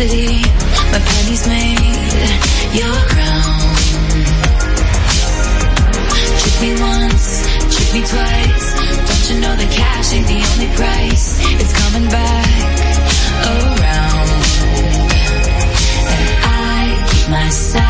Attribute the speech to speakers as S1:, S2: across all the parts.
S1: lovely. My pennies made your crown. Trick me once, trick me twice. Don't you know the cash ain't the only price? It's coming back around. And I keep my side.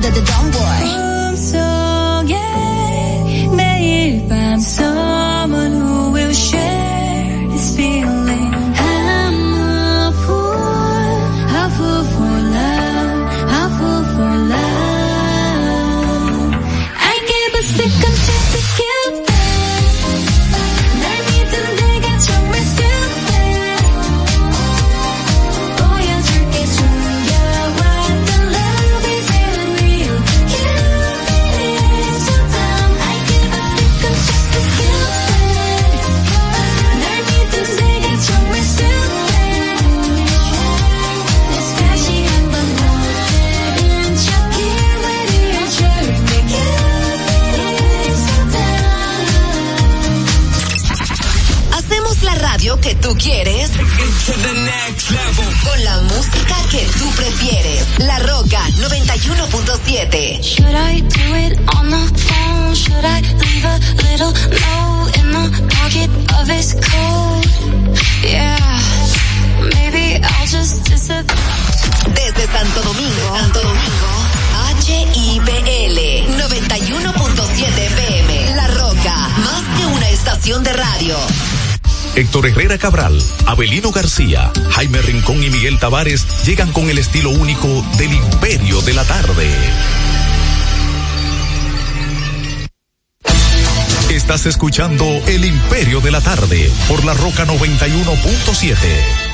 S1: the dumb boy. Miguel Tavares llegan con el estilo único del imperio de la tarde. Estás escuchando El Imperio de la Tarde por la Roca 91.7.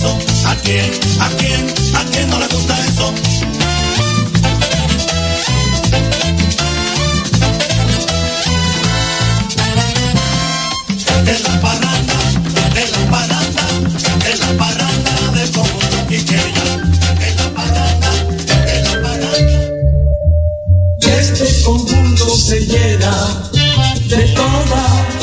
S1: ¿A quién? ¿A quién? ¿A
S2: quién no le gusta eso?
S3: Es la parranda, es la parranda, es la parranda de
S4: como y Es la parranda, es la parranda.
S5: Este conjunto se llena de
S6: toda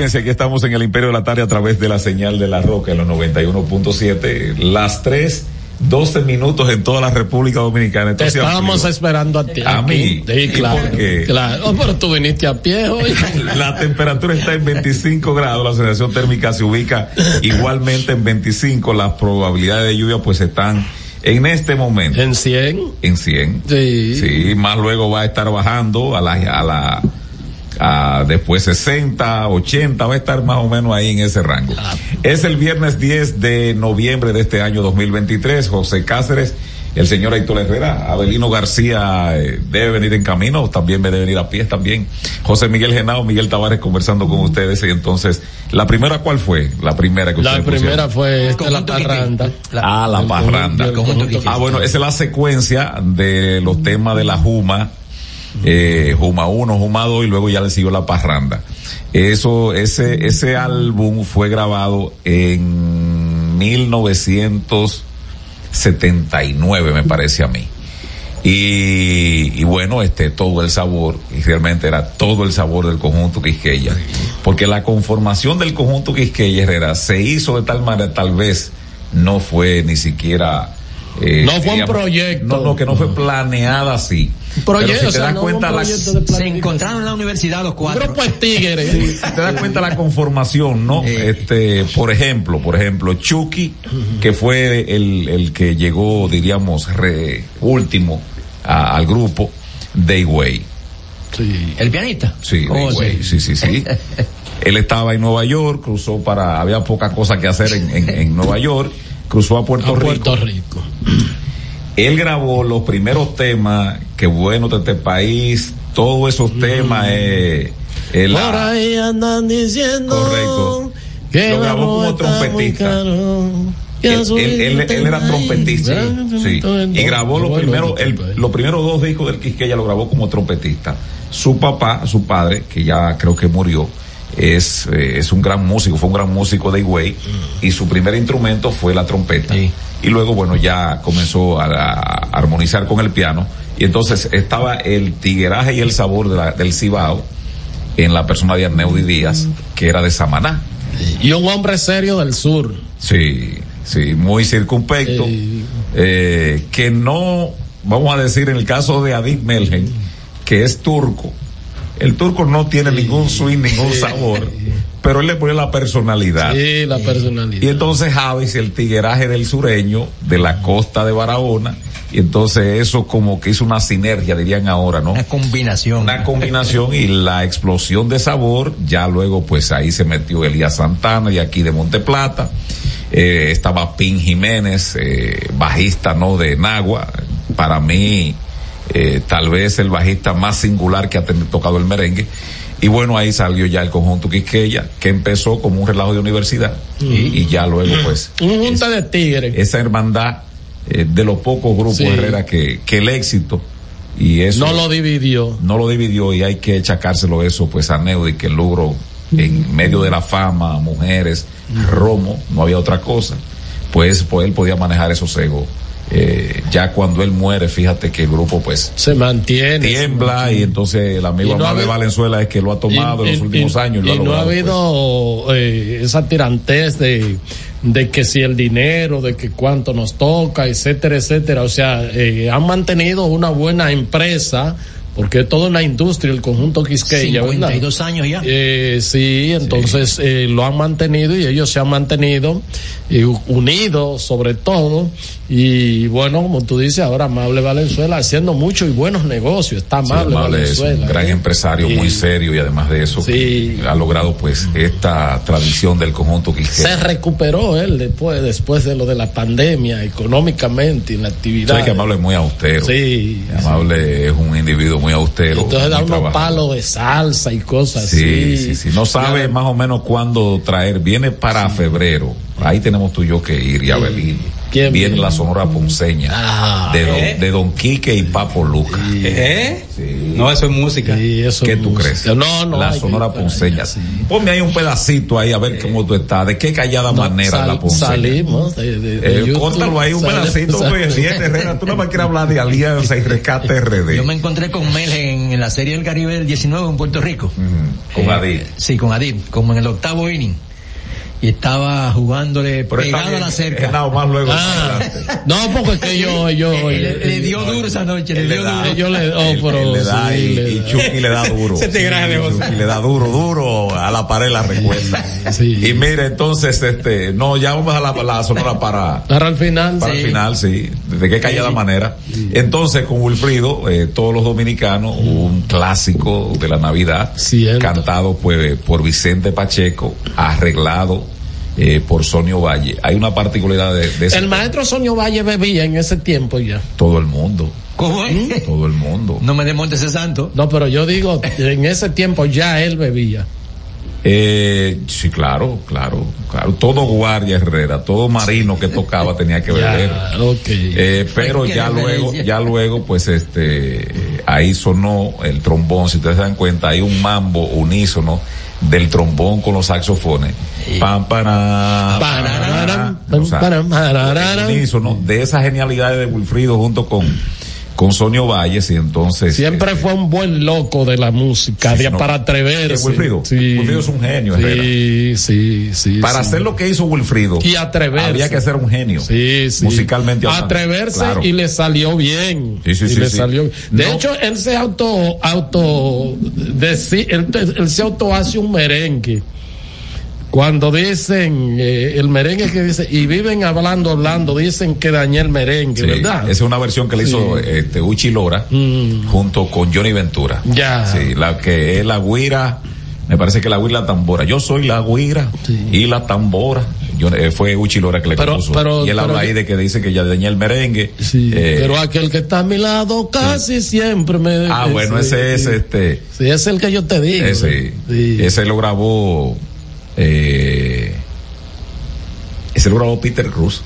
S6: audiencia, aquí estamos en el Imperio de la Tarde a través de la señal de la Roca en los 91.7, las 3, 12 minutos en toda la República Dominicana.
S7: Te estábamos esperando a ti.
S6: A mí.
S7: Sí,
S6: ¿Y
S7: claro. Claro. Oh, pero tú viniste a pie hoy.
S6: La temperatura está en 25 grados, la sensación térmica se ubica igualmente en 25, las probabilidades de lluvia pues están en este momento
S7: En 100.
S6: en 100.
S7: Sí.
S6: Sí, más luego va a estar bajando a la, a la, a después 60, 80, va a estar más o menos ahí en ese rango.
S7: Ah.
S6: Es el viernes 10 de noviembre de este año 2023. José Cáceres, el señor Héctor Herrera, Abelino García eh, debe venir en camino, también debe venir a pie también. José Miguel Genao, Miguel Tavares conversando con ustedes. Y entonces, ¿la primera cuál fue? La primera que
S7: La primera
S6: pusieron.
S7: fue esta, la parranda.
S6: Ah, la
S7: El
S6: parranda.
S7: el.
S6: Ah, bueno, esa es la secuencia de los temas de la Juma, eh, Juma 1, Juma 2 y luego ya le siguió la parranda. Eso, ese, ese álbum fue grabado en 1979, me parece a mí. Y, y bueno, este, todo el sabor, y realmente era todo el sabor del conjunto Quisqueya. Porque la conformación del conjunto Quisqueya Herrera se hizo de tal manera, tal vez no fue ni siquiera. Eh,
S7: No fue un
S6: digamos,
S7: proyecto.
S6: No, no, que no fue planeada así.
S7: Proyecto,
S6: Pero si te das la,
S8: Se encontraron en la universidad los cuatro.
S7: grupo de tigres.
S6: si te das cuenta la conformación, ¿no?
S8: Eh.
S6: Este, por ejemplo, por ejemplo, Chucky, que fue el, el que llegó, diríamos, re- último a- al grupo, Dayway.
S7: Sí.
S8: El pianista.
S6: Sí,
S8: Oh,
S6: Dayway, sí, sí, sí. Él estaba en Nueva York, cruzó para, había poca cosa que hacer en, en- en Nueva York, cruzó a Puerto
S7: A
S6: Rico.
S7: Puerto Rico.
S6: Él grabó los primeros temas, que bueno de este país, todos esos temas, eh,
S7: Por ahí andan diciendo
S6: Correcto.
S7: que
S6: Lo grabó como trompetista. él, era trompetista, sí, y grabó los primeros, el-
S7: pues.
S6: los primeros dos discos del Quisqueya lo grabó como trompetista. Su papá, su padre, que ya creo que murió, es, eh, es un gran músico, fue un gran músico de Higüey, y su primer instrumento fue la trompeta.
S8: Sí.
S6: Y luego, bueno, ya comenzó a, a armonizar con el piano, y entonces estaba el tigueraje y el sabor de la- del Cibao en la persona de Arneudi Díaz, que era de Samaná.
S7: Y un hombre serio del sur.
S6: Sí, sí, muy circunspecto, eh, que no, vamos a decir en el caso de Adit Melgen, que es turco, el turco no tiene ningún swing, ningún sabor, pero él le pone la personalidad.
S7: Sí, la personalidad.
S6: Y entonces Javis, el tigueraje del sureño, de la costa de Barahona, y entonces eso como que hizo una sinergia, dirían ahora, ¿no?
S8: Una combinación.
S6: una combinación y la explosión de sabor, ya luego pues ahí se metió Elías Santana y aquí de Monteplata, eh, estaba Pin Jiménez, eh, bajista no de Nagua, para mí eh, tal vez el bajista más singular que ha tocado el merengue. Y bueno, ahí salió ya el conjunto Quisqueya, que empezó como un relajo de universidad y, y ya luego pues
S7: un junta de tigres.
S6: esa hermandad eh, de los pocos grupos
S7: Sí.
S6: Herrera que, que el éxito y eso
S7: no lo dividió.
S6: no lo dividió y hay que echacárselo eso pues a Neudi que logró en medio de la fama, mujeres, romo, no había otra cosa, pues, pues él podía manejar esos egos. Eh, ya cuando él muere, fíjate que el grupo pues
S7: Se mantiene.
S6: tiembla y entonces el amigo
S7: Y no habido-
S6: Valenzuela es que lo ha tomado en los últimos años y lo ha
S7: y no ha
S6: logrado, pues.
S7: habido eh, esa tirantez de, de que si el dinero, de que cuánto nos toca, etcétera, etcétera. O sea, eh, han mantenido una buena empresa, porque toda una industria, el conjunto Quisqueya, ¿verdad?
S8: 52 años ya.
S7: Eh, sí, entonces eh, lo han mantenido y ellos se han mantenido eh, unidos sobre todo y bueno, como tú dices, ahora Amable Valenzuela haciendo muchos y buenos negocios, está
S6: Sí,
S7: Amable,
S6: Amable es un
S7: Valenzuela.
S6: gran
S7: ¿eh?
S6: empresario,
S7: Sí.
S6: muy serio y además de eso
S7: Sí.
S6: ha logrado pues esta tradición del conjunto
S7: Se
S6: Quisqueya.
S7: recuperó él después, después de lo de la pandemia, económicamente, en la actividad.
S6: Sabes que Amable es muy austero.
S7: Sí.
S6: Amable es un individuo muy austero.
S7: Entonces da
S6: muy
S7: unos palos de salsa y cosas
S6: Sí,
S7: así.
S6: sí, sí. No sabe más o menos cuándo traer. Viene para febrero. Ahí tenemos tú y yo que ir y Abelín.
S7: ¿Quién
S6: viene la Sonora Ponceña
S7: Ah,
S6: de, don,
S9: ¿eh?
S6: de Don Quique y Papo Luca.
S9: ¿Eh? No, eso es música.
S7: Sí, eso
S6: ¿Qué
S7: es
S6: tú
S7: música.
S6: crees?
S7: No, no.
S6: La Sonora Ponceña.
S7: sí.
S6: Ponme ahí un pedacito ahí a ver cómo tú estás. ¿De qué callada
S7: No,
S6: manera
S7: sal-
S6: la Ponceña?
S7: Salimos de, de- de
S6: Eh,
S7: YouTube,
S6: cóntalo ahí un pedacito, pues, Herrera. Tú no me quieres hablar de Alianza y Rescate RD.
S8: Yo me encontré con Mel en, en la Serie del Caribe del 19 en Puerto Rico.
S6: con
S8: Eh,
S6: Adil.
S8: Sí, con Adil, como en el octavo inning. Y estaba jugándole
S6: Pero
S8: pegado a la cerca.
S6: más luego.
S7: Ah, no, porque es que yo, yo,
S8: le, le dio duro esa noche, le dio duro.
S7: yo le- oh, pero
S6: le da
S7: sí,
S6: y, y. Chucky le da duro.
S9: Se te.
S6: Chucky le da duro, duro a la pared la recuerda.
S7: Sí.
S6: Y mire, entonces, este, no, ya vamos a la, la sonora para,
S7: Para el final.
S6: para
S7: sí.
S6: el final, sí. De qué callada manera. Entonces, con Wilfrido, eh, todos los dominicanos, un clásico de la Navidad,
S7: Cierto.
S6: cantado pues, por Vicente Pacheco, arreglado eh, por Sonio Valle. Hay una particularidad de, de ese-
S7: El maestro Soño Valle bebía en ese tiempo ya.
S6: todo el mundo,
S8: ¿Cómo es?
S6: todo el mundo.
S8: No me desmontes ese santo.
S7: No, pero yo digo, en ese tiempo ya él bebía.
S6: Eh, sí, claro, claro, claro. Todo guardia Herrera, todo marino que tocaba tenía que beber.
S7: Ya, ok.
S6: Eh, pero ya luego, ya luego, pues este, eh, ahí sonó el trombón, si ustedes se dan cuenta, hay un mambo unísono del trombón con los saxofones. Pam, para, de esa genialidad de Wilfrido junto con, con Sonio Valles y entonces.
S7: Siempre
S6: este,
S7: fue un buen loco de la música,
S6: Sí,
S7: de-
S6: no.
S7: para atreverse.
S6: ¿Es Wilfrido?
S7: Sí.
S6: Wilfrido es un genio, Herrera.
S7: Sí, sí, sí.
S6: Para
S7: sí.
S6: hacer lo que hizo Wilfrido.
S7: Y atreverse.
S6: Había que ser un genio.
S7: Sí, sí.
S6: Musicalmente.
S7: Atreverse
S6: Claro.
S7: y le salió bien.
S6: Sí, sí,
S7: y
S6: sí,
S7: le
S6: sí.
S7: salió bien. De
S6: No.
S7: hecho, él se auto, auto, deci- él, él se auto hace un merengue. Cuando dicen, eh, el merengue que dice, y viven hablando, hablando, dicen que dañé el merengue,
S6: Sí,
S7: ¿verdad?
S6: Esa es una versión que le hizo este, Uchi Lora
S7: Mm.
S6: junto con Johnny Ventura.
S7: Ya.
S6: Sí, la que es la guira, me parece que la guira la tambora. Yo soy la guira y la tambora. Yo, eh, fue Uchi Lora que le
S7: Pero-
S6: compuso.
S7: pero-
S6: y él
S7: pero
S6: habla ahí de que dice que ya dañé el merengue.
S7: Sí,
S6: Eh,
S7: pero aquel que está a mi lado casi siempre me...
S6: ah, bueno, ese es este.
S7: Sí, es el que yo te digo.
S6: Ese,
S7: Sí.
S6: ese lo grabó, eh, ese lo grabó Peter Cruz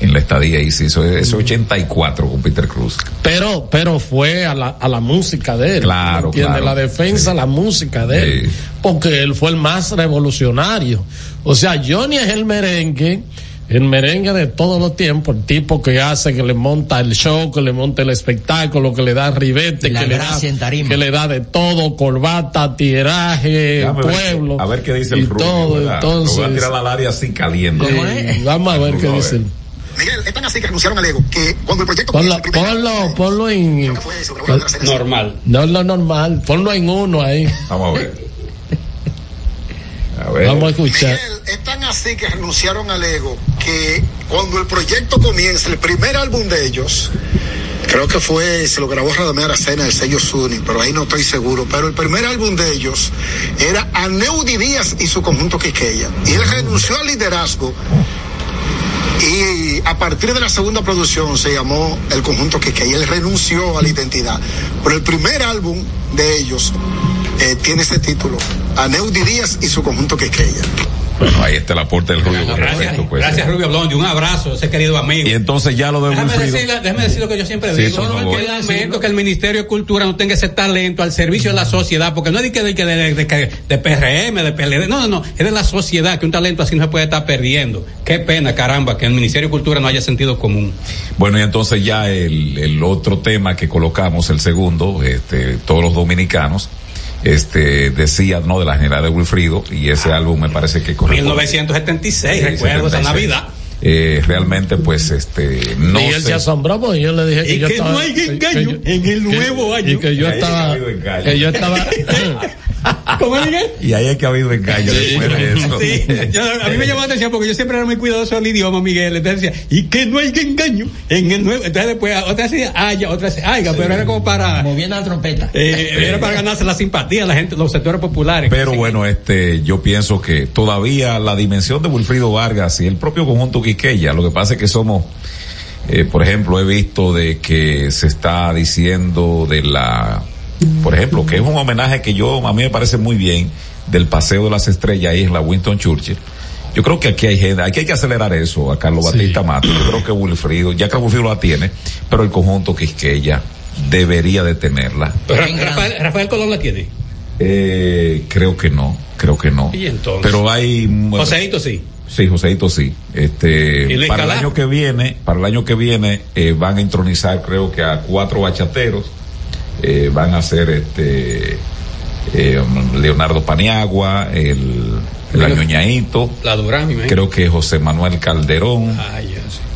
S6: en la estadía y se hizo ese 84 con Peter Cruz.
S7: Pero, pero fue a la, a la música de él.
S6: Claro.
S7: La defensa, la música de él.
S6: Sí.
S7: Porque él fue el más revolucionario. O sea, Johnny es el merengue, el merengue de todos los tiempos, el tipo que hace, que le monta el show, que le monta el espectáculo, que le da ribete, que le, da, que le da de todo, corbata, tiraje,
S6: Déjame
S7: pueblo.
S6: a ver qué dice
S7: y
S6: el rubio.
S7: todo,
S6: ¿verdad? Lo voy a
S7: entonces.
S6: tirar al área así caliente.
S8: ¿Cómo
S7: eh,
S8: es?
S7: vamos a ver qué dice.
S10: Miguel, es tan así que anunciaron al ego que cuando el proyecto
S7: Ponlo,
S10: el primer-
S7: ponlo, ponlo en,
S10: las series.
S9: Normal.
S7: no es lo normal, ponlo en uno ahí.
S6: Vamos a ver. A ver.
S7: Vamos a escuchar.
S10: Miguel, es tan así que renunciaron al ego que cuando el proyecto comienza, el primer álbum de ellos, creo que fue, se lo grabó Radamé Aracena del sello Suni, pero ahí no estoy seguro, pero el primer álbum de ellos era Aneudi Díaz y su conjunto Quiqueya. Y él renunció al liderazgo y a partir de la segunda producción se llamó el conjunto Quiqueya. Él renunció a la identidad. Pero el primer álbum de ellos eh, tiene ese título, Aneudi Díaz y su conjunto Quiqueya.
S6: Bueno, ahí está el aporte del rubio. con
S9: Gracias,
S6: respecto, pues.
S9: gracias Rubio Blondi, un abrazo, ese querido amigo.
S6: Y entonces ya lo de
S9: Déjame
S6: Wilfrido.
S9: déjame decir lo que yo siempre
S6: Sí,
S9: digo. No, que lamento que el Ministerio de Cultura no tenga ese talento al servicio de la sociedad, porque no es de, que de, de, de PRM, de PLD, no, no, no, es de la sociedad, que un talento así no se puede estar perdiendo. Qué pena, caramba, que el Ministerio de Cultura no haya sentido común.
S6: Bueno, y entonces ya el, el otro tema que colocamos, el segundo, este, todos los dominicanos, este, decía, ¿no? De la general de Wilfrido, y ese álbum me parece que corresponde.
S9: 1976,
S6: Sí,
S9: recuerdo esa
S6: 76.
S9: Navidad.
S6: Eh, realmente, pues, este, no
S7: y él se asombró porque yo le dije que
S9: Y
S7: yo
S9: que
S7: estaba,
S9: no hay engaño
S7: que yo-
S9: en el
S7: que-
S9: nuevo año.
S7: y que yo estaba que yo estaba
S9: ¿Cómo es, Miguel?
S6: Y ahí es que ha habido engaño después de eso.
S9: Sí, yo- a mí me llamó la atención porque yo siempre era muy cuidadoso del idioma, Miguel. Entonces decía, y que no hay engaño en el nuevo. Entonces después, otra decía haya, otra decía haya, pero era como para,
S8: Moviendo la trompeta.
S9: eh, era para ganarse la simpatía de la gente, los sectores populares.
S6: Pero bueno, este, yo pienso que todavía la dimensión de Wilfrido Vargas y el propio conjunto Quiqueya, lo que pasa es que somos, eh, por ejemplo, he visto de que se está diciendo de la, por ejemplo, que es un homenaje que yo, a mí me parece muy bien, del Paseo de las Estrellas, ahí en la Winston Churchill, Yo creo que aquí hay gente, aquí hay que acelerar eso a Carlos Batista Mato. Yo creo que Wilfrido, ya que Wilfrido la tiene, pero el conjunto Quisqueya debería de tenerla.
S9: Pero Rafael, Rafael Colón la tiene.
S6: Eh, creo que no, creo que no.
S9: ¿Y entonces?
S6: Pero hay
S9: Joseito sí.
S6: Sí, Joseito sí. Este,
S9: ¿Y Luis
S6: para el año que viene, para el año que viene eh, van a entronizar creo que a cuatro bachateros. Eh, van a ser este eh, Leonardo Paniagua, el, el Añoñaito,
S9: La Durán,
S6: creo que José Manuel Calderón
S9: Ah,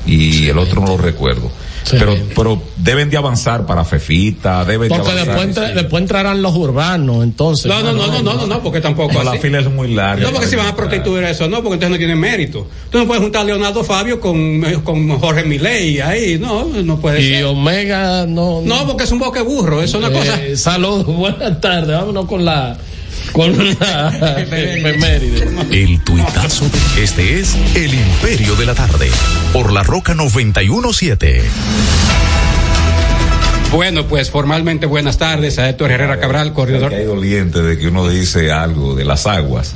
S9: sí.
S6: y el otro no lo recuerdo. Pero, pero deben de avanzar para Fefita, deben
S7: Porque
S6: de avanzar.
S7: después, entra- después entrarán los urbanos, entonces.
S9: No, no, no, no, no, no, no, porque tampoco.
S6: No, la
S9: así.
S6: fila es muy larga.
S9: No, porque si van a prostituir eso, no, porque entonces no tienen mérito. Tú no puedes juntar a Leonardo Fabio con, con Jorge Milei ahí, no, no puede
S7: Y
S9: ser.
S7: Omega no.
S9: No, porque es un boque burro, eso es una cosa.
S7: Eh, Saludos, buenas tardes. Vámonos con la. Con efeméride.
S5: El tuitazo. Este es El Imperio de la Tarde. Por la Roca 917.
S9: Bueno, pues formalmente buenas tardes a Héctor Herrera Cabral, corredor.
S6: Hay doliente de que uno dice algo de las aguas.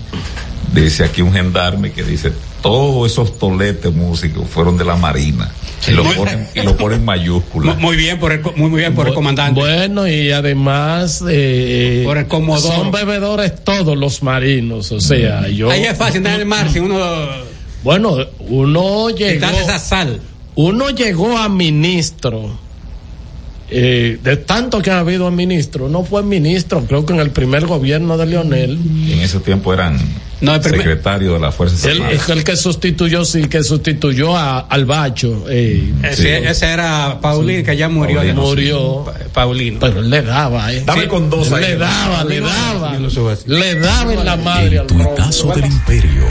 S6: Dice aquí un gendarme que dice todos esos toletes músicos fueron de la marina y lo ponen y lo ponen en mayúscula.
S9: Muy bien por el, muy, muy bien por el comandante.
S7: Bueno, y además. eh,
S9: Por el Comodoro.
S7: Son bebedores todos los marinos. O sea, yo.
S9: Ahí es fácil andar en el mar si uno
S7: Bueno, uno llegó.
S9: esa sal.
S7: Uno llegó a ministro. eh, de tanto que ha habido a ministro, no fue ministro, creo que en el primer gobierno de Leonel.
S6: En ese tiempo eran
S9: No, el primer-
S6: secretarios de la Fuerza
S7: Él
S6: Armada.
S7: es el que sustituyó, sí, que sustituyó a, al Bacho. eh,
S9: Ese, ese era Paulino, que ya murió.
S6: Paulino,
S7: murió.
S9: Pa- Paulino.
S7: Pero él le daba, ¿eh?
S6: Dame
S7: Sí.
S6: con dos ahí.
S7: Le daba, le daba. Le daba en la madre
S5: El tuitazo del Imperio.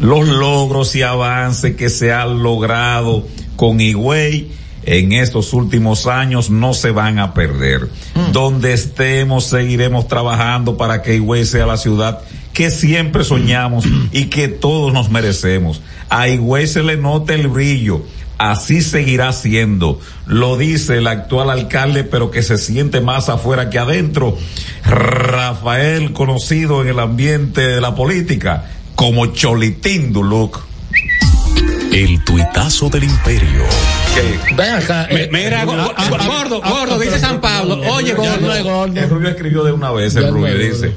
S6: los logros y avances que se han logrado con Higüey en estos últimos años no se van a perder. Donde estemos seguiremos trabajando para que Higüey sea la ciudad que siempre soñamos y que todos nos merecemos. A Higüey se le nota el brillo. Así seguirá siendo. Lo dice el actual alcalde, pero que se siente más afuera que adentro. Rafael, conocido en el ambiente de la política como Cholitín Duluc.
S5: El tuitazo del Imperio.
S7: Ven acá. eh,
S9: Mira, go-
S7: ah, ah,
S9: gordo,
S7: ah,
S9: gordo,
S7: ah,
S9: dice San Pablo. Oye, gordo.
S7: gordo.
S6: El Rubio escribió de una vez,
S7: Ya
S6: el Rubio dice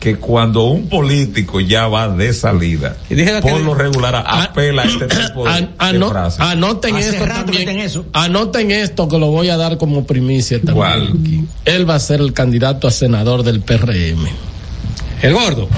S6: que cuando un político ya va de salida,
S9: Y dije la
S6: por
S9: que-
S6: lo regular apela a este tipo de,
S7: An-
S6: de frases.
S7: anoten
S8: Hace
S7: esto también.
S8: eso.
S7: Anoten esto que lo voy a dar como primicia también.
S6: ¿Cuál?
S7: Él va a ser el candidato a senador del PRM.
S9: El gordo.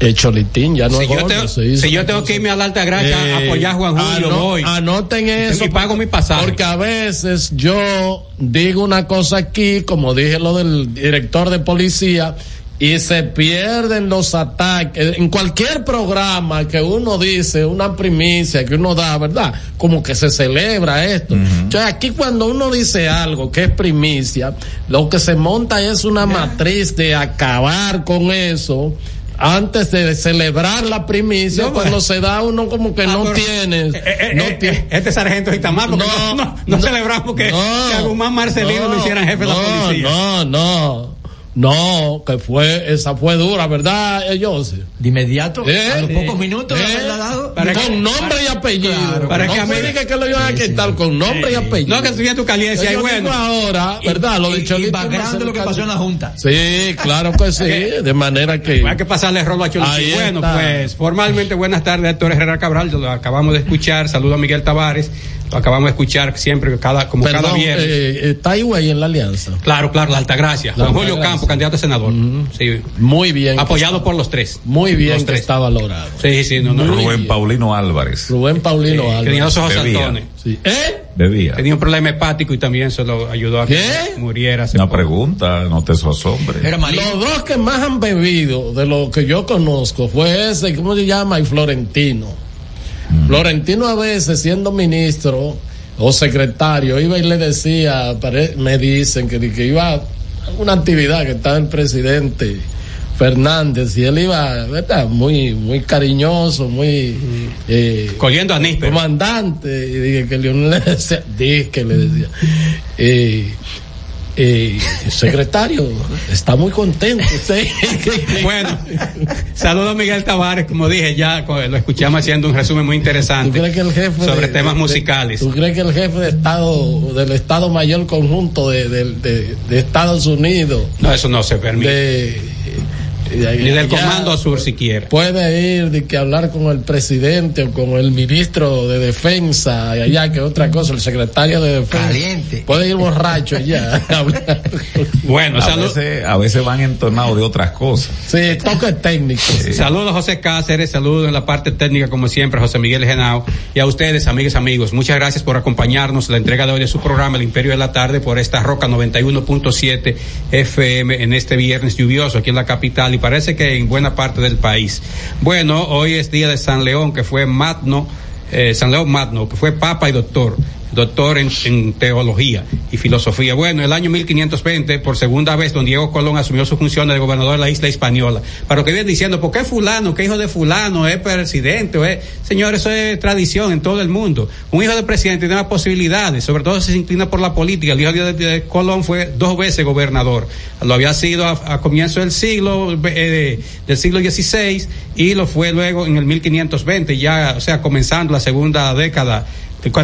S7: El Cholitín ya no
S9: Si
S7: es
S9: yo,
S7: gordo,
S9: tengo, si yo tengo que irme a la Alta Gracia a
S7: Eh,
S9: apoyar a Juan Julio,
S7: ano-
S9: voy.
S7: Anoten eso.
S9: Y pago mi pasaje.
S7: Porque a veces yo digo una cosa aquí, como dije lo del director de policía, y se pierden los ataques. En cualquier programa que uno dice, una primicia que uno da, ¿verdad? Como que se celebra esto. Entonces aquí cuando uno dice algo que es primicia, lo que se monta es una matriz de acabar con eso. Antes de celebrar la primicia,
S9: No,
S7: cuando
S9: pues.
S7: se da uno como que
S9: Ah,
S7: no tiene,
S9: Eh, eh,
S7: no
S9: eh, eh, Este sargento Itamar, porque no, no, no celebramos que, que a Guzmán Marcelino lo hicieran jefe de la
S7: no,
S9: policía.
S7: No, no, no, que fue, esa fue dura, ¿verdad, ellos?
S8: De inmediato,
S7: Eh,
S8: a los
S7: eh,
S8: pocos minutos
S7: eh,
S8: dado.
S9: Para
S7: con
S9: que-
S7: nombre y apellido.
S8: Claro,
S9: para
S7: no
S9: que a mí-
S7: ni que, lo iban a quitar con nombre y apellido.
S9: No, que tuviera tu y
S7: Yo
S9: bueno.
S7: ahora, ¿verdad? Lo
S8: Y-
S7: de
S8: y
S7: Cholito.
S8: más grande lo que pasó en la Junta.
S7: Sí, claro que sí, de manera que.
S9: Hay que pasarle rolo a Cholitín.
S7: Ahí
S9: Bueno,
S7: está.
S9: pues formalmente buenas tardes, Héctor Herrera Cabral. Lo acabamos de escuchar. Saludo a Miguel Tavares. Acabamos de escuchar siempre, cada, como cada viernes.
S7: eh, está ahí, güey, en la alianza.
S9: Claro, claro, la Altagracia.
S7: La
S9: Juan Julio. Campos, candidato a senador. Sí.
S7: Muy bien.
S9: Apoyado por los tres.
S7: Muy bien
S9: Los
S7: que
S9: tres.
S7: está valorado.
S9: Sí, sí, no, no.
S7: Muy
S6: Rubén
S7: bien.
S6: Paulino Álvarez.
S7: Rubén Paulino
S9: Eh,
S7: Álvarez.
S9: tenía los ojos saltones.
S7: Sí. ¿Eh?
S6: Bebía.
S9: Tenía un problema hepático y también eso lo ayudó a que
S7: ¿Qué?
S9: muriera.
S6: Una
S9: poco.
S6: pregunta, no te asombre.
S7: Los dos que más han bebido de lo que yo conozco fue ese, ¿cómo se llama? Y Florentino. Florentino a veces siendo ministro o secretario iba y le decía, me dicen que, que iba a una actividad que estaba el presidente Fernández y él iba, ¿verdad? Muy, muy cariñoso, muy eh,
S9: Cogiendo a níspero.
S7: comandante y dije que Leonel le decía, dije que le decía eh, Eh, secretario, está muy contento usted.
S9: Bueno, saludos a Miguel Tavares, como dije ya, lo escuchamos haciendo un resumen muy
S7: ¿Tú
S9: interesante sobre
S7: de-
S9: temas
S7: de-
S9: musicales.
S7: ¿Tú crees que el jefe de Estado del Estado Mayor Conjunto de- de Estados Unidos
S9: No, eso no se permite.
S7: De-
S9: Ni del
S7: ya
S9: Comando Sur siquiera.
S7: puede ir de que hablar con el presidente o con el ministro de defensa y allá que otra cosa el secretario de defensa
S8: Caliente.
S7: puede ir borracho allá.
S9: Bueno,
S6: A
S9: saludos.
S6: veces, a veces van entonados de otras cosas.
S7: sí toque técnico
S9: Saludos José Cáceres, saludos en la parte técnica como siempre José Miguel Genao y a ustedes amigas amigos, muchas gracias por acompañarnos en la entrega de hoy de su programa El Imperio de la Tarde por esta Roca 91.7 FM en este viernes lluvioso aquí en la capital y parece que en buena parte del país. Bueno, hoy es día de San León que fue magno, eh, San León Magno que fue papa y doctor doctor en, teología y filosofía. Bueno, el año 1520, por segunda vez, don Diego Colón asumió su funciones de gobernador de la isla española. Para lo que vienen diciendo, ¿por qué fulano, qué hijo de fulano es presidente? O es... Señor, eso es tradición en todo el mundo. Un hijo de presidente tiene más posibilidades, sobre todo si se inclina por la política. El hijo de, de Colón fue dos veces gobernador. Lo había sido a, a comienzo del siglo, eh, del siglo XVI y lo fue luego en el 1520, ya, o sea, comenzando la segunda década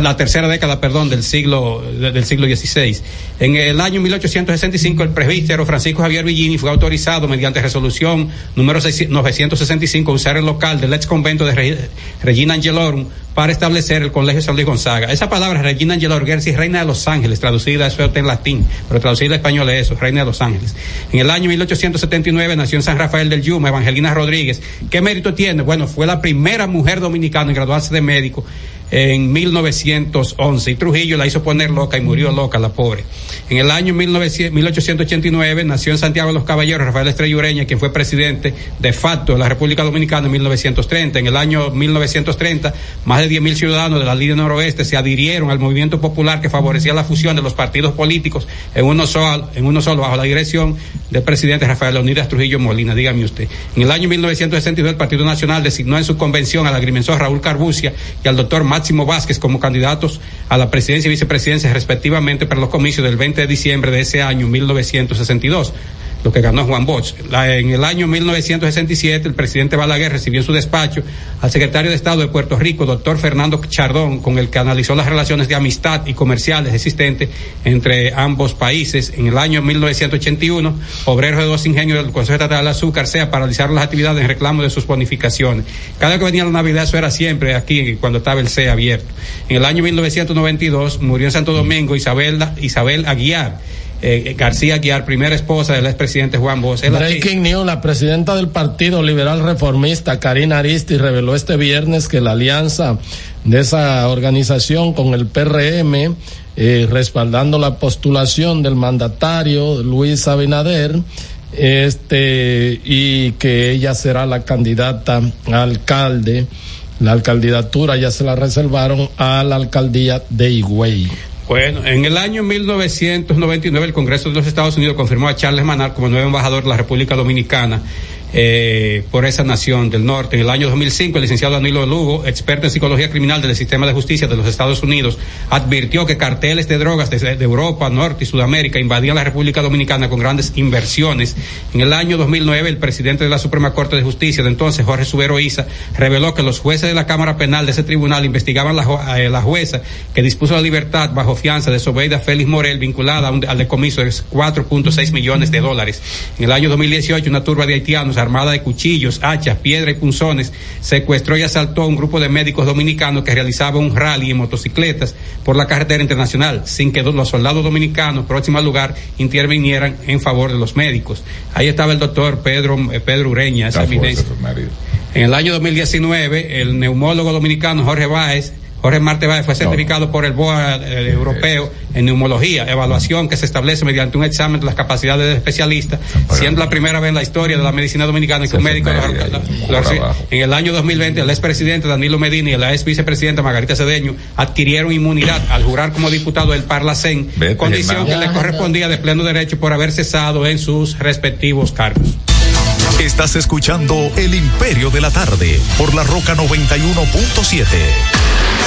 S9: la tercera década, perdón, del siglo de- del siglo XVI. En el año 1865 el presbítero Francisco Javier Villini fue autorizado mediante resolución número 6 965 a usar el local del ex convento de Re- Regina Angelorum para establecer el Colegio San Luis Gonzaga. Esa palabra Regina Angelorum quiere decir Reina de los Ángeles, traducida eso en latín, pero traducida al español es eso, Reina de los Ángeles. En el año 1879 nació en San Rafael del Yuma Evangelina Rodríguez. ¿Qué mérito tiene? Bueno, fue la primera mujer dominicana en graduarse de médico en 1911 y Trujillo la hizo poner loca y murió loca la pobre. En el año 1900 1889 nació en Santiago de los Caballeros Rafael Estrella Ureña, quien fue presidente de facto de la República Dominicana en 1930. En el año 1930, más de 10.000 ciudadanos de la línea noroeste se adhirieron al movimiento popular que favorecía la fusión de los partidos políticos en uno solo, en uno solo bajo la dirección del presidente Rafael Leonidas Trujillo Molina. Dígame usted. En el año 1962 el Partido Nacional designó en su convención al agrimensor Raúl Carbucia y al doctor Máximo Vázquez como candidatos a la presidencia y vicepresidencia respectivamente para los comicios del 20 de diciembre de ese año 1962 lo que ganó Juan Bosch. En el año 1967, el presidente Balaguer recibió en su despacho al secretario de Estado de Puerto Rico, doctor Fernando Chardón, con el que analizó las relaciones de amistad y comerciales existentes entre ambos países. En el año 1981, obreros de dos ingenios del Consejo Estatal del Azúcar sea paralizaron las actividades en reclamo de sus bonificaciones. Cada vez que venía la Navidad, eso era siempre aquí, cuando estaba el CEA abierto. En el año 1992, murió en Santo Domingo Isabel, Isabel Aguiar. Eh, García Aguiar, primera esposa del expresidente Juan Bosch.
S7: Breaking News, la presidenta del Partido Liberal Reformista, Karina Aristi, reveló este viernes que la alianza de esa organización con el PRM, eh, respaldando la postulación del mandatario Luis Abinader, este, y que ella será la candidata a alcalde. La alcandidatura ya se la reservaron a la alcaldía de Higüey.
S9: Bueno, en el año 1999 el Congreso de los Estados Unidos confirmó a Charles Manar como nuevo embajador de la República Dominicana eh, por esa nación del norte. En el año 2005 el licenciado Danilo Lugo, experto en psicología criminal del sistema de justicia de los Estados Unidos, advirtió que carteles de drogas desde de Europa, Norte y Sudamérica invadían la República Dominicana con grandes inversiones. En el año 2009 el presidente de la Suprema Corte de Justicia de entonces, Jorge Subero Isa, reveló que los jueces de la Cámara Penal de ese tribunal investigaban la, eh, la jueza que dispuso la libertad bajo fianza de Sobeida Félix Morel vinculada un- al decomiso de 4.6 millones de dólares. En el año 2018 una turba de haitianos armada de cuchillos, hachas, piedra y punzones secuestró y asaltó a un grupo de médicos dominicanos que realizaba un rally en motocicletas por la carretera internacional sin que los soldados dominicanos próximos al lugar intervinieran en favor de los médicos. Ahí estaba el doctor Pedro, eh, Pedro Ureña, esa evidencia. En el año 2019, el neumólogo dominicano Jorge Báez, Jorge Marte Báez fue certificado por el BOA eh, europeo en neumología, evaluación que se establece mediante un examen de las capacidades de especialista, siendo la primera vez en la historia de la medicina dominicana que un médico lo- lo- en el año 2020 el expresidente Danilo Medina y la ex vicepresidenta Margarita Cedeño adquirieron inmunidad al jurar como diputado del Parlacén,
S6: Vete,
S9: condición que
S6: hermano.
S9: le correspondía de pleno derecho por haber cesado en sus respectivos cargos.
S5: Estás escuchando El Imperio de la Tarde por la Roca 91.7.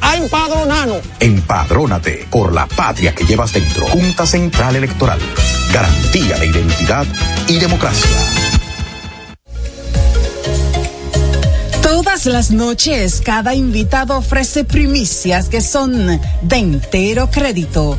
S11: a empadronarnos.
S12: Empadrónate por la patria que llevas dentro. Junta Central Electoral. Garantía de identidad y democracia.
S13: Todas las noches, cada invitado ofrece primicias que son de entero crédito.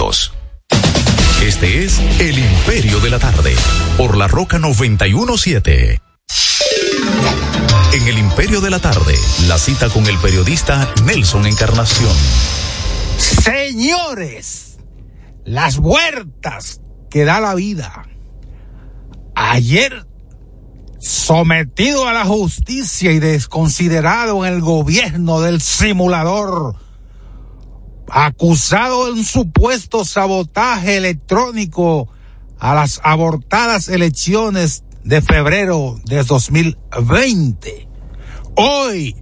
S5: Este es El Imperio de la Tarde, por la Roca 917. En El Imperio de la Tarde, la cita con el periodista Nelson Encarnación.
S14: Señores, las vueltas que da la vida. Ayer, sometido a la justicia y desconsiderado en el gobierno del simulador, acusado de un supuesto sabotaje electrónico a las abortadas elecciones de febrero de 2020. Hoy,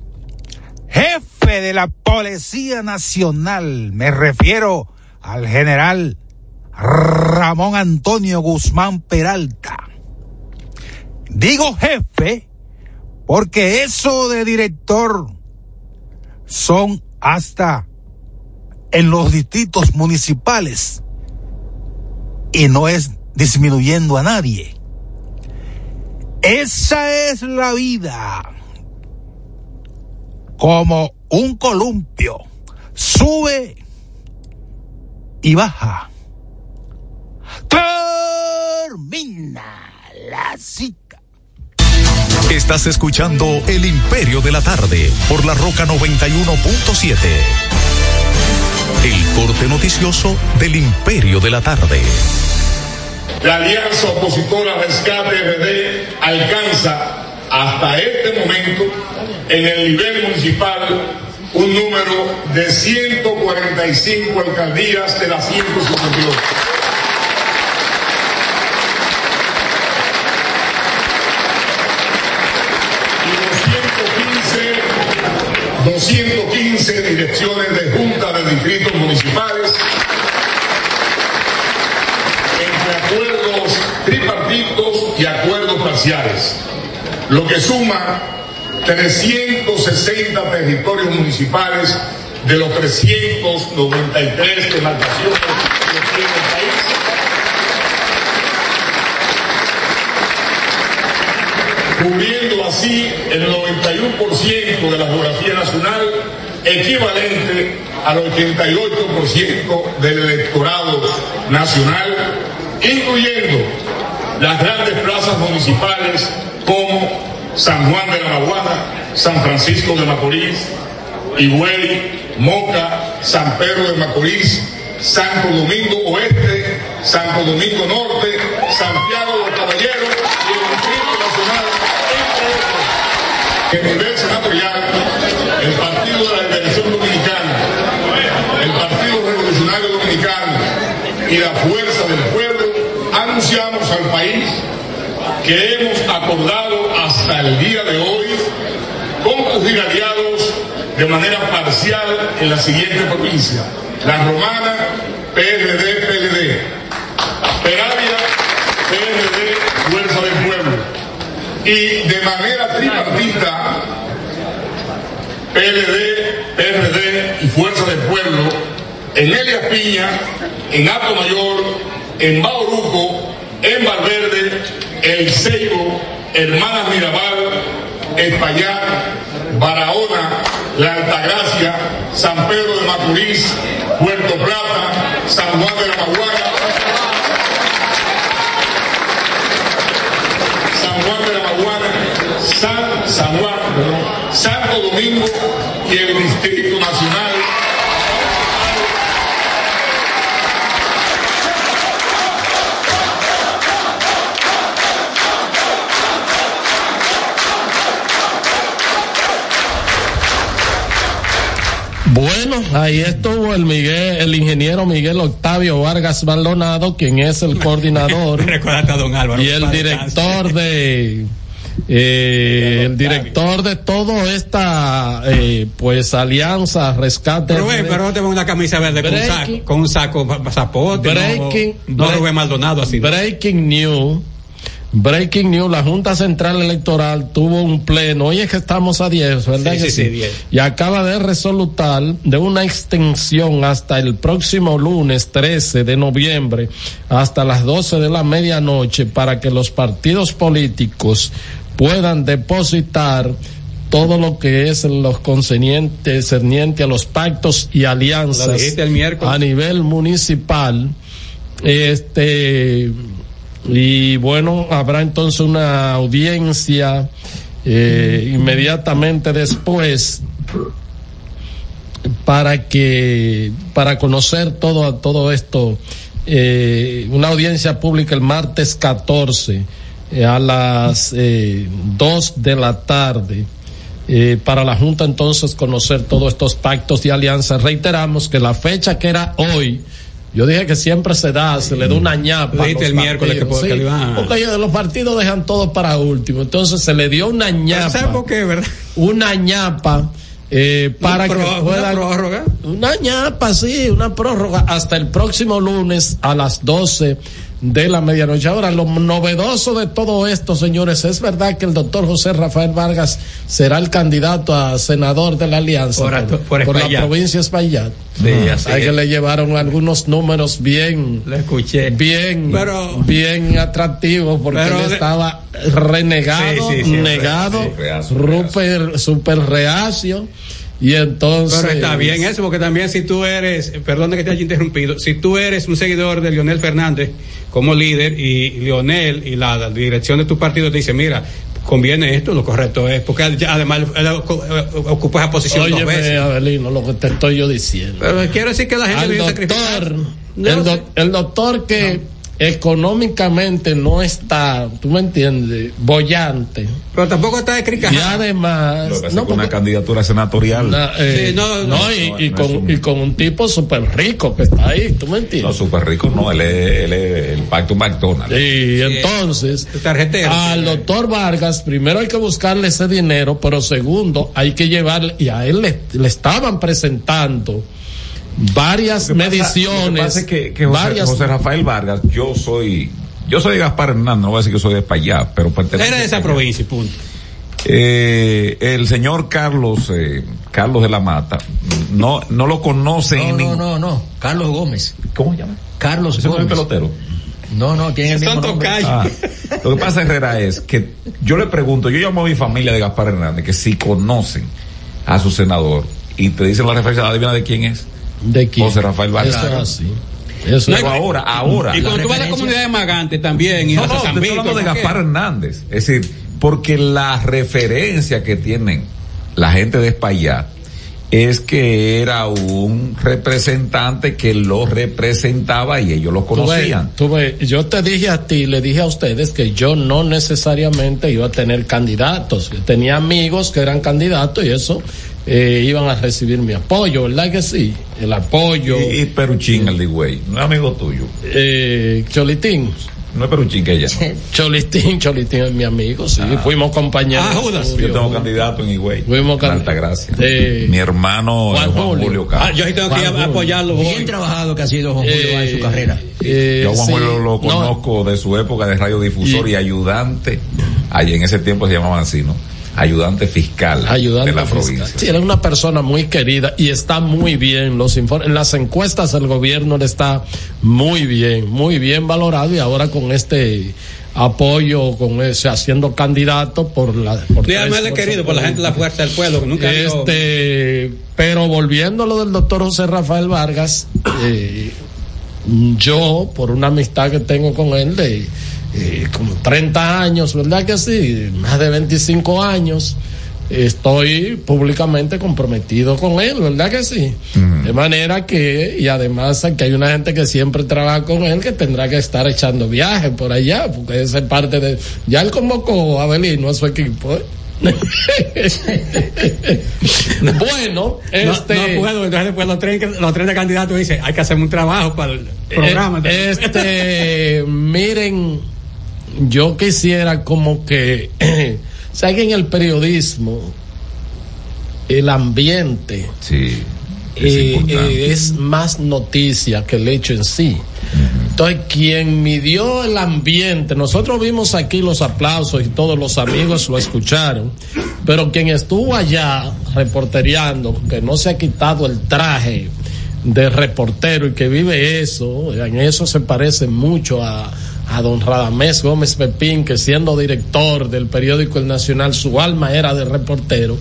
S14: jefe de la Policía Nacional, me refiero al general Ramón Antonio Guzmán Peralta. Digo jefe porque eso de director son hasta en los distritos municipales y no es disminuyendo a nadie. Esa es la vida. Como un columpio. Sube y baja. clásica.
S5: Estás escuchando El Imperio de la Tarde por la Roca 91.7. El corte noticioso del Imperio de la Tarde.
S15: La alianza opositora Rescate RD alcanza hasta este momento en el nivel municipal un número de 145 alcaldías de las 158. Y 215, 215 direcciones de junta de distritos municipales entre acuerdos tripartitos y acuerdos parciales, lo que suma 360 territorios municipales de los 393 demarcaciones que tiene el país. Cubriendo así el 91% de la geografía nacional, equivalente al 88% del electorado nacional, incluyendo las grandes plazas municipales como San Juan de la Maguana, San Francisco de Macorís, Higüey, Moca, San Pedro de Macorís, Santo Domingo Oeste, Santo Domingo Norte, Santiago de Caballeros y el Distrito Nacional. En nivel senatorial, el Partido de la Liberación Dominicana, el Partido Revolucionario Dominicano y la Fuerza del Pueblo anunciamos al país que hemos acordado hasta el día de hoy concurrir aliados de manera parcial en la siguiente provincia. La Romana, PRD, PLD PRD, Fuerza del Pueblo. Y de manera tripartita, PLD, PRD y Fuerza del Pueblo, en Elias Piña, en Alto Mayor, en Bauruco, en Valverde, El Ceibo, Hermanas Mirabal, Espaillat, Barahona, La Altagracia, San Pedro de Macorís, Puerto Plata, San Juan de la Maguana, Domingo y el Distrito Nacional.
S7: Bueno, ahí estuvo el Miguel, el ingeniero Miguel Octavio Vargas Maldonado, quien es el coordinador
S9: Recuérdate a don Álvaro.
S7: y el director de eh, el director de toda esta eh, pues alianza rescate
S9: Rubén, pero no te una camisa verde con un saco, con un saco pasaporte.
S7: Breaking-
S9: no, no Rubén Maldonado así.
S7: Breaking news. Breaking news, la Junta Central Electoral tuvo un pleno, hoy es que estamos a 10, ¿verdad?
S9: Sí,
S7: que
S9: sí, sí, 10.
S7: Y acaba de resolutar de una extensión hasta el próximo lunes 13 de noviembre, hasta las 12 de la medianoche, para que los partidos políticos puedan depositar todo lo que es los concernientes cerniente a los pactos y alianzas a nivel municipal. Este y bueno, habrá entonces una audiencia eh, inmediatamente después para que para conocer todo todo esto eh, una audiencia pública el martes 14 eh, a las eh, 2 de la tarde eh, para la Junta entonces conocer todos estos pactos y alianzas. Reiteramos que la fecha que era hoy, yo dije que siempre se da, se le da una ñapa.
S9: Lo
S7: a
S9: dijiste
S7: los
S9: el miércoles que iban a-
S7: Porque los partidos dejan todo para último. Entonces se le dio una ñapa.
S9: ¿Sabes por qué, verdad?
S7: Una ñapa. eh, para
S9: Una
S7: que puedan-
S9: una prórroga.
S7: una ñapa, sí, una prórroga hasta el próximo lunes a las 12 de la medianoche. Ahora, lo novedoso de todo esto, señores, es verdad que el doctor José Rafael Vargas será el candidato a senador de la Alianza
S9: Por-
S7: por,
S9: por
S7: por la provincia de Espaillat.
S9: Sí,
S7: Hay que le llevaron algunos números bien,
S9: escuché.
S7: bien,
S9: Pero-
S7: bien atractivos porque
S9: Pero
S7: él estaba renegado,
S9: Sí, sí, sí,
S7: negado,
S6: sí, reacio,
S7: ruper- super reacio Y entonces.
S9: Pero está bien eso, porque también si tú eres, perdón que te haya interrumpido, si tú eres un seguidor de Leonel Fernández como líder y Leonel y la, la dirección de tu partido te dice, mira, conviene esto, lo correcto es, porque además ocupa esa posición dos
S7: Óyeme,
S9: veces.
S7: Abelino, lo que te estoy yo diciendo.
S9: Pero quiero decir que la gente viene
S7: doctor, el, doc- el doctor que económicamente no está, tú me entiendes, bollante.
S9: Pero tampoco está de
S7: Y además,
S6: Lo que
S7: no,
S6: que una candidatura senatorial.
S7: na- eh,
S9: Sí, no,
S7: no,
S9: no,
S7: y,
S6: no,
S7: y
S6: no
S7: con,
S6: un-
S7: y con un tipo súper rico que está ahí, tú me
S6: No,
S7: entiendes.
S6: súper rico, no, él es, él es el pacto McDonald's.
S7: Y entonces,
S9: tarjetero.
S7: al doctor Vargas, primero hay que buscarle ese dinero, pero segundo, hay que llevarle, y a él le, le estaban presentando varias
S6: Lo que pasa-
S7: mediciones.
S6: Lo que pasa es que, que José,
S7: varias,
S6: José Rafael Vargas, yo soy, yo soy de Gaspar Hernández, no voy a decir que soy de para allá, pero pertenece
S9: Era de esa provincia, punto.
S6: Eh, el señor Carlos, eh, Carlos de la Mata, no, no lo conocen.
S8: No,
S6: en
S8: no,
S6: ningún-
S8: no, no. Carlos Gómez.
S6: ¿Cómo se llama?
S8: Carlos
S6: Ese no es el
S8: Gómez.
S6: pelotero.
S8: No, no, tiene el mismo nombre.
S6: Ah, lo que pasa, Herrera, es que yo le pregunto, yo llamo a mi familia de Gaspar Hernández, que si conocen a su senador y te dicen la referencia, adivina de quién es.
S7: ¿De quién?
S6: José Rafael Vargas.
S7: Eso. Eso
S6: Pero ahora, ahora.
S9: Y cuando tú vas a la comunidad de Magante también, y
S6: No, no,
S9: San
S6: hablando de. Gaspar Hernández. Es decir, porque la referencia que tienen la gente de Espaillat es que era un representante que lo representaba y ellos lo
S7: Tú ves,
S6: conocían.
S7: tú ves, yo te dije a ti, le dije a ustedes que yo no necesariamente iba a tener candidatos. Yo tenía amigos que eran candidatos y eso eh, iban a recibir mi apoyo, ¿verdad que sí? El apoyo.
S6: Y, y Peruchín, el de Güey, no es amigo tuyo.
S7: Eh, Cholitín.
S6: No es Peruchín que ella.
S7: Cholitín, Cholitín es mi amigo, sí. Fuimos compañeros.
S9: Ah, Judas.
S6: Yo tengo candidato en Higüey.
S7: Fuimos
S6: en
S7: can-
S6: Altagracia.
S7: Eh,
S6: Mi hermano
S7: Juan
S6: es Juan
S7: Julio.
S6: Julio, Castro.
S9: Ah, yo sí tengo que apoyarlo.
S8: Bien
S9: hoy.
S8: trabajado que ha sido Juan Julio en su carrera.
S7: eh,
S6: Yo Juan
S7: sí,
S6: Julio lo
S7: no,
S6: conozco de su época de radiodifusor y,
S7: Y-
S6: ayudante, allí en ese tiempo se llamaba así, ¿no? Ayudante fiscal
S7: ayudante
S6: de la
S7: fiscal.
S6: provincia.
S7: Sí, es una persona muy querida y está muy bien. Los informes, en las encuestas del gobierno él está muy bien, muy bien valorado y ahora con este apoyo, con ese haciendo candidato por la. Por tres fuerzas
S9: querido por la gente de la fuerza del pueblo, que nunca dio-
S7: Este, pero volviendo a lo del doctor José Rafael Vargas, eh, yo, por una amistad que tengo con él de eh, como 30 años, ¿verdad que sí? Más de 25 años, estoy públicamente comprometido con él, ¿verdad que sí? De manera que, y además que hay una gente que siempre trabaja con él que tendrá que estar echando viajes por allá, porque esa es parte de... Ya él convocó a Abelino a su equipo, ¿eh? bueno,
S9: No,
S7: este...
S9: no puedo, entonces después los tres, los tres de candidatos dicen, hay que hacer un trabajo para el programa.
S7: Eh, Este, miren, yo quisiera como que, ¿saben que en el periodismo el ambiente
S6: Sí.
S7: eh,
S6: importante.
S7: eh, es más noticia que el hecho en sí? Entonces, quien midió el ambiente, nosotros vimos aquí los aplausos y todos los amigos lo escucharon, pero quien estuvo allá reportereando, que no se ha quitado el traje de reportero y que vive eso, en eso se parece mucho a, a don Radamés Gómez Pepín, que siendo director del periódico El Nacional, su alma era de reportero.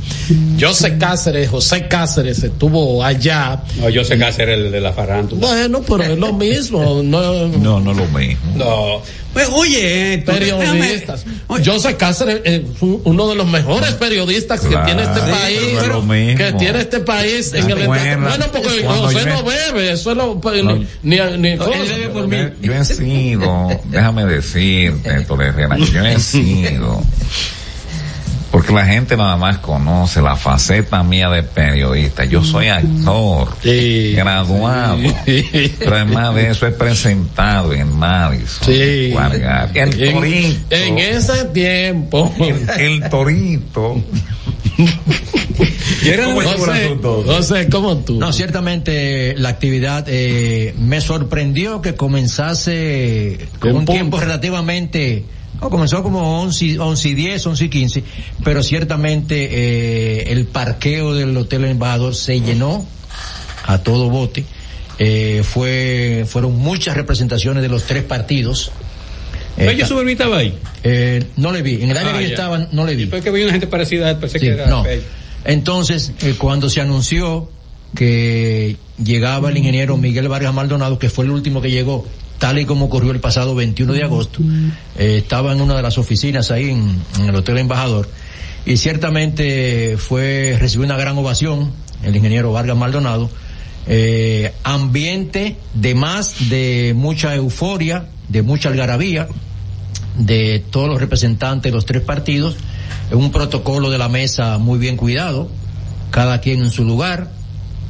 S7: José Cáceres, José Cáceres estuvo allá.
S9: No, yo sé que hacer el de la farándula.
S7: Bueno, pero es lo mismo. No,
S6: No, no lo mismo.
S9: No. Pues, oye, esto,
S7: periodistas.
S9: déjame-
S7: José Cáceres es un- uno de los mejores periodistas que
S6: Claro,
S7: tiene este
S6: sí,
S7: país.
S6: pero.
S7: Que tiene este país en el
S6: Bueno,
S7: Bueno, porque José
S6: yo-
S7: no bebe, eso es lo, pues,
S6: No.
S7: ni, ni, ni cosa.
S6: Yo he sido, déjame decirte, Herrera, yo he sido. Porque la gente nada más conoce la faceta mía de periodista. Yo soy actor, graduado. Pero además de eso he presentado en Madison.
S7: Sí.
S6: El
S7: En-
S6: Torito.
S7: En ese tiempo.
S6: El Torito.
S7: ¿Cómo estuvo el asunto? José, ¿cómo tú?
S8: No, ciertamente la actividad eh, me sorprendió que comenzase con un
S7: punto.
S8: tiempo relativamente... no, comenzó como 11, 11 y 10, 11 y 15, pero ciertamente eh, el parqueo del Hotel Embajador se llenó a todo bote. Eh, fue, fueron muchas representaciones de los tres partidos.
S9: Pero
S8: Eh,
S9: yo su estaba ahí.
S8: eh, no le vi, en el área
S9: Ah,
S8: que yo estaba no le vi.
S9: Porque vi una gente parecida, pensé que
S8: Sí,
S9: era
S8: no. Entonces, eh, cuando se anunció que llegaba el ingeniero Miguel Vargas Maldonado, que fue el último que llegó, tal y como ocurrió el pasado 21 de agosto, eh, estaba en una de las oficinas ahí en, el Hotel Embajador, y ciertamente fue, recibió una gran ovación el ingeniero Vargas Maldonado, eh, ambiente de más, de mucha euforia, de mucha algarabía, de todos los representantes de los tres partidos, un protocolo de la mesa muy bien cuidado, cada quien en su lugar,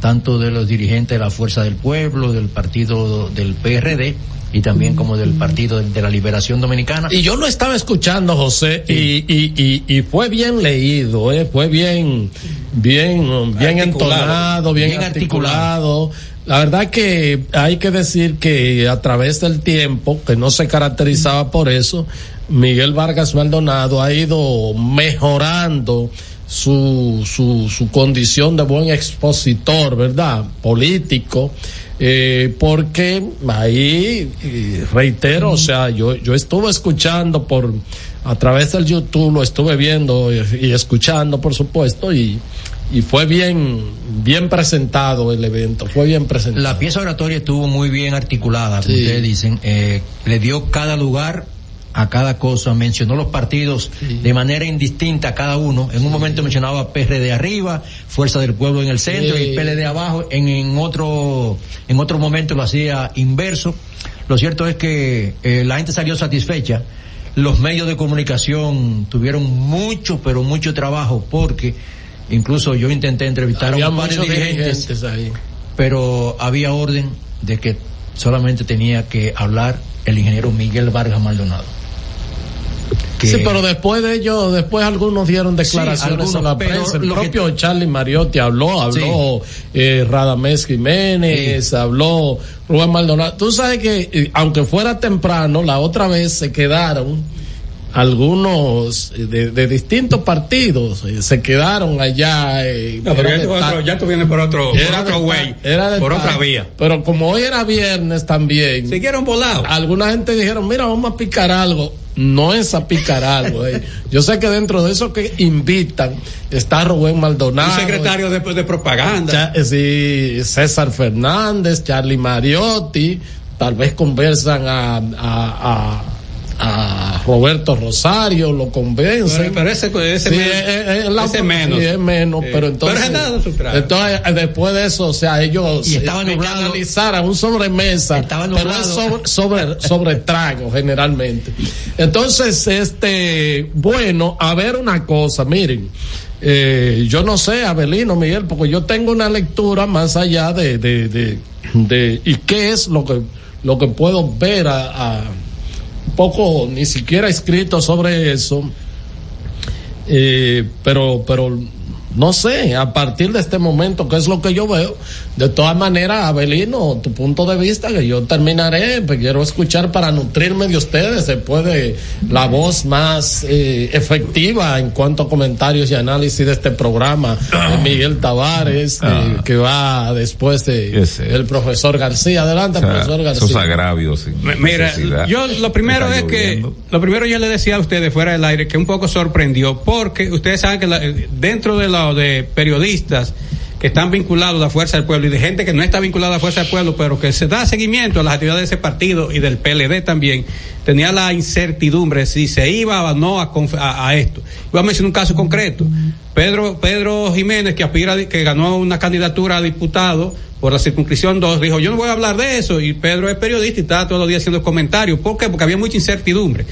S8: tanto de los dirigentes de la Fuerza del Pueblo, del partido del PRD y también como del Partido de la Liberación Dominicana.
S7: Y yo lo estaba escuchando, José, y, y, y, y fue bien leído, ¿eh? fue bien, bien, bien entonado, bien,
S8: Bien
S7: articulado. La verdad que hay que decir que a través del tiempo, que no se caracterizaba por eso, Miguel Vargas Maldonado ha ido mejorando su, su, su condición de buen expositor, ¿verdad? Político. Eh, porque ahí, eh, reitero, o sea, yo, yo estuve escuchando por, a través del YouTube, lo estuve viendo y, y escuchando, por supuesto, y, y fue bien, bien presentado el evento, fue bien presentado.
S8: La pieza oratoria estuvo muy bien articulada, como ustedes dicen, eh, le dio cada lugar a cada cosa, mencionó los partidos de manera indistinta a cada uno. En un momento mencionaba PRD arriba, Fuerza del Pueblo en el centro
S7: Sí.
S8: y PLD abajo. En, en otro en otro momento lo hacía inverso. Lo cierto es que eh, la gente salió satisfecha. Los medios de comunicación tuvieron mucho, pero mucho trabajo porque incluso yo intenté entrevistar
S7: Había
S8: a un par de
S7: muchos
S8: dirigentes
S7: dirigentes ahí.
S8: pero había orden de que solamente tenía que hablar el ingeniero Miguel Vargas Maldonado. Que-
S7: Sí, pero después de ello, después algunos dieron declaraciones
S8: algunos,
S7: a la prensa. El
S8: que-
S7: propio Charlie Mariotti habló, habló eh, Radamés Jiménez, habló Rubén Maldonado. Tú sabes que, eh, aunque fuera temprano, la otra vez se quedaron algunos eh, de, de distintos partidos, eh, se quedaron allá. eh,
S9: No, pero ya tú, otro- ya tú vienes por otro, por
S7: era
S9: otro
S7: de
S9: güey,
S7: ta- era de
S9: por otra vía.
S7: Pero como hoy era viernes también.
S9: Siguieron volados.
S7: Alguna gente dijeron, mira, vamos a picar algo. No es a picar algo. eh. Yo sé que dentro de eso que invitan está Rubén Maldonado.
S9: Un secretario de, de propaganda.
S7: Cha- eh, sí, César Fernández, Charlie Mariotti, tal vez conversan a, a, a, a Roberto Rosario, lo convencen.
S9: Pero- pero ese- ese
S7: Sí,
S9: menos-
S7: es- es- es la-
S9: ese menos.
S7: sí, es menos, pero entonces.
S9: Pero es nada, su trago.
S7: entonces, eh, después de eso, o sea, ellos
S8: Y estaba
S7: eh,
S8: nublado.
S7: analizaran un sobremesa,
S8: Estaba
S7: pero es sobre, sobre, sobre trago generalmente. Entonces, este, bueno, a ver una cosa, miren, eh, yo no sé, Abelino, Miguel, porque yo tengo una lectura más allá de, de, de, de y qué es lo que, lo que puedo ver a, a poco, ni siquiera escrito sobre eso, eh, pero, pero no sé, a partir de este momento, ¿qué es lo que yo veo? De todas maneras, Abelino, tu punto de vista, que yo terminaré, pues quiero escuchar para nutrirme de ustedes, después de la voz más eh, efectiva en cuanto a comentarios y análisis de este programa, de Miguel Tavares, eh, que va después de el profesor García. Adelante,
S6: O sea,
S7: profesor García.
S6: esos agravios. sin
S9: Mira,
S6: necesidad.
S9: yo lo primero es que, lo primero yo le decía a ustedes fuera del aire que un poco sorprendió porque ustedes saben que la- dentro de los de periodistas que están vinculados a la Fuerza del Pueblo y de gente que no está vinculada a la Fuerza del Pueblo, pero que se da seguimiento a las actividades de ese partido y del PLD también, tenía la incertidumbre si se iba o no a, a, a esto. Voy a mencionar un caso concreto. Pedro, Pedro Jiménez, que aspira, que ganó una candidatura a diputado por la circunscripción 2, dijo, yo no voy a hablar de eso. Y Pedro es periodista y está todos los días haciendo comentarios. ¿Por qué? Porque había mucha incertidumbre.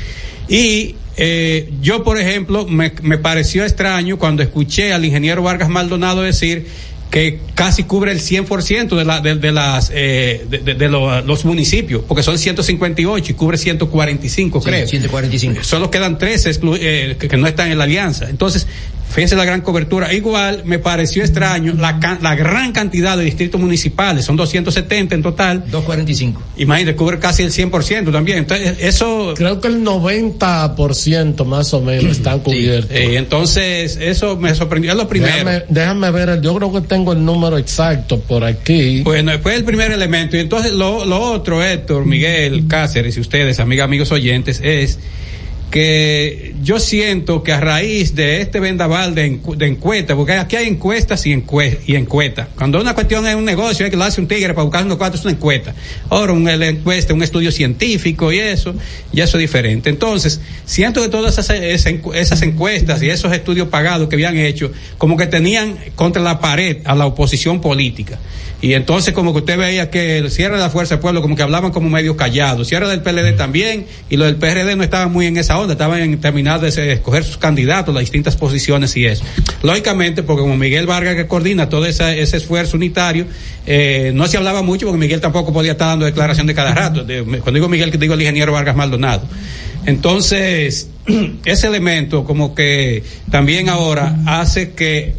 S9: Y eh, yo, por ejemplo, me, me pareció extraño cuando escuché al ingeniero Vargas Maldonado decir que casi cubre el 100% de, la, de, de las eh, de, de- lo- los municipios, porque son 158 y cubre 145,
S8: Sí,
S9: creo.
S8: 145.
S9: Solo quedan 13 exclu- eh, que, que no están en la alianza. Entonces, fíjense la gran cobertura. Igual me pareció extraño la, la gran cantidad de distritos municipales, son 270 en total.
S8: 245.
S9: Imagínate, cubre casi el 100% también. Entonces, eso...
S7: Creo que el 90% más o menos están cubiertos.
S9: Eh, entonces, eso me sorprendió. Es lo primero.
S7: Déjame, déjame ver, el- yo creo que tengo el número exacto por aquí.
S9: Bueno, fue el primer elemento. Y entonces lo, lo otro, Héctor, Miguel, Cáceres y ustedes, amigas, amigos oyentes, es que yo siento que a raíz de este vendaval de, encu de encuestas, porque aquí hay encuestas y, encue y encuestas. Cuando una cuestión es un negocio, hay que lo un tigre para buscar unos cuantos, es una encuesta. Ahora, una encuesta, un estudio científico y eso, y eso es diferente. Entonces, siento que todas esas, esas encuestas y esos estudios pagados que habían hecho, como que tenían contra la pared a la oposición política. Y entonces como que usted veía que el cierre de la Fuerza del Pueblo como que hablaban como medio callados, cierre del PLD también, y lo del PRD no estaban muy en esa onda, estaban en terminar de escoger sus candidatos, las distintas posiciones y eso. Lógicamente, porque como Miguel Vargas que coordina todo ese, ese esfuerzo unitario, eh, no se hablaba mucho porque Miguel tampoco podía estar dando declaración de cada rato. De, cuando digo Miguel, digo el ingeniero Vargas Maldonado. Entonces, ese elemento como que también ahora hace que,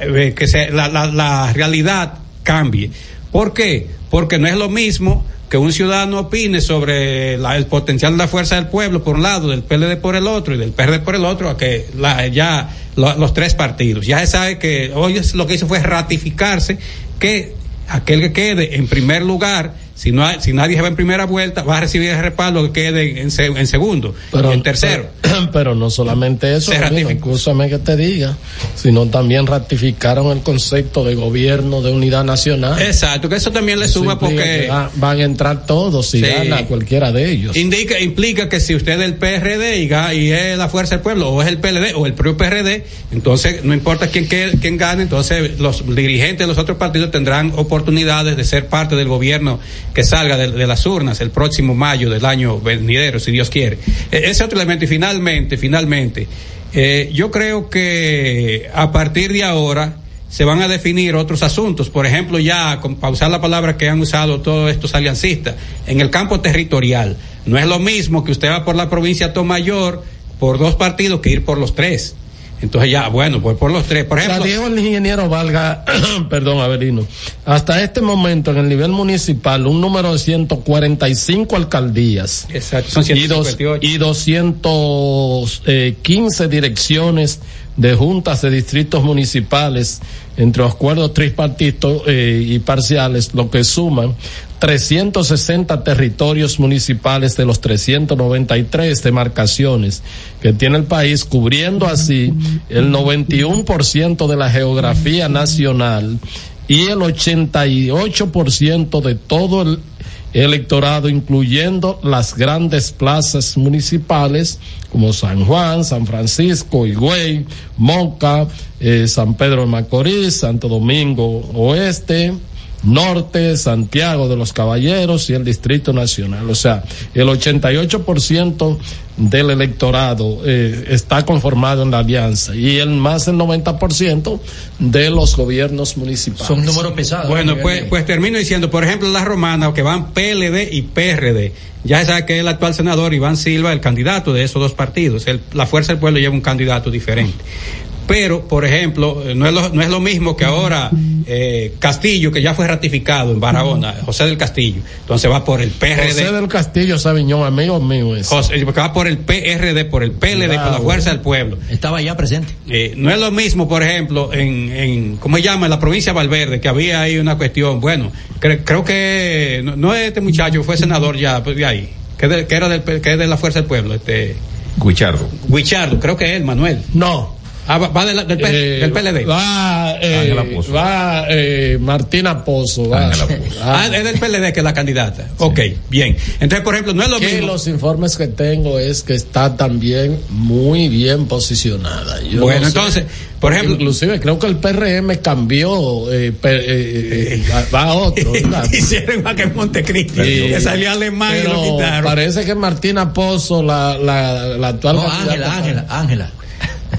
S9: eh, que se, la, la, la realidad cambie. ¿Por qué? Porque no es lo mismo que un ciudadano opine sobre la, el potencial de la fuerza del pueblo por un lado, del PLD por el otro y del PRD por el otro, a que la, ya lo, los tres partidos. Ya se sabe que hoy lo que hizo fue ratificarse que aquel que quede en primer lugar si no hay, si nadie se va en primera vuelta, va a recibir el respaldo que quede en, en segundo
S7: pero,
S9: en tercero.
S7: Pero, pero no solamente eso, escúchame que te diga, sino también ratificaron el concepto de gobierno de unidad nacional.
S9: Exacto, que eso también le suma porque
S7: va, van a entrar todos si sí. gana cualquiera de ellos.
S9: Indica, implica que si usted es del PRD y, y, es la fuerza del pueblo, o es el PLD o el propio PRD, entonces no importa quién, quién gane, entonces los dirigentes de los otros partidos tendrán oportunidades de ser parte del gobierno que salga de, las urnas el próximo mayo del año venidero, si Dios quiere. Ese otro elemento. Y finalmente, finalmente, eh, yo creo que a partir de ahora se van a definir otros asuntos. Por ejemplo, ya, para usar la palabra que han usado todos estos aliancistas, en el campo territorial. No es lo mismo que usted va por la provincia Tomayor por dos partidos que ir por los tres. Entonces ya, bueno, pues por los tres, por ejemplo.
S7: O sea, dijo el ingeniero Valga, perdón, Avelino, hasta este momento en el nivel municipal un número de 145 alcaldías.
S9: Exacto, son 158.
S7: Y, dos, y 215 eh, direcciones de juntas de distritos municipales entre los acuerdos tripartitos eh, y parciales, lo que suman 360 territorios municipales de los 393 demarcaciones que tiene el país, cubriendo así el 91% de la geografía nacional y el 88% de todo el electorado, incluyendo las grandes plazas municipales como San Juan, San Francisco, Higüey, Moca, eh, San Pedro de Macorís, Santo Domingo Oeste, Norte, Santiago de los Caballeros y el Distrito Nacional. O sea, el 88% del electorado eh, está conformado en la alianza y el más del 90% de los gobiernos municipales.
S8: Son números pesados.
S9: Bueno, pues, pues termino diciendo, por ejemplo, las romanas que van PLD y PRD. Ya se sabe que el actual senador Iván Silva, el candidato de esos dos partidos. El, la Fuerza del Pueblo lleva un candidato diferente pero por ejemplo no es lo, no es lo mismo que ahora eh, Castillo que ya fue ratificado en Barahona José del Castillo. Entonces va por el PRD
S7: José del Castillo Sabiñón amigo mío es.
S9: José, va por el PRD por el PLD claro. por la fuerza del pueblo.
S8: Estaba ya presente.
S9: Eh, no es lo mismo por ejemplo en, en cómo se llama en la provincia de Valverde que había ahí una cuestión. Bueno cre, creo que no, no, este muchacho fue senador ya pues, de ahí que, de, que era del que es de la fuerza del pueblo este
S6: Guichardo.
S9: Guichardo creo que es Manuel.
S7: No
S9: Ah, va, va de la, del, eh, del, PLD.
S7: Va, eh, va eh, Martina Pozo. Va.
S9: Pozo. Ah, es del PLD que es la candidata. Sí. Ok, bien. Entonces, por ejemplo, no es lo
S7: que
S9: mismo.
S7: los informes que tengo es que está también muy bien posicionada.
S9: Yo bueno, no sé, entonces, por ejemplo.
S7: Inclusive creo que el PRM cambió, eh, per, eh, va a otro.
S9: Hicieron igual que en Montecristi, que salió alemán y lo quitaron.
S7: Parece que Martina Pozo, la, la, la actual
S8: no, Ángela, Ángela, Ángela.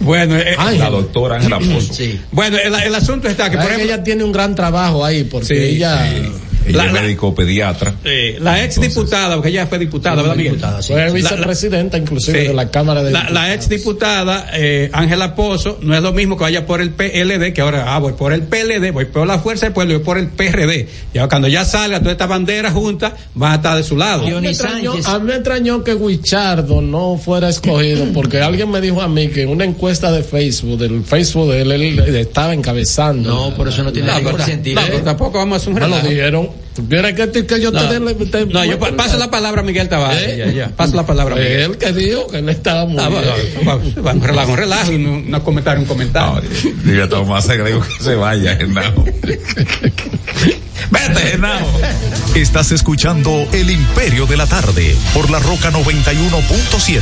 S9: Bueno, eh,
S6: la doctora Ángela Pozo.
S9: Sí. Bueno, el, el, asunto está que,
S7: por ejemplo, ella tiene un gran trabajo ahí porque sí, ella.
S6: Sí. Ella la, es médico pediatra.
S9: Eh, la ex diputada, porque ella fue diputada, ¿verdad, Miguel?
S7: Diputada, sí. Fue vicepresidenta, inclusive, de la Cámara de
S9: La, la ex diputada, Ángela eh, Pozo, no es lo mismo que vaya por el PLD, que ahora, ah, voy por el PLD, voy por la Fuerza del Pueblo, voy por el PRD. Ya cuando ya salga toda esta bandera junta, van a estar de su lado.
S7: A mí, me extrañó, a mí me extrañó que Guichardo no fuera escogido, porque alguien me dijo a mí que en una encuesta de Facebook, del Facebook de él, él estaba encabezando.
S8: No, por eso no tiene
S9: no,
S8: ningún sentido.
S9: No, pero tampoco vamos a hacer un
S7: Me lo dijeron, ¿Tú quieres que, te- que yo
S9: No,
S7: te, dé- te-
S9: no, yo pa- paso la palabra a Miguel Tavares.
S7: ¿Eh?
S9: Ya, ya. Paso la palabra a Miguel.
S7: Él que dijo que él estaba muy
S9: Ah,
S7: bien.
S9: va, va, va, relajo, relajo, un, un comentario, un comentario.
S6: Diga Tomás agrego que se vaya, Genao. Vete, Genao.
S5: Estás escuchando El Imperio de la Tarde por la Roca 91.7.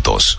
S16: juntos.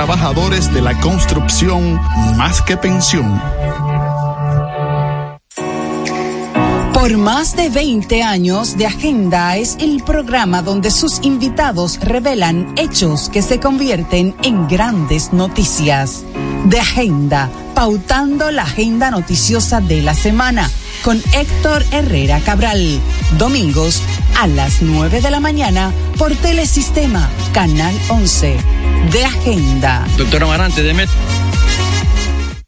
S17: de la construcción más que pensión.
S13: Por más de 20 años de Agenda es el programa donde sus invitados revelan hechos que se convierten en grandes noticias. De Agenda, pautando la agenda noticiosa de la semana con Héctor Herrera Cabral. Domingos a las 9 de la mañana por Telesistema, Canal 11. De Agenda.
S8: Doctor Amarante, deme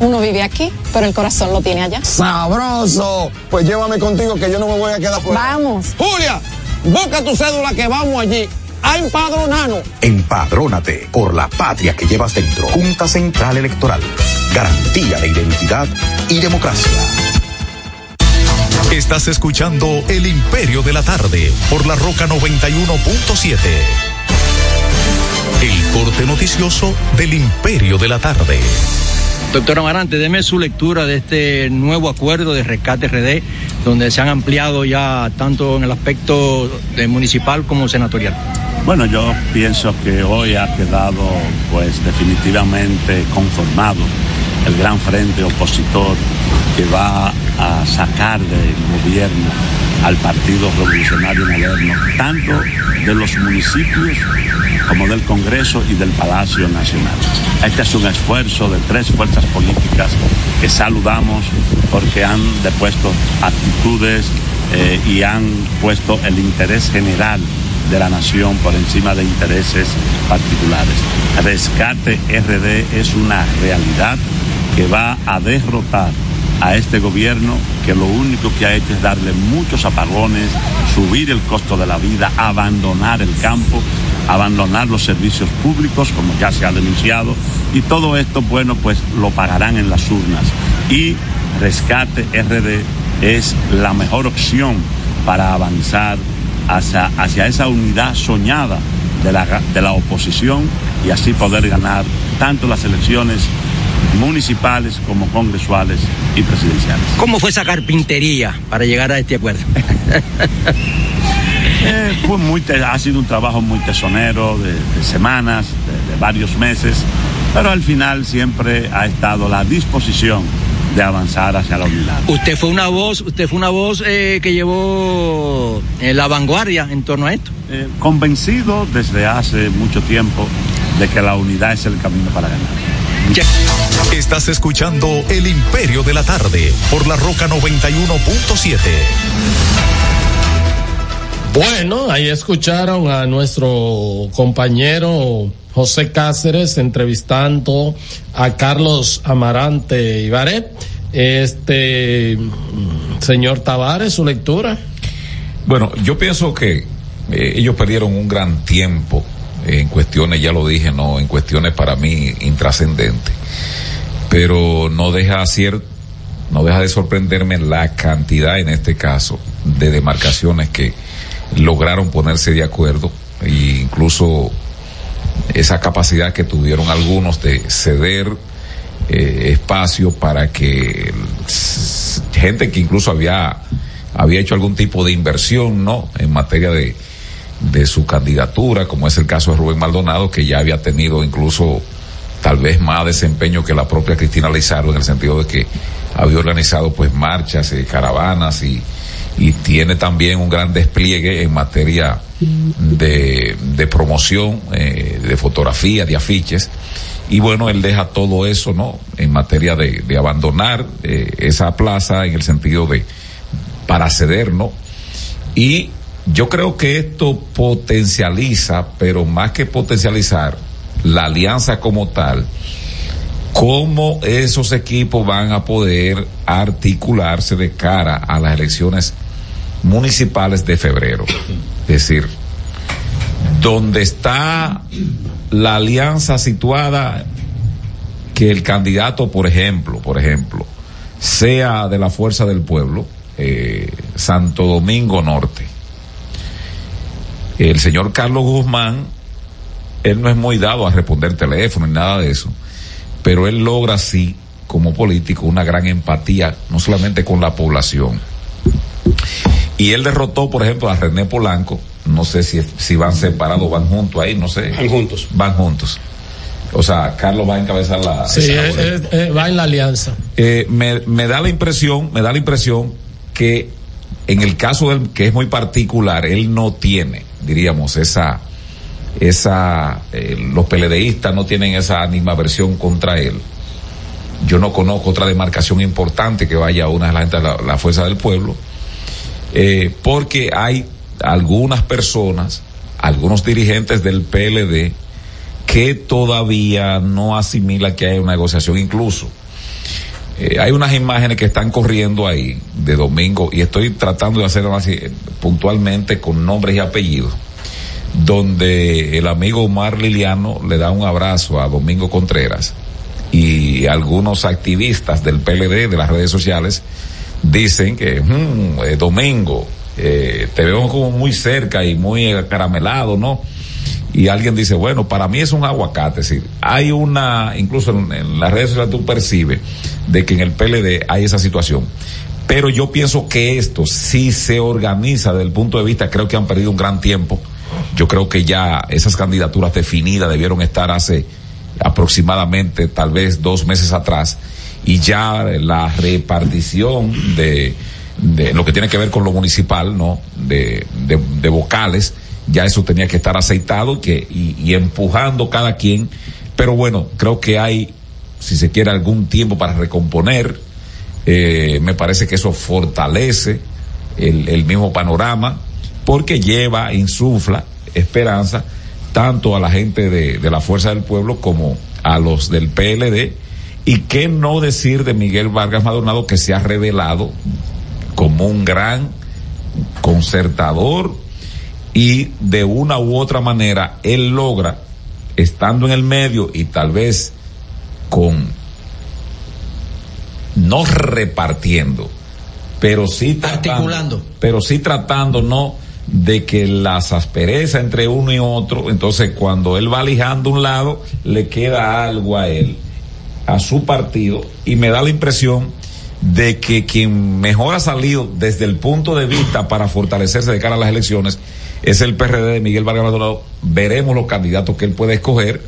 S18: uno vive aquí, pero el corazón lo tiene allá.
S11: ¡Sabroso! Pues llévame contigo que yo no me voy a quedar fuera.
S18: Vamos.
S11: Julia, busca tu cédula que vamos allí a empadronarnos.
S12: Empadrónate por la patria que llevas dentro. Junta Central Electoral. Garantía de identidad y democracia.
S5: Estás escuchando El Imperio de la Tarde por la Roca 91.7. El corte noticioso del Imperio de la Tarde.
S8: Doctor Amarante, deme su lectura de este nuevo acuerdo de rescate RD, donde se han ampliado ya tanto en el aspecto municipal como senatorial.
S19: Bueno, yo pienso que hoy ha quedado pues definitivamente conformado el gran frente opositor que va a sacar del gobierno al Partido Revolucionario Moderno, tanto de los municipios como del Congreso y del Palacio Nacional. Este es un esfuerzo de tres fuerzas políticas que saludamos porque han depuesto actitudes eh, y han puesto el interés general de la nación por encima de intereses particulares. Rescate RD es una realidad que va a derrotar a este gobierno que lo único que ha hecho es darle muchos apagones, subir el costo de la vida, abandonar el campo, abandonar los servicios públicos, como ya se ha denunciado, y todo esto, bueno, pues lo pagarán en las urnas. Y Rescate RD es la mejor opción para avanzar hacia, hacia esa unidad soñada de la, de la oposición y así poder ganar tanto las elecciones municipales como congresuales y presidenciales.
S20: ¿Cómo fue esa carpintería para llegar a este acuerdo?
S19: Eh, fue muy, ha sido un trabajo muy tesonero de, de semanas, de, de, varios meses, pero al final siempre ha estado la disposición de avanzar hacia la unidad.
S20: Usted fue una voz, usted fue una voz eh, que llevó eh, la vanguardia en torno a esto.
S19: Eh, convencido desde hace mucho tiempo de que la unidad es el camino para ganar.
S5: Estás escuchando El Imperio de la Tarde por la Roca 91.7.
S7: Bueno, ahí escucharon a nuestro compañero José Cáceres entrevistando a Carlos Amarante Ibaret. Este señor Tavares, su lectura.
S6: Bueno, yo pienso que eh, ellos perdieron un gran tiempo en cuestiones, ya lo dije, no, en cuestiones para mí intrascendentes. Pero no deja no deja de sorprenderme la cantidad, en este caso, de demarcaciones que lograron ponerse de acuerdo e incluso esa capacidad que tuvieron algunos de ceder eh, espacio para que gente que incluso había había hecho algún tipo de inversión no en materia de de su candidatura como es el caso de Rubén Maldonado que ya había tenido incluso tal vez más desempeño que la propia Cristina Lizardo en el sentido de que había organizado pues marchas y caravanas y y tiene también un gran despliegue en materia de, de promoción, eh, de fotografía, de afiches. Y bueno, él deja todo eso, ¿no? En materia de, de abandonar eh, esa plaza en el sentido de para ceder, ¿no? Y yo creo que esto potencializa, pero más que potencializar, la alianza como tal, cómo esos equipos van a poder articularse de cara a las elecciones municipales de febrero. Es decir, donde está la alianza situada que el candidato, por ejemplo, por ejemplo, sea de la fuerza del pueblo, eh, Santo Domingo Norte. El señor Carlos Guzmán, él no es muy dado a responder teléfono ni nada de eso, pero él logra sí, como político, una gran empatía, no solamente con la población, y él derrotó, por ejemplo, a René Polanco. No sé si, si van separados o van juntos ahí, no sé.
S9: Van juntos.
S6: Van juntos. O sea, Carlos va a encabezar la.
S7: Sí, es, es, es, va en la alianza.
S6: Eh, me, me da la impresión, me da la impresión que en el caso del que es muy particular, él no tiene, diríamos, esa, esa, eh, los peledeístas no tienen esa animaversión contra él. Yo no conozco otra demarcación importante que vaya a una de la, la fuerza del pueblo eh, porque hay algunas personas, algunos dirigentes del PLD que todavía no asimila que hay una negociación incluso. Eh, hay unas imágenes que están corriendo ahí de domingo y estoy tratando de hacerlo así puntualmente con nombres y apellidos donde el amigo Omar Liliano le da un abrazo a Domingo Contreras y algunos activistas del PLD de las redes sociales dicen que hmm, eh, Domingo, eh, te veo como muy cerca y muy caramelado, ¿no? Y alguien dice, bueno, para mí es un aguacate, es decir, hay una, incluso en, las redes sociales tú percibes de que en el PLD hay esa situación. Pero yo pienso que esto, si se organiza desde el punto de vista, creo que han perdido un gran tiempo. Yo creo que ya esas candidaturas definidas debieron estar hace aproximadamente tal vez dos meses atrás y ya la repartición de, de lo que tiene que ver con lo municipal, ¿no? De vocales, ya eso tenía que estar aceitado que, y, empujando cada quien. Pero bueno, creo que hay, si se quiere, algún tiempo para recomponer. Eh, me parece que eso fortalece el, mismo panorama porque lleva, insufla esperanza tanto a la gente de, de la Fuerza del Pueblo como a los del PLD. Y qué no decir de Miguel Vargas Maldonado que se ha revelado como un gran concertador y de una u otra manera él logra, estando en el medio y tal vez con, no repartiendo, pero sí tratando,
S8: Articulando.
S6: pero sí tratando, ¿no? De que las asperezas entre uno y otro, entonces cuando él va lijando un lado, le queda algo a él, a su partido, y me da la impresión de que quien mejor ha salido desde el punto de vista para fortalecerse de cara a las elecciones es el PRD de Miguel Vargas Maldonado. Veremos los candidatos que él puede escoger,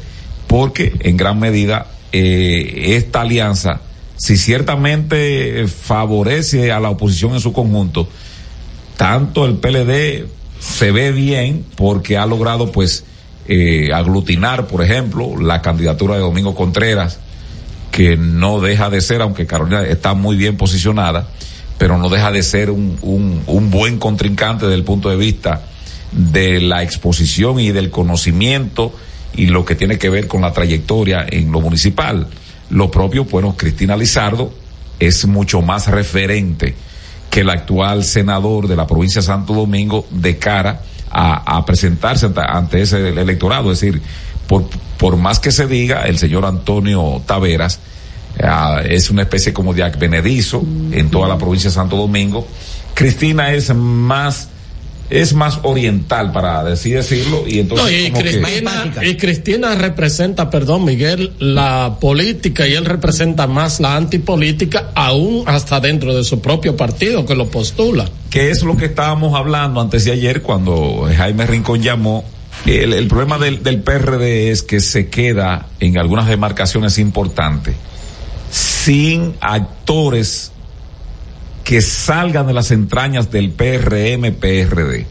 S6: porque en gran medida eh, esta alianza, si ciertamente favorece a la oposición en su conjunto, tanto el PLD se ve bien porque ha logrado pues eh, aglutinar, por ejemplo, la candidatura de Domingo Contreras, que no deja de ser, aunque Carolina está muy bien posicionada, pero no deja de ser un, un, un buen contrincante desde el punto de vista de la exposición y del conocimiento y lo que tiene que ver con la trayectoria en lo municipal. Lo propio, bueno, Cristina Lizardo es mucho más referente que el actual senador de la provincia de Santo Domingo de cara a, presentarse ante, ese electorado. Es decir, por, por más que se diga, el señor Antonio Taveras uh, es una especie como de advenedizo en toda la provincia de Santo Domingo. Cristina es más es más oriental para así decirlo y entonces
S7: no, y,
S6: como
S7: Cristina,
S6: que...
S7: y Cristina representa perdón Miguel la política y él representa más la antipolítica aún hasta dentro de su propio partido que lo postula.
S6: Que es lo que estábamos hablando antes de ayer cuando Jaime Rincón llamó. El, el problema del, del PRD es que se queda en algunas demarcaciones importantes sin actores que salgan de las entrañas del PRM, PRD.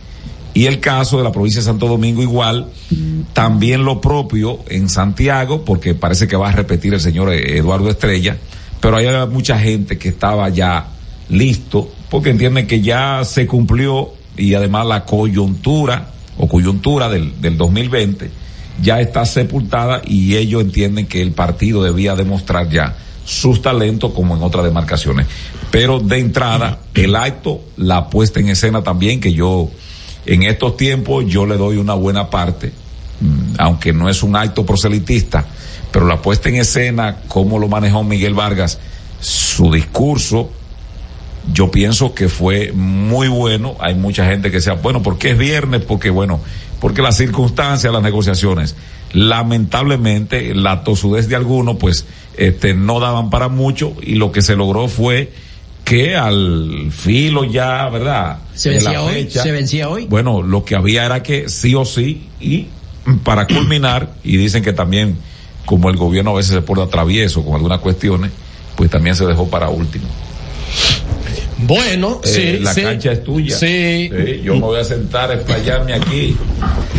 S6: Y el caso de la provincia de Santo Domingo igual, también lo propio en Santiago, porque parece que va a repetir el señor Eduardo Estrella, pero hay mucha gente que estaba ya listo, porque entienden que ya se cumplió y además la coyuntura o coyuntura del, del 2020 ya está sepultada y ellos entienden que el partido debía demostrar ya sus talentos como en otras demarcaciones. Pero de entrada, el acto, la puesta en escena también, que yo en estos tiempos yo le doy una buena parte, aunque no es un acto proselitista, pero la puesta en escena, cómo lo manejó Miguel Vargas, su discurso, yo pienso que fue muy bueno. Hay mucha gente que sea, bueno, porque es viernes, porque bueno, porque las circunstancias, las negociaciones, lamentablemente la tosudez de algunos, pues, este, no daban para mucho y lo que se logró fue que al filo ya, ¿verdad?
S8: Se vencía hoy, fecha, se vencía hoy.
S6: Bueno, lo que había era que sí o sí y para culminar y dicen que también como el gobierno a veces se pone travieso con algunas cuestiones, pues también se dejó para último.
S7: Bueno,
S6: eh,
S7: sí.
S6: La
S7: sí,
S6: cancha es tuya.
S7: Sí.
S6: sí. Yo me voy a sentar a explayarme aquí.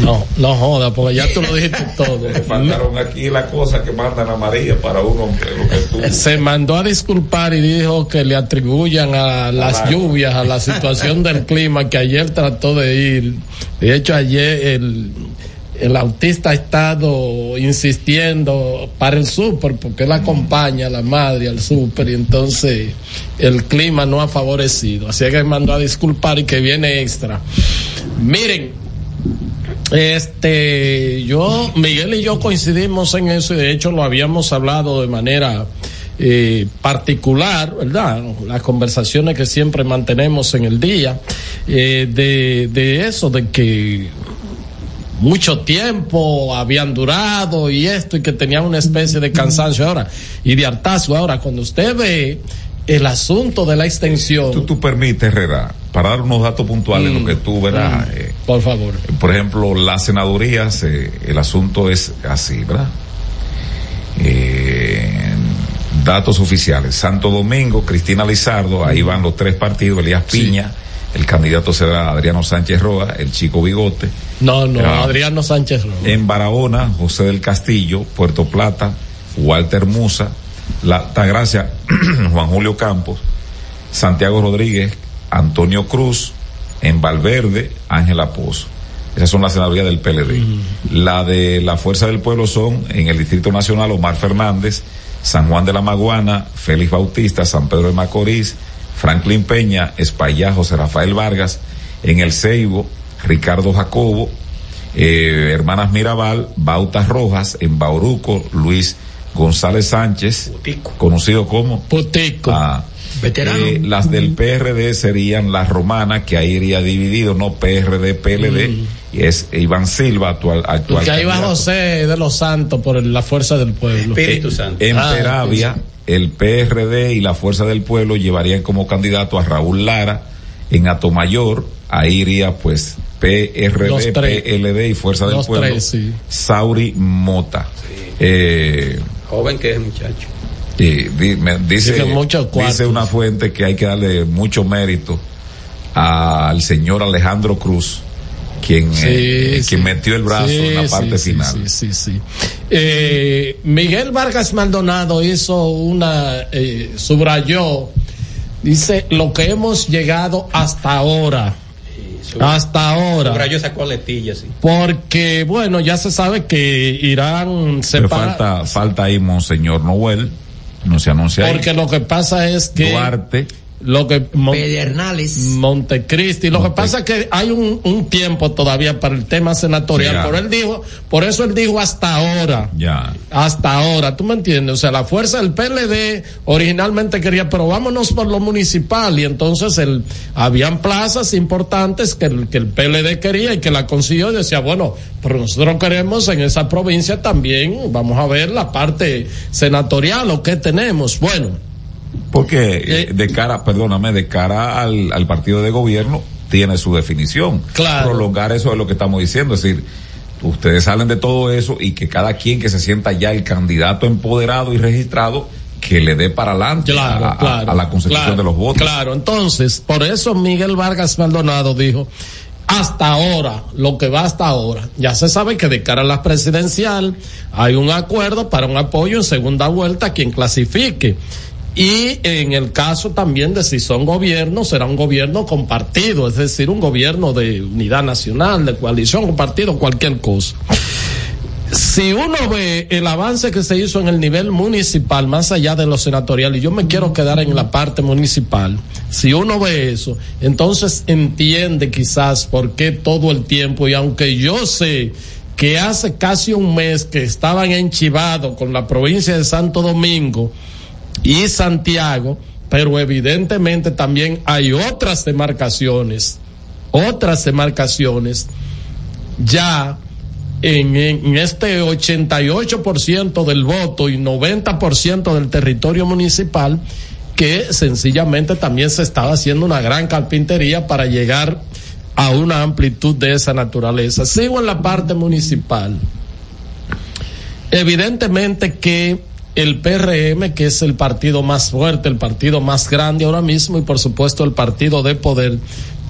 S7: No, no joda, porque ya tú lo dijiste todo.
S6: Me faltaron aquí las cosas que mandan a María para uno lo que.
S7: Se mandó a disculpar y dijo que le atribuyan a las lluvias, a la situación del clima, que ayer trató de ir. De hecho, ayer el el autista ha estado insistiendo para el súper porque él acompaña a la madre al súper y entonces el clima no ha favorecido. Así que mandó a disculpar y que viene extra. Miren, este, yo, Miguel y yo coincidimos en eso y de hecho lo habíamos hablado de manera eh, particular, ¿verdad? Las conversaciones que siempre mantenemos en el día, eh, de, de eso, de que mucho tiempo habían durado y esto y que tenían una especie de cansancio ahora y de hartazgo ahora. Cuando usted ve el asunto de la extensión.
S6: Tú, tú permites Herrera para dar unos datos puntuales mm, lo que tú verás
S7: mm, eh, por favor.
S6: por ejemplo las senadurías eh, el asunto es así verdad eh, Datos oficiales. Santo Domingo, Cristina Lizardo, ahí van los tres partidos, Elías Piña, el candidato será Adriano Sánchez Roa, el chico bigote.
S7: No, no. Adriano Sánchez.
S6: En Barahona, José del Castillo, Puerto Plata, Walter Musa, La Altagracia, Juan Julio Campos, Santiago Rodríguez, Antonio Cruz, en Valverde, Ángela Pozo. Esas son las senadurías del PLD. La de la Fuerza del Pueblo son en el Distrito Nacional Omar Fernández, San Juan de la Maguana, Félix Bautista, San Pedro de Macorís, Franklin Peña, Espaillá, José Rafael Vargas, en el Ceibo, Ricardo Jacobo, eh, Hermanas Mirabal, Bautas Rojas, en Bauruco, Luis González Sánchez, conocido como
S7: Putico.
S6: Veterano. las del PRD serían las romanas, que ahí iría dividido, no PRD, PLD, y es Iván Silva, actual, actual
S7: Porque ahí va. José de los Santos por la fuerza del pueblo.
S6: En
S7: Ah,
S6: Peravia, el PRD y la Fuerza del Pueblo llevarían como candidato a Raúl Lara. En Atomayor, ahí iría pues PRD,
S7: Los tres.
S6: PLD y Fuerza del Pueblo.
S7: tres, sí.
S6: Sauri Mota. Eh,
S9: Joven que es el muchacho.
S6: y di- me- dice, una fuente que hay que darle mucho mérito al señor Alejandro Cruz, quien,
S7: Sí,
S6: eh,
S7: sí.
S6: quien metió el brazo
S7: Sí,
S6: en la parte
S7: sí,
S6: final.
S7: Sí, sí, sí. Eh, Miguel Vargas Maldonado hizo una, eh, subrayó, dice, lo que hemos llegado hasta ahora. Hasta ahora.
S9: Subrayó esa coletilla, sí.
S7: Porque, bueno, ya se sabe que Irán se
S6: Pero falta, falta ahí Monseñor Noel, no se anuncia ahí.
S7: Porque lo que pasa es que.
S6: Duarte.
S7: Lo que. Mon-
S8: Pedernales.
S7: Montecristi. Lo que pasa es que hay un, un tiempo todavía para el tema senatorial.
S6: Sí,
S7: por él dijo, por eso él dijo hasta ahora.
S6: Ya.
S7: Hasta ahora, ¿tú me entiendes? O sea, la fuerza del PLD originalmente quería, pero vámonos por lo municipal. Y entonces el, habían plazas importantes que el, que el PLD quería y que la consiguió. Y decía, bueno, pero nosotros queremos en esa provincia también, vamos a ver la parte senatorial o qué tenemos. Bueno.
S6: Porque eh, de cara, perdóname, de cara al, al partido de gobierno tiene su definición.
S7: Claro.
S6: Prolongar eso es lo que estamos diciendo, es decir, ustedes salen de todo eso y que cada quien que se sienta ya el candidato empoderado y registrado que le dé para adelante
S7: Claro,
S6: a,
S7: claro,
S6: a la consecución
S7: claro,
S6: de los votos.
S7: Claro, entonces, por eso Miguel Vargas Maldonado dijo, hasta ahora, lo que va hasta ahora, ya se sabe que de cara a la presidencial hay un acuerdo para un apoyo en segunda vuelta a quien clasifique. Y en el caso también de si son gobiernos, será un gobierno compartido, es decir, un gobierno de unidad nacional, de coalición, compartido, cualquier cosa. Si uno ve el avance que se hizo en el nivel municipal, más allá de lo senatorial, y yo me quiero quedar en la parte municipal, si uno ve eso, entonces entiende quizás por qué todo el tiempo, y aunque yo sé que hace casi un mes que estaban enchivados con la provincia de Santo Domingo y Santiago, pero evidentemente también hay otras demarcaciones, otras demarcaciones ya en, en este 88% del voto y 90% del territorio municipal que sencillamente también se estaba haciendo una gran carpintería para llegar a una amplitud de esa naturaleza. Sigo en la parte municipal. Evidentemente que el PRM, que es el partido más fuerte, el partido más grande ahora mismo y por supuesto el partido de poder,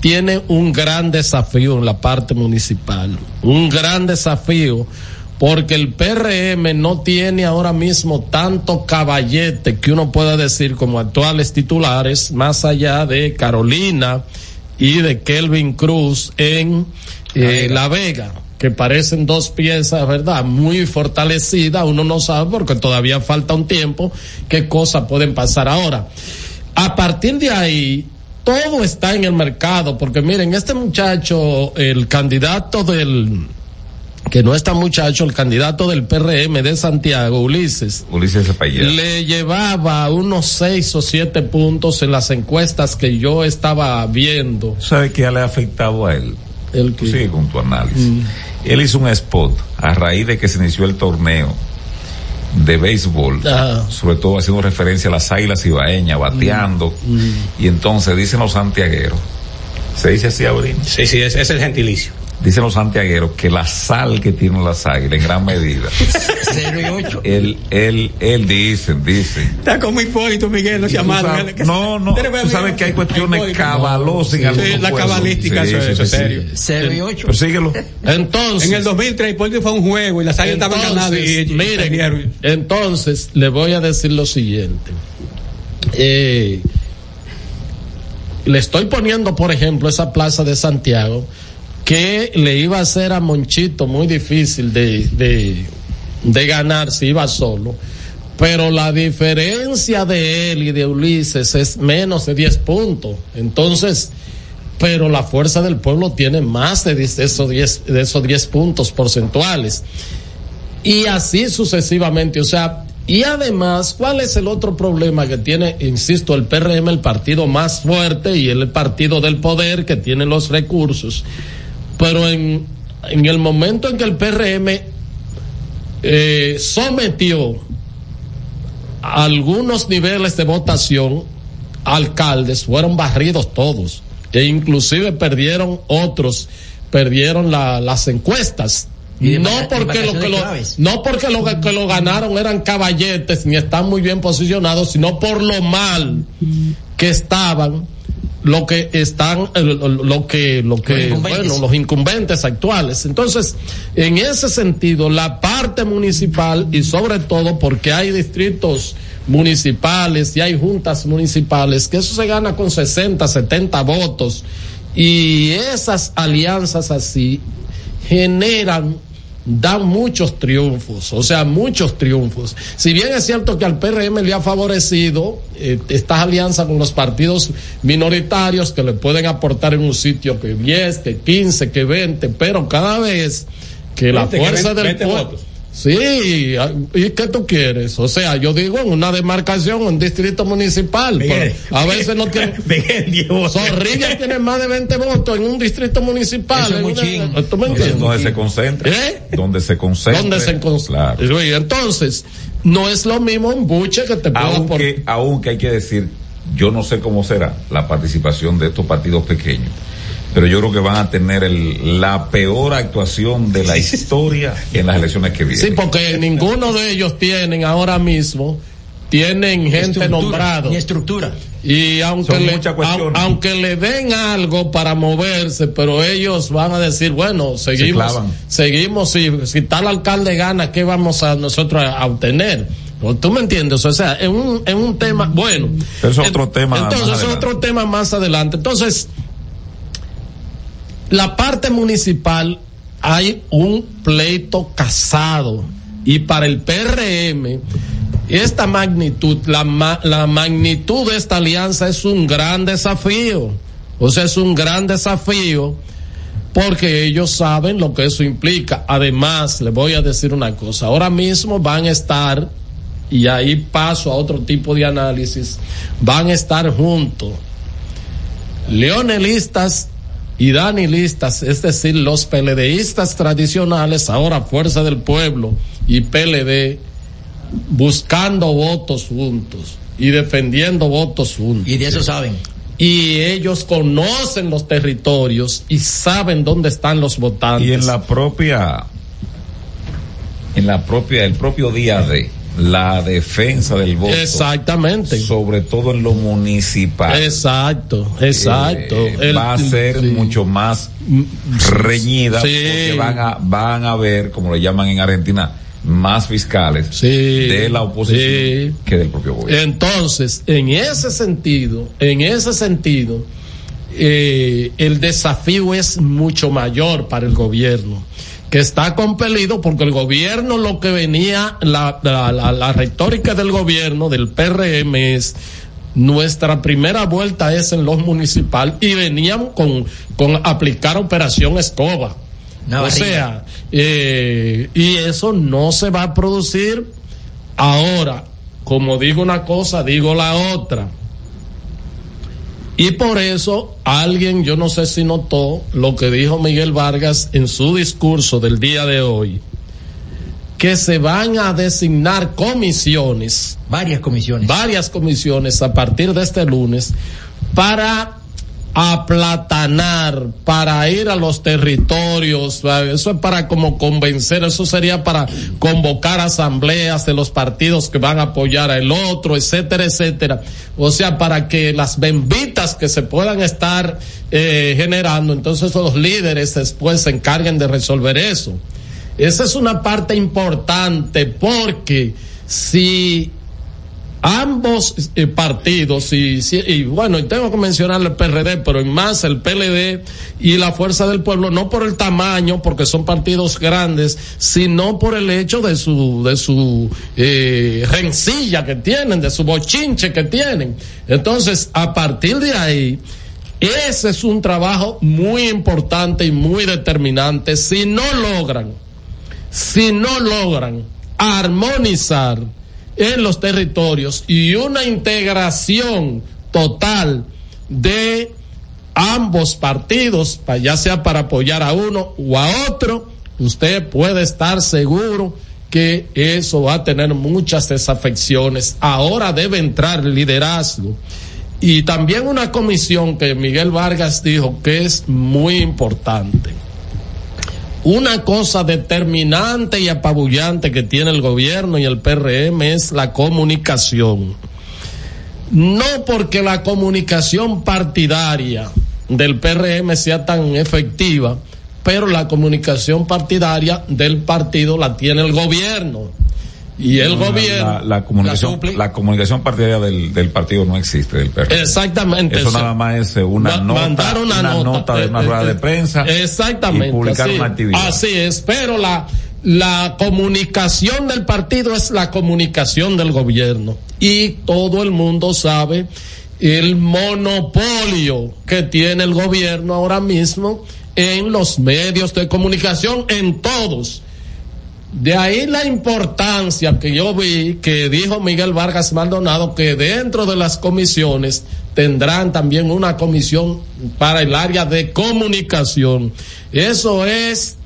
S7: tiene un gran desafío en la parte municipal. Un gran desafío porque el PRM no tiene ahora mismo tanto caballete que uno pueda decir como actuales titulares, más allá de Carolina y de Kelvin Cruz en eh, La Vega que parecen dos piezas, ¿verdad? Muy fortalecidas, uno no sabe porque todavía falta un tiempo qué cosas pueden pasar ahora. A partir de ahí, todo está en el mercado, porque miren, este muchacho, el candidato del, que no está muchacho, el candidato del PRM de Santiago, Ulises,
S6: Ulises
S7: le llevaba unos seis o siete puntos en las encuestas que yo estaba viendo.
S6: ¿Sabe qué le ha afectado a él?
S7: El
S6: con tu análisis. Él hizo un spot a raíz de que se inició el torneo de béisbol,
S7: Ajá.
S6: sobre todo haciendo referencia a las águilas ibaeñas, bateando. Y entonces dicen los santiagueros, se dice así, Abril.
S9: Sí, sí, ese es el gentilicio.
S6: Dicen los santiagueros que la sal que tienen las águilas en gran medida.
S8: 0 y 8.
S6: Él, él, él dicen, dicen.
S9: Está como Hipólito Miguel, los llamados.
S6: No, no, tú sabes que hay cuestiones cabalosas en
S9: Sí,
S6: algunos
S9: la cabalística,
S6: Sí,
S9: eso es
S6: sí,
S9: serio.
S8: 0 y 8.
S6: Persíguelo.
S7: Entonces.
S9: En el 2003 Hipólito fue un juego y las águilas estaban ganando y,
S7: miren, entonces le voy a decir lo siguiente. Eh, le estoy poniendo, por ejemplo, esa plaza de Santiago que le iba a hacer a Monchito muy difícil de, de, ganar si iba solo. Pero la diferencia de él y de Ulises es menos de 10 puntos. Entonces, pero la fuerza del pueblo tiene más de 10 de esos 10, de esos 10 puntos porcentuales. Y así sucesivamente. O sea, y además, ¿cuál es el otro problema que tiene, insisto, el PRM, el partido más fuerte y el partido del poder que tiene los recursos? Pero en, en el momento en que el PRM eh, sometió a algunos niveles de votación, alcaldes fueron barridos todos e inclusive perdieron otros, perdieron la- las encuestas.
S8: Y
S7: No
S8: vaca-
S7: porque, lo que lo, no porque lo que lo ganaron eran caballetes ni están muy bien posicionados, sino por lo mal que estaban lo que están eh, lo, que lo que bueno los incumbentes actuales. Entonces en ese sentido la parte municipal y sobre todo porque hay distritos municipales y hay juntas municipales que eso se gana con 60 70 votos y esas alianzas así generan dan muchos triunfos, o sea, muchos triunfos. Si bien es cierto que al PRM le ha favorecido eh, estas alianzas con los partidos minoritarios que le pueden aportar en un sitio que 10, que 15, que 20, pero cada vez que la
S9: 20, que
S7: fuerza
S9: 20
S7: del pueblo...
S9: votos.
S7: Sí, ¿y qué tú quieres? O sea, yo digo en una demarcación, un distrito municipal,
S9: Miguel,
S7: pero a veces no tiene...
S9: Miguel.
S7: Zorrilla tiene más de 20 votos en un distrito municipal.
S8: Es
S7: en
S8: muy
S7: una-
S8: chingo.
S7: ¿Tú me entiendes?
S6: Donde se concentra.
S7: ¿Eh?
S6: Donde se concentra.
S7: ¿Dónde se?
S6: Claro.
S7: Entonces, no es lo mismo un buche que te
S6: Aunque, aunque hay que decir, yo no sé cómo será la participación de estos partidos pequeños, pero yo creo que van a tener el- la peor actuación de la historia en las elecciones que vienen.
S7: Sí, porque ninguno de ellos tienen ahora mismo, tienen gente nombrado.
S8: Ni estructura.
S7: Y aunque
S6: Son
S7: le, au- aunque le den algo para moverse, pero ellos van a decir, bueno, seguimos,
S6: clavan.
S7: seguimos, si, si tal alcalde gana, ¿qué vamos a nosotros a, a obtener? ¿O ¿Tú me entiendes? O sea, en un, en un tema, bueno.
S6: Es otro tema
S7: Entonces, es otro tema más adelante. Entonces, la parte municipal hay un pleito casado y para el PRM esta magnitud, la, la magnitud de esta alianza es un gran desafío. O sea, es un gran desafío porque ellos saben lo que eso implica. Además, les voy a decir una cosa, ahora mismo van a estar, y ahí paso a otro tipo de análisis, van a estar juntos leonelistas y danilistas, es decir, los peledeístas tradicionales, ahora Fuerza del Pueblo y PLD, buscando votos juntos y defendiendo votos juntos.
S8: Y de eso saben.
S7: Y ellos conocen los territorios y saben dónde están los votantes.
S6: Y en la propia, en la propia, el propio día de la defensa del voto.
S7: Exactamente.
S6: Sobre todo en lo municipal.
S7: Exacto, exacto.
S6: Eh,
S7: El-
S6: va a ser
S7: sí.
S6: mucho más reñida
S7: Sí.
S6: porque van a, van a ver, como le llaman en Argentina, más fiscales de la oposición
S7: sí.
S6: que del propio gobierno.
S7: Entonces, en ese sentido, en ese sentido, eh, el desafío es mucho mayor para el gobierno, que está compelido porque el gobierno lo que venía, la, la, la, la retórica del gobierno, del PRM es nuestra primera vuelta es en los municipales y venían con, con aplicar operación escoba. O
S8: barriga.
S7: sea, eh, y eso no se va a producir ahora. Como digo una cosa, digo la otra. Y por eso alguien, yo no sé si notó lo que dijo Miguel Vargas en su discurso del día de hoy, que se van a designar comisiones,
S8: Varias comisiones.
S7: varias comisiones a partir de este lunes, para aplatanar para ir a los territorios, eso es para como convencer, eso sería para convocar asambleas de los partidos que van a apoyar al otro, etcétera, etcétera. O sea, para que las benditas que se puedan estar eh, generando, entonces los líderes después se encarguen de resolver eso. Esa es una parte importante porque si ambos eh, partidos y, y, bueno, tengo que mencionar el PRD, pero en más el PLD y la Fuerza del Pueblo, no por el tamaño, porque son partidos grandes, sino por el hecho de su, de su eh, rencilla que tienen, de su bochinche que tienen. Entonces, a partir de ahí, ese es un trabajo muy importante y muy determinante. Si no logran, si no logran armonizar, en los territorios y una integración total de ambos partidos, ya sea para apoyar a uno o a otro, usted puede estar seguro que eso va a tener muchas desafecciones. Ahora debe entrar liderazgo. Y también una comisión que Miguel Vargas dijo que es muy importante una cosa determinante y apabullante que tiene el gobierno y el PRM es la comunicación. No porque la comunicación partidaria del PRM sea tan efectiva, pero la comunicación partidaria del partido la tiene el gobierno. Y el gobierno.
S6: La, comunicación, la, comunicación partidaria del, del, partido no existe del PRD.
S7: Exactamente.
S6: Eso, nada más es una nota.
S7: Mandar una,
S6: nota, de una rueda de prensa.
S7: Exactamente.
S6: Y publicar una actividad.
S7: Así es. Pero la, la comunicación del partido es la comunicación del gobierno. Y todo el mundo sabe el monopolio que tiene el gobierno ahora mismo en los medios de comunicación, en todos de ahí la importancia que yo vi que dijo Miguel Vargas Maldonado que dentro de las comisiones tendrán también una comisión para el área de comunicación. Eso es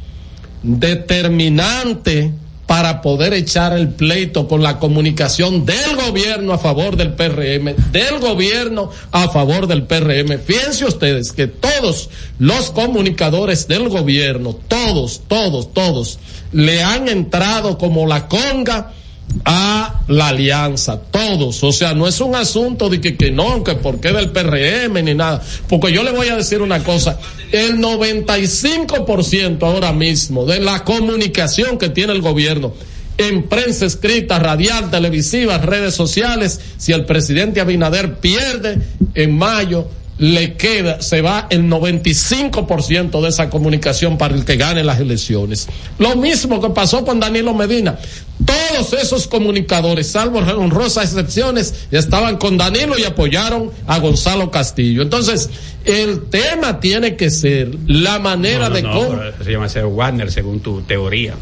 S7: determinante para poder echar el pleito con la comunicación del gobierno a favor del PRM, del gobierno a favor del PRM. Fíjense ustedes que todos los comunicadores del gobierno, todos, todos, todos, le han entrado como la conga a la alianza, todos. O sea, no es un asunto de que, que no, que por qué del PRM ni nada. Porque yo le voy a decir una cosa, el 95% ahora mismo de la comunicación que tiene el gobierno en prensa escrita, radial, televisiva, redes sociales, si el presidente Abinader pierde en mayo, le queda, se va el 95% de esa comunicación para el que gane las elecciones. Lo mismo que pasó con Danilo Medina. Todos esos comunicadores, salvo honrosas excepciones, estaban con Danilo y apoyaron a Gonzalo Castillo. Entonces, el tema tiene que ser la manera de cómo.
S9: Se llama ser Wagner, según tu teoría.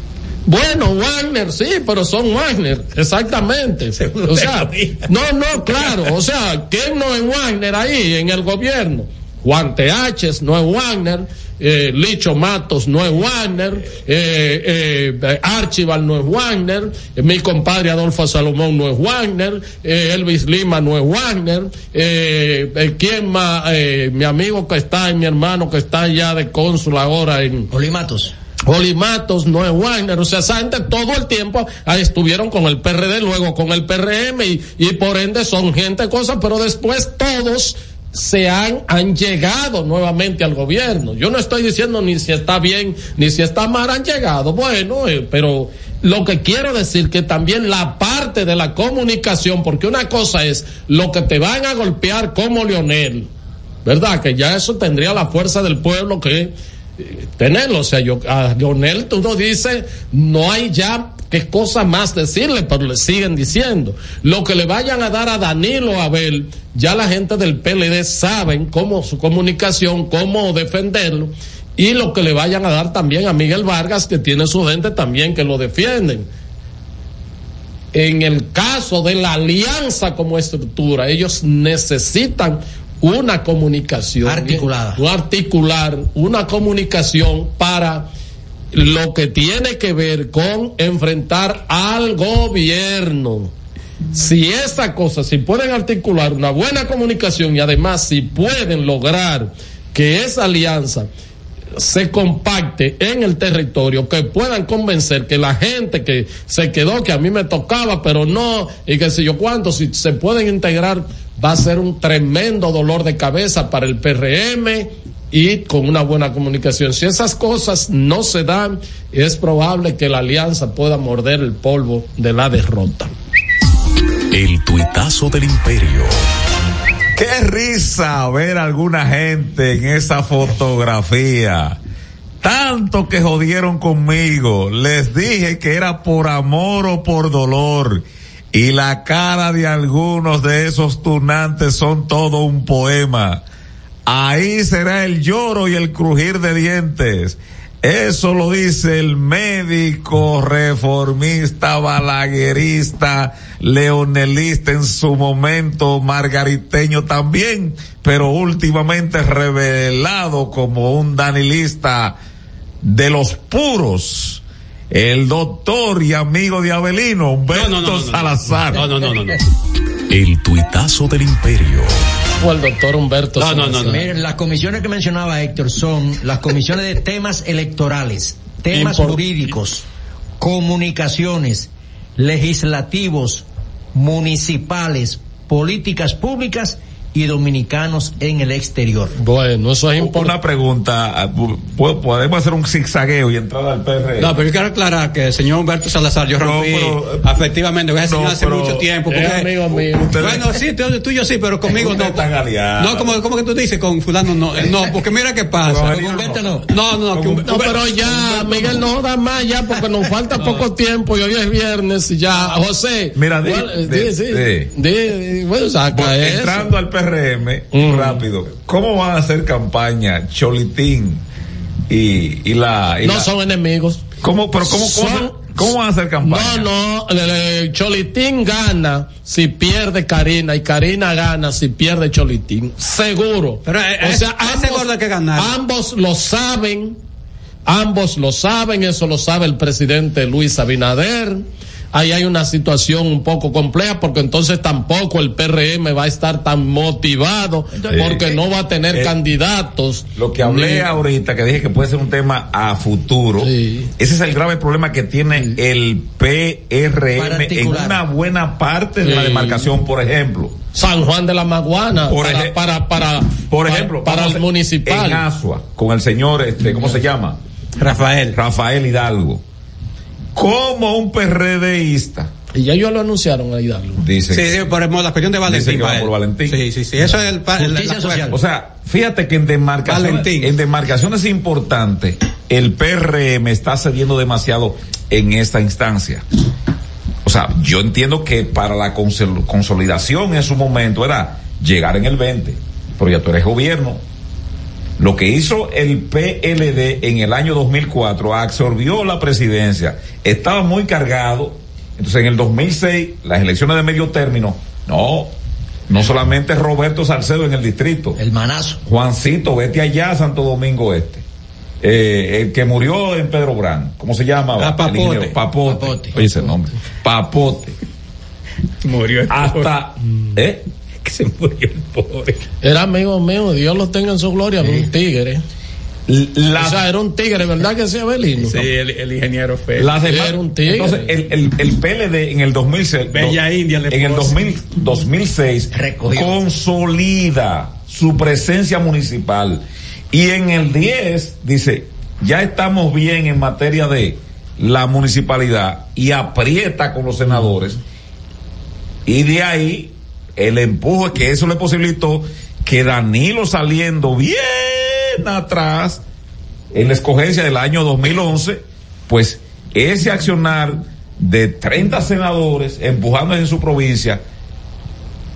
S7: Bueno, Wagner, sí, pero son Wagner, exactamente. O sea, no, no, claro, o sea, ¿quién no es Wagner ahí en el gobierno? Juan TH no es Wagner, eh, Licho Matos no es Wagner, eh, eh, Archival no es Wagner, mi compadre Adolfo Salomón no es Wagner, Elvis Lima no es Wagner, eh, ¿quién más? mi amigo que está, mi hermano que está ya de cónsul ahora en...
S8: Olimatos.
S7: Matos, no es Wagner, o sea, esa gente todo el tiempo ahí estuvieron con el PRD, luego con el PRM y, y por ende son gente, cosas, pero después todos se han, han llegado nuevamente al gobierno. Yo no estoy diciendo ni si está bien ni si está mal, han llegado. Bueno, eh, pero lo que quiero decir que también la parte de la comunicación, porque una cosa es lo que te van a golpear como Leonel, ¿verdad? Que ya eso tendría la fuerza del pueblo que tenerlo. O sea, yo, a Leonel tú no dices, no hay ya qué cosa más decirle, pero le siguen diciendo. Lo que le vayan a dar a Danilo Abel, ya la gente del PLD saben cómo su comunicación, cómo defenderlo, y lo que le vayan a dar también a Miguel Vargas, que tiene su gente también que lo defienden. En el caso de la alianza como estructura, ellos necesitan una comunicación
S8: articulada,
S7: articular una comunicación para lo que tiene que ver con enfrentar al gobierno. si esa cosa, si pueden articular una buena comunicación y además si pueden lograr que esa alianza se compacte en el territorio, que puedan convencer que la gente que se quedó, que a mí me tocaba, pero no, y que sé yo cuánto, si se pueden integrar, va a ser un tremendo dolor de cabeza para el PRM y con una buena comunicación. Si esas cosas no se dan, es probable que la alianza pueda morder el polvo de la derrota.
S5: El tuitazo del imperio.
S6: Qué risa ver a alguna gente en esa fotografía. Tanto que jodieron conmigo. Les dije que era por amor o por dolor. Y la cara de algunos de esos tunantes son todo un poema. Ahí será el lloro y el crujir de dientes. Eso lo dice el médico reformista, balaguerista, leonelista en su momento, margariteño también, pero últimamente revelado como un danilista de los puros. El doctor y amigo de Avelino, Humberto
S9: No, no, no.
S6: Salazar.
S9: No, no, no, no, no.
S5: El tuitazo del imperio.
S7: O el doctor Humberto.
S9: No, no, no, no.
S8: Miren, las comisiones que mencionaba Héctor son las comisiones de temas electorales, temas
S7: Impor-
S8: jurídicos, comunicaciones, legislativos, municipales, políticas públicas y dominicanos en el exterior.
S7: Bueno, eso es importante.
S6: Una pregunta, ah, ¿po- ¿podemos hacer un zigzagueo y entrar al PR?
S9: No, pero yo quiero aclarar que el señor Humberto Salazar, yo
S6: No,
S9: rompí
S6: pero-
S9: afectivamente con ese señor
S6: no,
S9: hace
S6: pero-
S9: mucho tiempo.
S7: Es
S9: Porque,
S7: amigo mío.
S9: bueno, sí, tú, tú y yo sí, pero conmigo no.
S6: están aliados.
S9: No, como, como que tú dices, con fulano no. eh, No, porque mira qué pasa.
S6: Con
S9: Con
S8: Humberto no.
S9: No, no, no. que Humberto-
S7: No, pero ya, Miguel, no da más ya porque nos falta poco tiempo y hoy es viernes y ya. José.
S6: Mira, di-
S7: ¿cuál- eh,
S6: di-
S7: di- sí,
S6: di.
S7: di- di- bueno, saca
S6: Bueno, entrando al PRM,
S7: Mm.
S6: rápido, ¿cómo van a hacer campaña Cholitín y, y la... y
S7: No
S6: la-
S7: son enemigos.
S6: ¿Cómo, pero cómo, cómo,
S7: Son-
S6: cómo van a hacer campaña?
S7: No, no, Cholitín gana si pierde Karina y Karina gana si pierde Cholitín. Seguro.
S9: Pero, eh,
S7: o
S9: eh,
S7: sea,
S9: gordo hay que ganar.
S7: ambos lo saben, ambos lo saben, eso lo sabe el presidente Luis Abinader. Ahí hay una situación un poco compleja porque entonces tampoco el PRM va a estar tan motivado porque no va a tener
S6: eh,
S7: candidatos.
S6: Lo que hablé
S7: Ni-
S6: ahorita, que dije que puede ser un tema a futuro,
S7: Sí.
S6: ese es el grave problema que tiene el PRM en una buena parte de la demarcación, por ejemplo.
S7: San Juan de la Maguana
S6: Por
S7: para, para, para,
S6: Por
S7: para-
S6: ejemplo,
S7: para,
S6: vamos
S7: el municipal.
S6: En Asua, con el señor, este, ¿cómo se llama?
S9: Rafael.
S6: Rafael Hidalgo. Como un PRDista,
S7: Y ya ellos lo anunciaron a Hidalgo.
S6: dice.
S9: Sí, sí, por la cuestión de
S6: Dice
S9: Valentín.
S6: que va por. Valentín.
S9: Sí, sí, sí. Eso es el,
S8: Justicia
S9: la-
S8: social.
S6: O sea, fíjate que en demarcaciones,
S9: Valentín.
S6: en demarcaciones importantes, el PRM está cediendo demasiado en esta instancia. O sea, yo entiendo que para la consol- consolidación en su momento era llegar en el 20, pero ya tú eres gobierno. Lo que hizo el PLD en el año 2004 absorbió la presidencia, estaba muy cargado. Entonces en el 2006, las elecciones de medio término, no, no solamente Roberto Salcedo en el distrito,
S8: El manazo.
S6: Juancito, vete allá a Santo Domingo Este. Eh, el que murió en Pedro Brán, ¿cómo se llama?
S9: Ah, Papote.
S6: Papote.
S8: Papote.
S6: Oye ese nombre. Papote.
S9: Murió
S6: Hasta, ¿eh?
S9: Que se murió el pobre.
S7: Era amigo mío, Dios lo tenga en su gloria, era un tigre.
S6: La,
S7: o sea, era un tigre, ¿verdad que sí, Abelino?
S9: Sí, el, el ingeniero Félix.
S6: Las demás-
S7: Era un tigre.
S6: Entonces, el, el, el PLD en el 2006.
S9: Bella India le
S6: En el
S9: puso.
S6: 2000 2006
S8: Recogió.
S6: consolida su presencia municipal. Y en el 10 dice, ya estamos bien en materia de la municipalidad y aprieta con los senadores. Y de ahí el empuje que eso le posibilitó que Danilo saliendo bien atrás en la escogencia del año 2011, pues ese accionar de 30 senadores empujando en su provincia,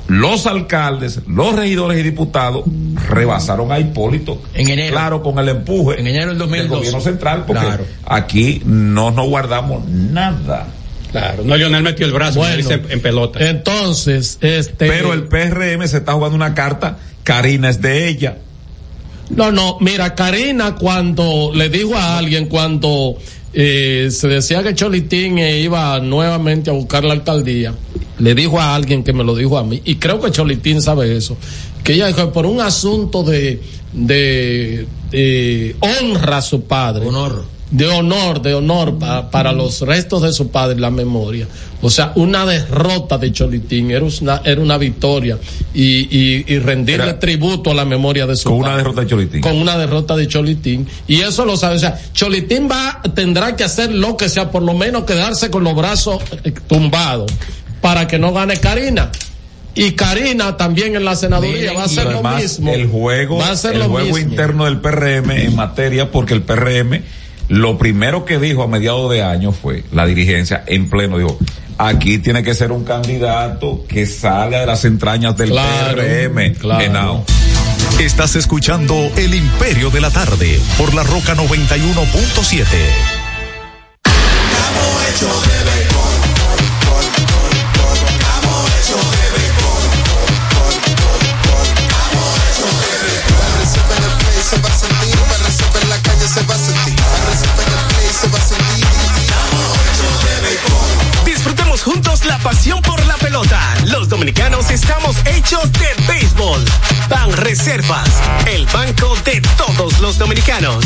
S6: los alcaldes, los regidores y diputados rebasaron a Hipólito.
S8: En enero.
S6: Claro, con el empuje
S8: En enero del 2012.
S6: gobierno central, porque
S8: Claro.
S6: aquí no nos guardamos nada.
S9: Claro, no, Lionel metió el brazo
S7: Bueno.
S9: se- en pelota.
S7: Entonces, este.
S6: Pero el PRM se está jugando una carta, Karina es de ella.
S7: No, no, mira, Karina cuando le dijo a alguien cuando eh, se decía que Cholitín iba nuevamente a buscar la alcaldía. Le dijo a alguien que me lo dijo a mí, y creo que Cholitín sabe eso, que ella dijo por un asunto de, de, de honra a su padre.
S8: Honor.
S7: De honor, de honor pa- para los restos de su padre, la memoria. O sea, una derrota de Cholitín era una, era una victoria y, y, y rendirle
S6: Era-
S7: tributo a la memoria de su
S6: Con
S7: padre
S6: una derrota de Cholitín.
S7: con una derrota de Cholitín y eso lo sabe, o sea, Cholitín va tendrá que hacer lo que sea, por lo menos quedarse con los brazos eh, tumbados para que no gane Karina. Y Karina también en la senaduría va a hacer
S6: Y
S7: lo mismo.
S6: El juego,
S7: va a
S6: el
S7: lo
S6: juego
S7: mismo.
S6: interno del PRM en materia, porque el PRM, lo primero que dijo a mediados de año fue, la dirigencia en pleno dijo, aquí tiene que ser un candidato que salga de las entrañas del
S5: Claro,
S6: PRM.
S5: claro. Estás escuchando El Imperio de la Tarde por la Roca 91.7.
S21: dominicanos estamos hechos de béisbol. Ban Reservas, el banco de todos los dominicanos.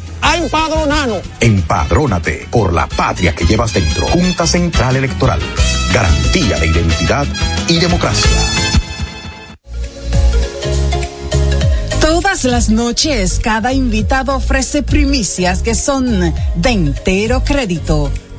S11: a empadronarnos.
S12: Empadrónate por la patria que llevas dentro. Junta Central Electoral. Garantía de identidad y democracia.
S13: Todas las noches, cada invitado ofrece primicias que son de entero crédito.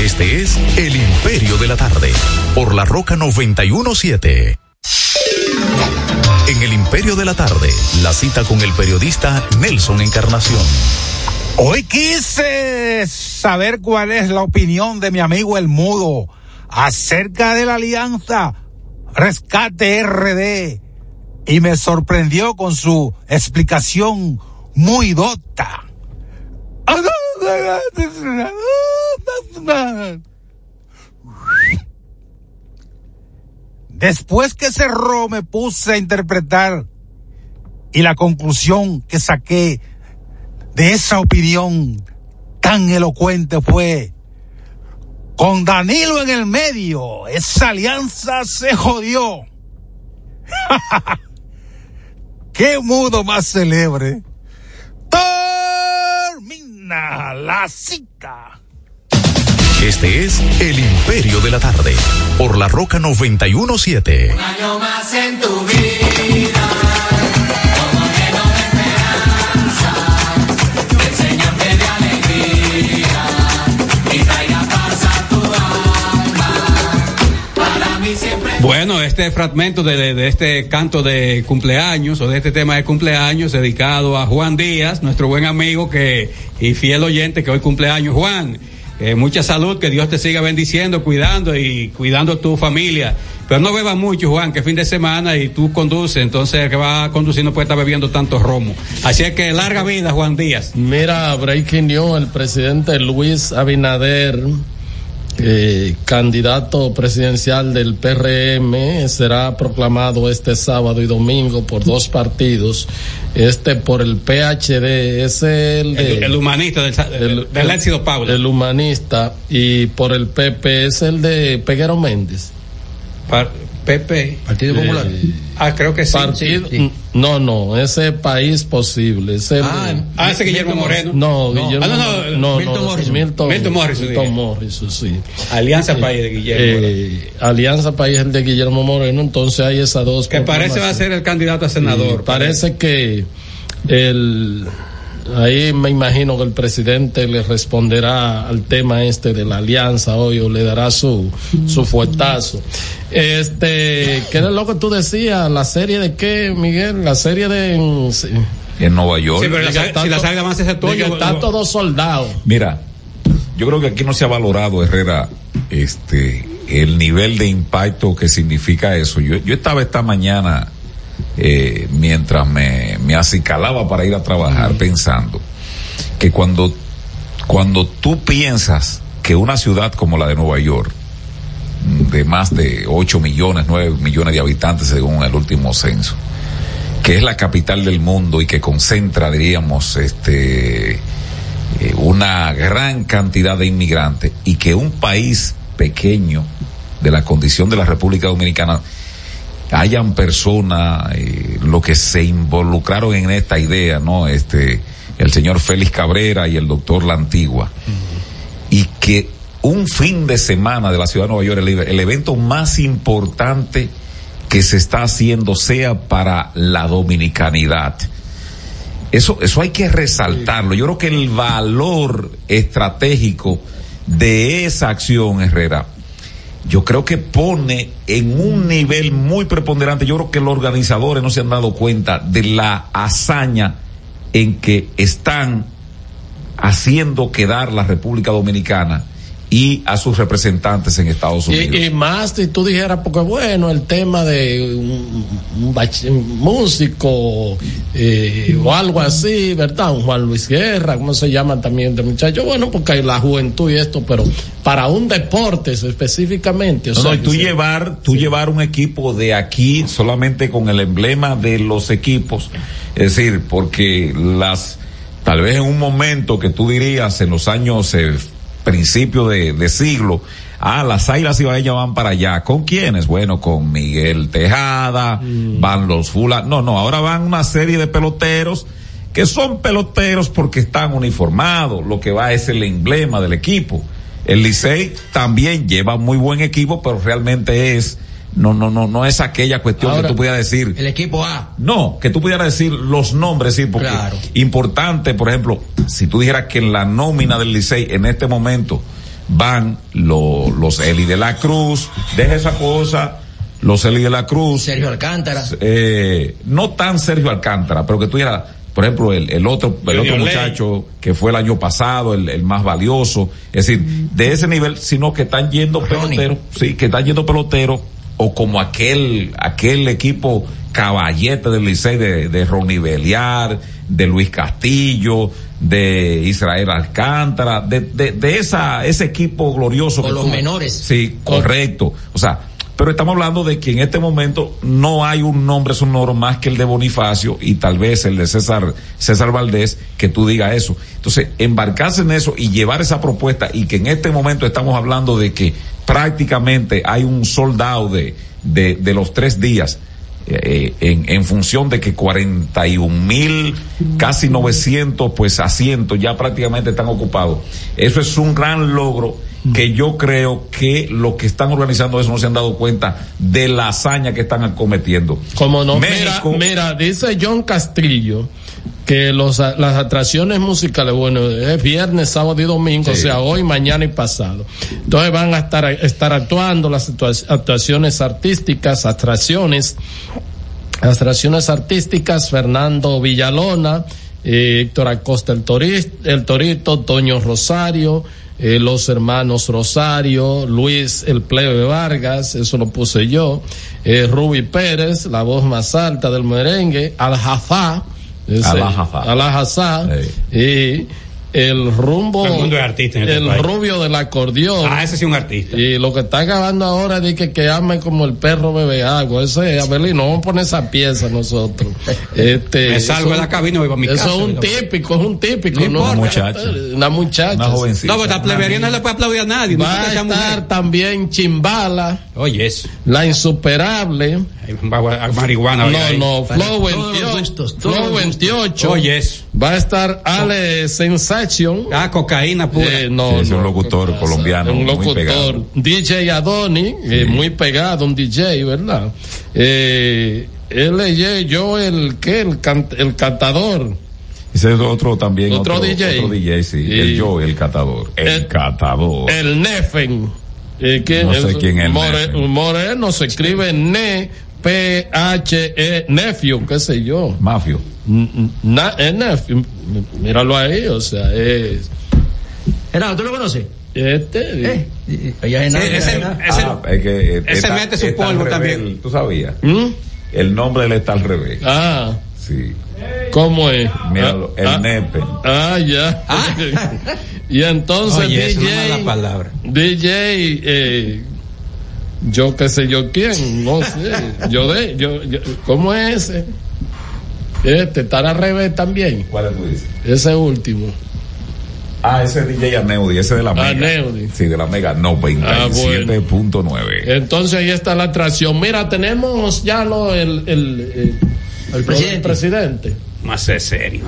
S5: Este es El Imperio de la Tarde, por la Roca 917. En El Imperio de la Tarde, la cita con el periodista Nelson Encarnación.
S22: Hoy quise saber cuál es la opinión de mi amigo el mudo acerca de la alianza Rescate RD y me sorprendió con su explicación muy dota. Después que cerró me puse a interpretar y la conclusión que saqué de esa opinión tan elocuente fue con Danilo en el medio, esa alianza se jodió. ¡Qué mudo más celebre! La cita.
S5: Este es El Imperio de la Tarde, por la Roca 917.
S4: Un año más en tu vida.
S9: Bueno, este fragmento de, de- este canto de cumpleaños o de este tema de cumpleaños dedicado a Juan Díaz, nuestro buen amigo que y fiel oyente que hoy cumpleaños. Juan, eh, mucha salud, que Dios te siga bendiciendo, cuidando y cuidando tu familia. Pero no bebas mucho, Juan, que fin de semana y tú conduces, entonces el que va conduciendo puede estar bebiendo tanto romo. Así es que larga vida, Juan Díaz.
S7: Mira, Breaking News, el presidente Luis Abinader, eh, candidato presidencial del PRM, será proclamado este sábado y domingo por dos partidos. Este por el PHD, es el, de-
S9: El, el humanista del, del, del éxito Paula.
S7: el humanista, y por el PP es el de Peguero Méndez.
S9: PP.
S8: Partido Popular.
S9: Ah, creo que sí.
S7: Partido-
S9: Sí, sí.
S7: No, no, ese país posible. Ese
S9: Ah, ah, ese Guillermo Moreno.
S7: No,
S9: No.
S7: Guillermo
S9: Ah, no, no,
S7: no,
S9: Milton Morrison.
S7: Milton,
S9: Milton Morrison,
S7: Milton
S9: diga.
S7: Morrison, sí.
S9: Alianza
S7: Eh,
S9: País de Guillermo.
S7: eh, Alianza País el de Guillermo Moreno, entonces hay esas dos.
S9: que parece va a ser el candidato a senador.
S7: Parece que el ahí me imagino que el presidente le responderá al tema este de la alianza hoy o le dará su su fuetazo. Este, ¿qué era lo que tú decías? La serie de qué, Miguel? La serie de sí.
S6: En Nueva York.
S9: Sí, pero la sal- si la salga más ese
S7: de
S9: toño.
S7: que está todo soldado.
S6: Mira, yo creo que aquí no se ha valorado, Herrera, este, el nivel de impacto que significa eso. Yo, yo estaba esta mañana, eh, mientras me, me acicalaba para ir a trabajar, pensando que cuando, cuando tú piensas que una ciudad como la de Nueva York, de más de 8 millones, 9 millones de habitantes según el último censo, que es la capital del mundo y que concentra, diríamos, este, eh, una gran cantidad de inmigrantes y que un país pequeño de la condición de la República Dominicana hayan personas, eh, lo que se involucraron en esta idea, ¿no? Este, el señor Félix Cabrera y el doctor La Antigua, y que un fin de semana de la ciudad de Nueva York, el, el evento más importante que se está haciendo sea para la dominicanidad. Eso, eso hay que resaltarlo. Yo creo que el valor estratégico de esa acción, Herrera, yo creo que pone en un nivel muy preponderante. Yo creo que los organizadores no se han dado cuenta de la hazaña en que están haciendo quedar la República Dominicana y a sus representantes en Estados Unidos.
S7: Y, y más si tú dijeras, porque bueno, el tema de un, un músico eh, o algo así, ¿verdad? Un Juan Luis Guerra, ¿cómo se llama también de muchacho? Bueno, porque hay la juventud y esto, pero para un deporte específicamente. O
S6: No,
S7: sea,
S6: no, y tú llevar, tú llevar un equipo de aquí solamente con el emblema de los equipos, es decir, porque las, tal vez en un momento que tú dirías en los años eh, principio de, de siglo. Ah, las Águilas Ibaeñas van para allá. ¿Con quiénes? Bueno, con Miguel Tejada, van los Fula. No, no, ahora van una serie de peloteros que son peloteros porque están uniformados. Lo que va es el emblema del equipo. El Licey también lleva muy buen equipo, pero realmente es, no, no, no, no es aquella cuestión
S8: Ahora,
S6: que tú pudieras decir.
S8: El equipo A.
S6: No, que tú pudieras decir los nombres, sí, porque importante, por ejemplo, si tú dijeras que en la nómina del Licey en este momento van lo- los Eli de la Cruz, deja esa cosa, los Eli de la Cruz.
S8: Sergio Alcántara.
S6: Eh, no tan Sergio Alcántara, pero que tú dijeras, por ejemplo, el, el otro, el otro muchacho que fue el año pasado, el, el más valioso, es decir, de ese nivel, sino que están yendo peloteros, sí, que están yendo peloteros, o como aquel, aquel equipo caballete del Licey de, de Ronnie Beliar, de Luis Castillo, de Israel Alcántara, de, de, de esa, ese equipo glorioso. Que
S8: los menores.
S6: Sí, correcto. O sea, pero estamos hablando de que en este momento no hay un nombre sonoro más que el de Bonifacio y tal vez el de César, César Valdés que tú digas eso. Entonces, embarcarse en eso y llevar esa propuesta y que en este momento estamos hablando de que prácticamente hay un soldado de, de, de los tres días. eh, en, en función de que 41 mil, casi 900 pues asientos ya prácticamente están ocupados. Eso es un gran logro que yo creo que los que están organizando eso no se han dado cuenta de la hazaña que están acometiendo.
S7: Como no,
S6: México-
S7: mira, mira, dice John Castrillo que los, las atracciones musicales, bueno, es viernes, sábado y domingo, o sea, hoy, mañana y pasado. Entonces van a estar, estar actuando las actua- actuaciones artísticas, atracciones, atracciones artísticas, Fernando Villalona, eh, Héctor Acosta el, Tori- el Torito, Toño Rosario, eh, los hermanos Rosario, Luis el Plebe Vargas, eso lo puse yo, eh, Ruby Pérez, la voz más alta del merengue, Al Jafá, ese-
S6: Al-Jafá.
S7: Al Jafá, y el rumbo,
S9: el mundo es artista en este
S7: el
S9: país.
S7: rubio del acordeón.
S9: Ah, ese sí es un artista.
S7: Y lo que está acabando ahora es que, que ame como el perro bebe agua. Ese, Abelino, vamos a poner esa pieza nosotros. Este,
S9: Me salgo
S7: eso-
S9: de la cabina y voy para mi
S7: Eso
S9: casa.
S7: es un típico, es un típico.
S9: No.
S7: Una
S6: muchacha.
S7: Una muchacha.
S6: Una jovencita.
S9: No, pero la plebería no le puede aplaudir a nadie. no
S7: Va
S9: importa
S7: a estar
S9: mujer.
S7: también Chimbala,
S9: Oye, eso.
S7: la insuperable.
S9: A- Marihuana.
S7: No, no, Flow
S8: todos los
S7: 28.
S8: gustos, todos
S7: Flow
S8: los gustos.
S7: 28.
S9: Oye, eso.
S7: Va a estar Ale Sensation.
S9: Ah, cocaína pura.
S7: Eh, no,
S6: Sí, es un locutor colombiano
S7: Un
S6: muy
S7: locutor.
S6: pegado.
S7: DJ Adoni, eh, muy pegado, un DJ, ¿verdad? Eh, él es yo el que el, can- el cantador.
S6: Ese es otro también.
S7: Otro DJ.
S6: Otro DJ, sí.
S7: Y-
S6: El yo, el catador. El,
S7: El-
S6: catador.
S7: El Nefen. Eh, ¿quién
S6: No sé quién es
S7: More-. Moreno se escribe Ne P H E Nephew, qué sé yo.
S6: Mafio.
S7: Na, es. Míralo ahí, o sea, es
S8: Gerardo, ¿tú lo conoces?
S7: este
S8: ¿Eh? Y- Allá en
S9: Sí,
S8: Nápoles,
S9: ese-
S6: Ah, es que, eh,
S9: ese
S6: está-
S9: mete su polvo también.
S6: ¿Tú sabías?
S7: ¿Mm?
S6: El nombre él está al revés.
S7: Ah,
S6: Sí.
S7: ¿cómo es?
S6: Míralo,
S7: Ah,
S6: el
S7: ah,
S6: nepe.
S7: Ah, ya. y entonces
S9: Oye, es
S7: DJ,
S9: mala palabra.
S7: DJ, eh, yo qué sé yo quién, no sé. Yo de, yo, yo- ¿cómo es ese? Este, estará al revés también.
S6: ¿Cuál es tu dices?
S7: Ese último.
S6: Ah, ese es DJ Aneudi, ese de la Mega.
S7: Aneudi.
S6: Sí, de la Mega
S7: Ah,
S6: 97.9.
S7: Entonces ahí está la atracción. Mira, tenemos ya lo, el, el, eh, lo del
S8: presidente.
S7: presidente.
S9: Más de serio.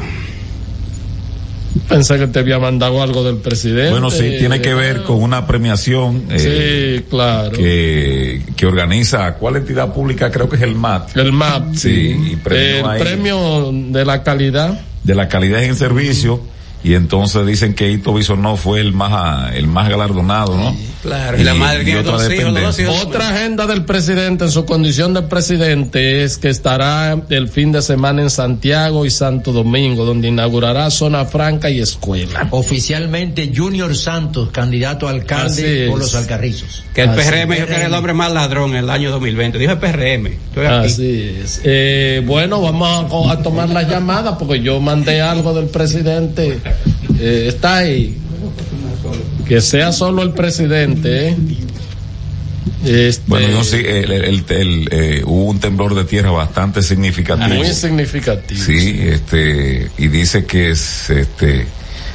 S7: Pensé que te había mandado algo del presidente.
S6: Bueno, sí, tiene que ver con una premiación eh,
S7: Sí, claro.
S6: que, que organiza, ¿cuál entidad pública? Creo que es el MAT,
S7: El MAP.
S6: Sí, y premió
S7: el
S6: ahí.
S7: premio de la calidad.
S6: de la calidad en el servicio. Y entonces dicen que Ito Bisonó fue el más, ah, el más galardonado, ¿no?
S9: Claro, y la madre tiene
S6: otra
S9: dos hijos, dos hijos.
S7: Otra agenda del presidente en su condición de presidente es que estará el fin de semana en Santiago y Santo Domingo, donde inaugurará zona franca y escuela.
S8: Oficialmente Junior Santos, candidato a alcalde por los Alcarrizos.
S9: Que el
S7: Así
S9: PRM dijo que era el hombre más ladrón en el año 2020. Dijo el PRM. Estoy aquí.
S7: Así es. Eh, bueno, vamos a, a tomar la llamada porque yo mandé algo del presidente. Eh, está ahí. Que sea solo el presidente. ¿eh? Este,
S6: Bueno, yo sí, el, el- el- el, eh, hubo un temblor de tierra bastante significativo.
S7: muy significativo.
S6: Sí, este, y dice que es, este,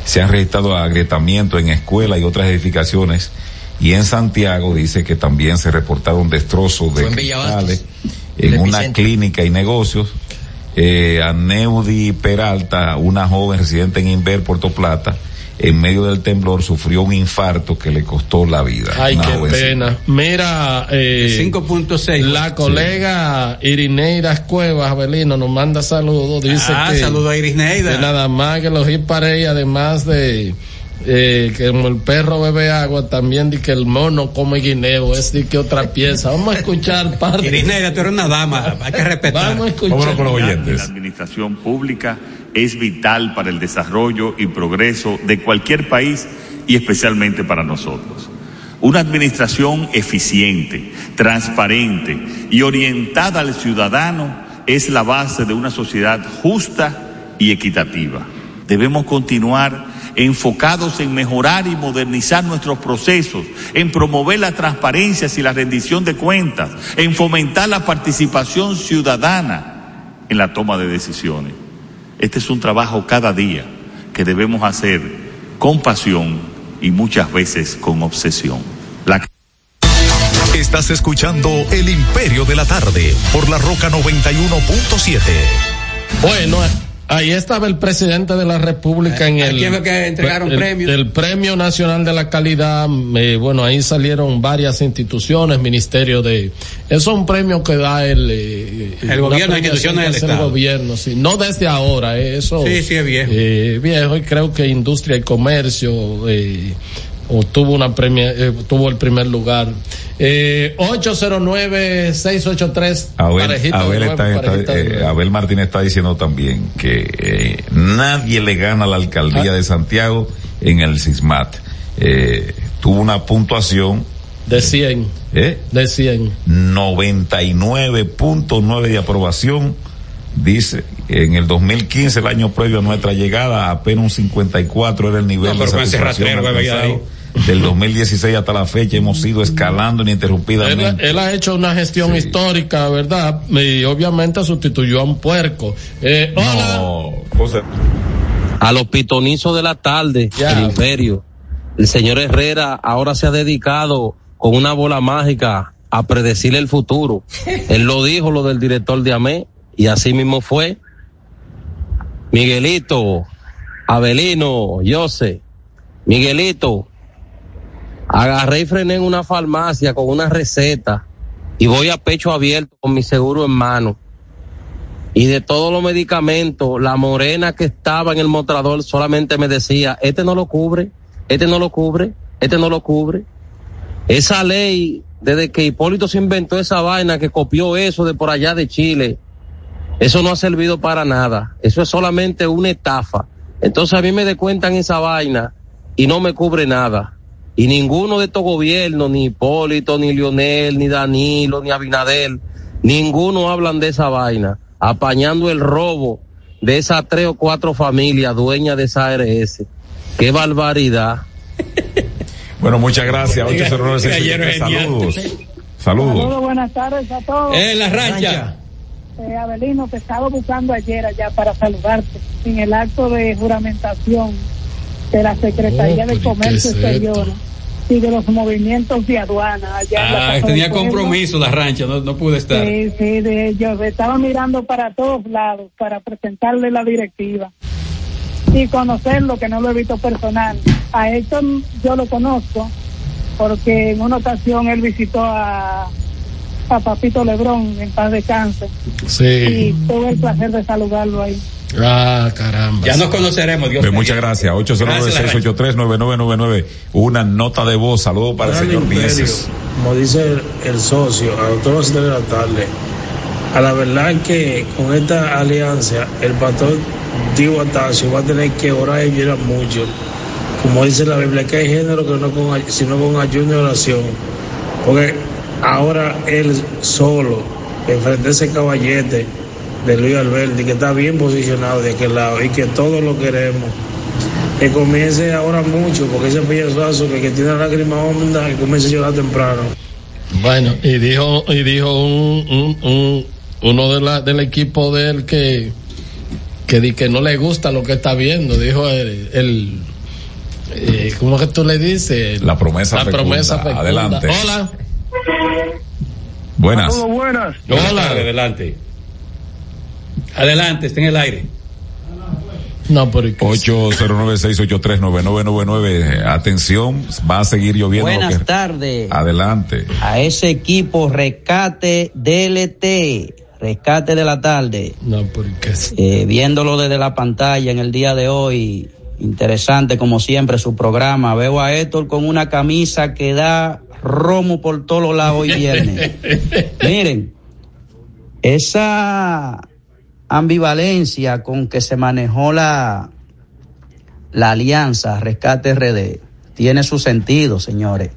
S6: Se han registrado agrietamientos en escuelas y otras edificaciones. Y en Santiago dice que también se reportaron destrozos de
S8: en
S6: una clínica y negocios. Eh, a Neudi Peralta, una joven residente en Inver, Puerto Plata, en medio del temblor sufrió un infarto que le costó la vida.
S7: Ay,
S6: Una
S7: qué
S6: jovencita.
S7: pena. Mira, eh,
S9: 5.6.
S7: La colega Irineida Cuevas Abelino nos manda saludos. Dice
S9: Ah,
S7: que,
S9: saludo a Irineida.
S7: que nada más que los Hiparey, además de eh, que como el perro bebe agua, también di que el mono come guineo. Es de que otra pieza. Vamos a escuchar parte.
S9: Irineida, tú eres una dama, hay que respetar.
S7: Vamos a escuchar.
S23: La administración pública es vital para el desarrollo y progreso de cualquier país y especialmente para nosotros. Una administración eficiente, transparente y orientada al ciudadano es la base de una sociedad justa y equitativa. Debemos continuar enfocados en mejorar y modernizar nuestros procesos, en promover la transparencia y la rendición de cuentas, en fomentar la participación ciudadana en la toma de decisiones. Este es un trabajo cada día que debemos hacer con pasión y muchas veces con obsesión. La
S5: Estás escuchando El Imperio de la Tarde por la Roca 91.7.
S7: Bueno, ahí estaba el presidente de la República en
S9: ¿A
S7: el.
S9: que entregaron
S7: el-
S9: premios?
S7: El Premio Nacional de la Calidad. eh, bueno, ahí salieron varias instituciones, ministerio de. Eso es un premio que da el. eh,
S9: El gobierno, instituciones del
S7: hace el
S9: Estado.
S7: gobierno, sí. No desde ahora, eh, eso.
S9: Sí, sí, es viejo.
S7: Eh, viejo, y creo que Industria y Comercio. Obtuvo una premia, eh, tuvo el primer lugar. Eh, 809-683.
S6: Abel,
S7: parejita de
S6: Abel
S7: nuevo,
S6: está- está-
S7: parejita de
S6: eh. Abel Martínez está diciendo también que eh, nadie le gana a la alcaldía
S7: Ah.
S6: de Santiago en el SISMAT. Eh, tuvo una puntuación
S7: De 100.
S6: ¿eh?
S7: De 100.
S6: 99.9 de aprobación. Dice, en el 2015, el año previo a nuestra llegada, apenas un 54 era el nivel
S9: No, pero
S6: de
S9: con ese
S6: satisfacción Del 2016 hasta la fecha hemos ido escalando
S7: Él,
S6: ininterrumpidamente.
S7: él ha hecho una gestión histórica, ¿verdad? Y obviamente sustituyó a un puerco. Eh, hola.
S6: No, José.
S24: a los pitonizos de la tarde, el imperio. El señor Herrera ahora se ha dedicado con una bola mágica a predecir el futuro. Él lo dijo, lo del director de AME, y así mismo fue. Miguelito, Abelino, Jose, Miguelito, agarré y frené en una farmacia con una receta y voy a pecho abierto con mi seguro en mano y de todos los medicamentos, la morena que estaba en el mostrador solamente me decía, este no lo cubre, este no lo cubre, este no lo cubre. Esa ley, desde que Hipólito se inventó esa vaina, que copió eso de por allá de Chile, eso no ha servido para nada. Eso es solamente una estafa. Entonces a mí me descuentan esa vaina y no me cubre nada. Y ninguno de estos gobiernos, ni Hipólito, ni Lionel, ni Danilo, ni Abinadel, ninguno hablan de esa vaina, apañando el robo de esas tres o cuatro familias dueñas de esa ARS. Qué barbaridad.
S6: Bueno, muchas gracias.
S9: Diga-
S6: 809
S9: diga, ayer
S6: Saludos.
S9: genial.
S6: Saludos.
S25: buenas tardes a todos.
S9: Eh, la rancha.
S25: Eh, Abelino, te estaba buscando ayer allá para saludarte en el acto de juramentación de la Secretaría
S9: Oh,
S25: de
S9: ¿y
S25: Comercio Exterior y de los movimientos de aduana allá
S9: Ah, tenía compromiso la rancha, no, no pude estar.
S25: Sí, sí, de ellos. Estaba mirando para todos lados para presentarle la directiva y conocerlo, que no lo he visto personal. A Héctor yo lo conozco porque en una ocasión él visitó a, a Papito Lebrón en paz de cáncer y
S7: Sí.
S25: tuve el placer de saludarlo ahí.
S7: Ah, caramba.
S9: Ya nos conoceremos, Dios mío.
S6: muchas gracias. 809-683-9999. Una nota de voz. Saludos para el señor
S26: Imperio.
S6: Mieses.
S26: Como dice el, el socio, a las de la tarde, a la verdad que con esta alianza, el pastor Diego Atacio va a tener que orar y llorar mucho. Como dice la Biblia, que hay género que no con, sino con ayuno y oración. Porque ahora él solo, enfrente a ese caballete de Luis Alberti, que está bien posicionado de aquel lado y que todos lo queremos que comience ahora mucho, porque ese pillazo que, que tiene la lágrima honda, que comience a llorar temprano.
S7: Bueno, y dijo, y dijo un, un, un- uno de la, del equipo de él que, que di que no le gusta lo que está viendo, dijo el, el, eh, ¿cómo que tú le dices?
S6: La promesa
S7: La
S6: fecunda.
S7: promesa fecunda.
S6: Adelante.
S7: Hola.
S6: Buenas.
S27: Saludos, buenas.
S9: Hola. Adelante. Adelante, está en el aire.
S7: No, pero
S6: 809-683-9999. Atención, va a seguir lloviendo. lo
S28: Buenas
S6: que-
S28: tardes.
S6: Adelante.
S28: A ese equipo Rescate DLT, Rescate de la tarde.
S7: No, porque
S28: Eh, viéndolo desde la pantalla en el día de hoy, interesante como siempre su programa. Veo a Héctor con una camisa que da romo por todos los lados hoy viernes. Miren, esa ambivalencia con que se manejó la, la alianza Rescate RD tiene su sentido, señores.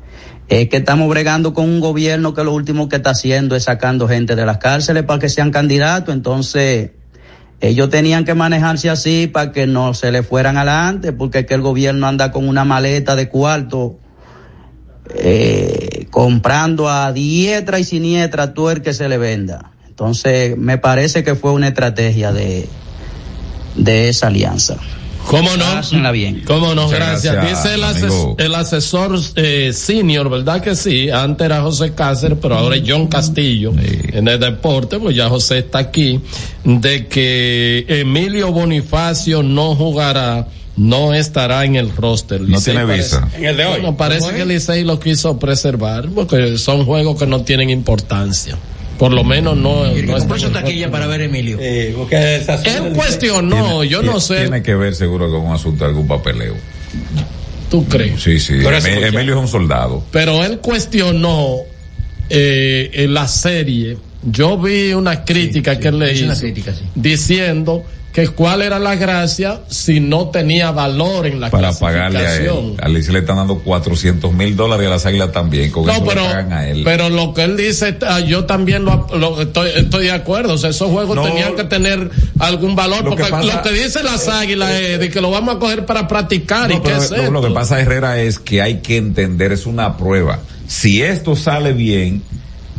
S28: Es que estamos bregando con un gobierno que lo último que está haciendo es sacando gente de las cárceles para que sean candidatos. Entonces, ellos tenían que manejarse así para que no se le fueran adelante, porque es que el gobierno anda con una maleta de cuarto eh, comprando a diestra y siniestra todo el que se le venda. Entonces, me parece que fue una estrategia de, de esa alianza.
S7: ¿Cómo no?
S28: Bien.
S7: ¿Cómo no? Gracias.
S28: gracias,
S7: Dice el, ases-
S28: amigo.
S7: el asesor eh, senior, ¿verdad que sí? Antes era José Cáceres, pero ahora es John Castillo en el deporte, pues ya José está aquí, de que Emilio Bonifacio no jugará, no estará en el roster.
S6: No tiene
S7: parece-
S6: visa.
S9: En el de hoy.
S7: Bueno, parece que Licey lo quiso preservar, porque son juegos que no tienen importancia. Por lo menos no, no
S8: su taquilla para ver a Emilio.
S9: Eh,
S7: Él cuestionó, yo no sé.
S6: Tiene que ver seguro con un asunto de algún papeleo.
S7: ¿Tú crees?
S6: Sí, sí.
S7: Pero.
S6: Emilio es un soldado.
S7: pero él cuestionó eh, en la serie. Yo vi una crítica que él le
S8: hizo
S7: hizo
S8: una crítica, sí.
S7: diciendo que cuál era la gracia si no tenía valor en la
S6: Para pagarle a él. A Licey le están dando 400 mil dólares y a las águilas también. Con eso
S7: No, pero,
S6: le pagan a él.
S7: pero lo que él dice, ah, yo también lo, lo- estoy, estoy de acuerdo. O sea, esos juegos
S6: No.
S7: tenían que tener algún valor.
S6: Lo que
S7: porque
S6: pasa-
S7: lo que dicen las águilas es de que lo vamos a coger para practicar. ¿Y
S6: No,
S7: qué
S6: pero
S7: es
S6: lo, lo que pasa, Herrera, es que hay que entender, es una prueba. Si esto sale bien,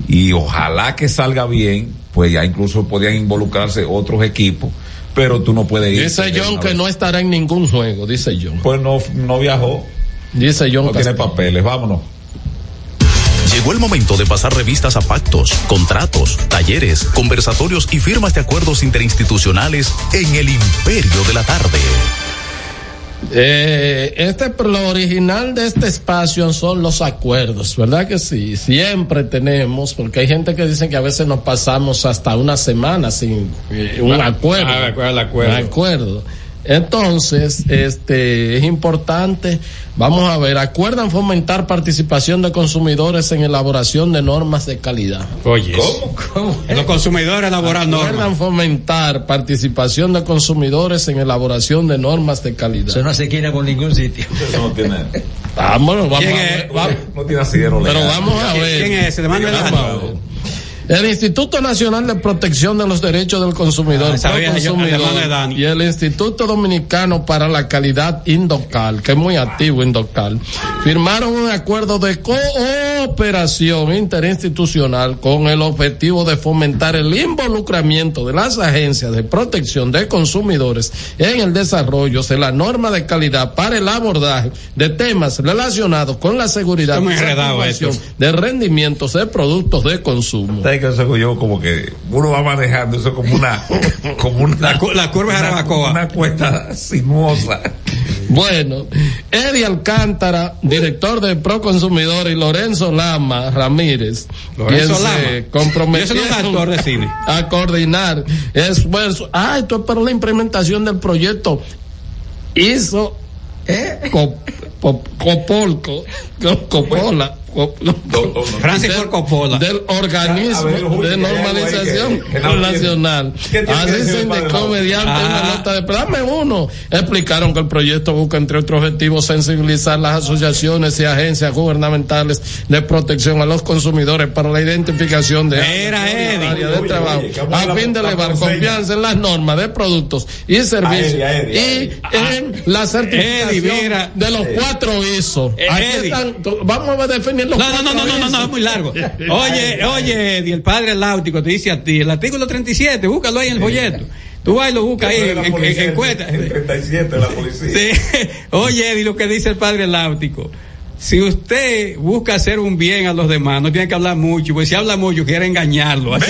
S6: y ojalá que salga bien, pues ya incluso podían involucrarse otros equipos, pero tú no puedes ir.
S7: Dice John que no estará en ningún juego, dice John.
S6: Pues no, no viajó.
S7: Dice John
S6: No tiene papeles, vámonos.
S5: Llegó el momento de pasar revistas a pactos, contratos, talleres, conversatorios y firmas de acuerdos interinstitucionales en el imperio de la tarde.
S7: Eh, este, lo original de este espacio son los acuerdos, ¿verdad que sí? Siempre tenemos, porque hay gente que dice que a veces nos pasamos hasta una semana sin eh, un
S9: Ah,
S7: acuerdo.
S9: ah, de acuerdo, de acuerdo.
S7: Un acuerdo. Entonces, este, es importante, vamos a ver, acuerdan fomentar participación de consumidores en elaboración de normas de calidad.
S9: Oye, los consumidores elaboran normas.
S7: Acuerdan fomentar participación de consumidores en elaboración de normas de calidad.
S8: Eso no se quiere por ningún sitio.
S6: Eso no tiene.
S7: Vámonos, vamos
S9: ¿Quién
S7: a
S9: es?
S7: ver. vamos-
S6: No tiene asidero
S7: Pero
S6: legal.
S7: vamos a ver.
S9: ¿Quién es ese? Le mando el
S7: Vamos. El Instituto Nacional de Protección de los Derechos del Consumidor,
S9: Ah, Dani.
S7: y el Instituto Dominicano para la Calidad Indocal, que es muy activo Indocal, firmaron un acuerdo de cooperación interinstitucional con el objetivo de fomentar el involucramiento de las agencias de protección de consumidores en el desarrollo de la norma de calidad para el abordaje de temas relacionados con la seguridad y
S9: esto.
S7: de rendimientos de productos de consumo.
S6: ¿Sabes que eso yo como que uno va manejando eso como una como una
S9: La la curva de Jarabacoa.
S6: una cuesta sinuosa
S7: Bueno, Eddie Alcántara, director de Proconsumidor, y Lorenzo Lama Ramírez,
S9: Lorenzo
S7: quien
S9: Lama.
S7: se comprometieron
S9: cine.
S7: a coordinar esfuerzos. Ah, esto es para la implementación del proyecto. Hizo Co- po- Copolco, Co- Copola, Co-
S9: Francis
S7: del-
S9: Ford Coppola.
S7: del organismo
S6: A ver, Julio,
S7: de normalización
S6: que- que no
S7: nacional.
S6: ¿Qué tiene que
S7: Así se indicó mediante
S9: Ah.
S7: una nota de dame uno. Explicaron que el proyecto busca, entre otros objetivos, sensibilizar las asociaciones y agencias gubernamentales de protección a los consumidores para la identificación de áreas de trabajo
S6: oye, a
S7: fin de elevar confianza en las normas de productos y servicios
S6: Eddie, Eddie,
S7: y
S6: Eddie.
S7: en la certificación de los cuatro ISO.
S9: Eh,
S7: Aquí
S9: Eddie.
S7: están, vamos a definir los
S9: No, no, no, no, no, no, no, es muy largo. Oye, oye, Eddie, el padre láutico te dice a ti, el artículo 37, búscalo ahí en el folleto. Tú vas y lo buscas ahí
S6: Eso
S9: en,
S6: la
S9: en-
S6: policía,
S9: en cuenta.
S6: el 37 de la policía.
S9: Sí. Oye, Eddie, lo que dice el padre Láutico. Si usted busca hacer un bien a los demás, no tiene que hablar mucho, porque si habla mucho quiere engañarlo. Así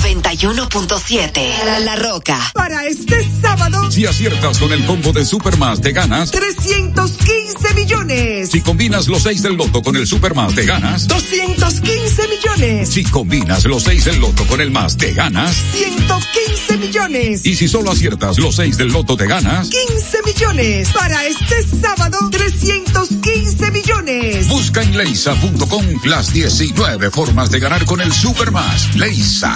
S27: 91.7 La, La Roca.
S13: Para este sábado,
S29: Si aciertas con el combo de Supermas, te ganas.
S13: 315 millones.
S29: Si combinas los 6 del loto con el Supermas, te ganas.
S13: 215 millones.
S29: Si combinas los 6 del loto con el más, te ganas.
S13: 115 millones.
S29: Y si solo aciertas los 6 del loto, te ganas.
S13: 15 millones. Para este sábado, 315 millones.
S29: Busca en leisa.com las 19 formas de ganar con el Supermas. Leisa,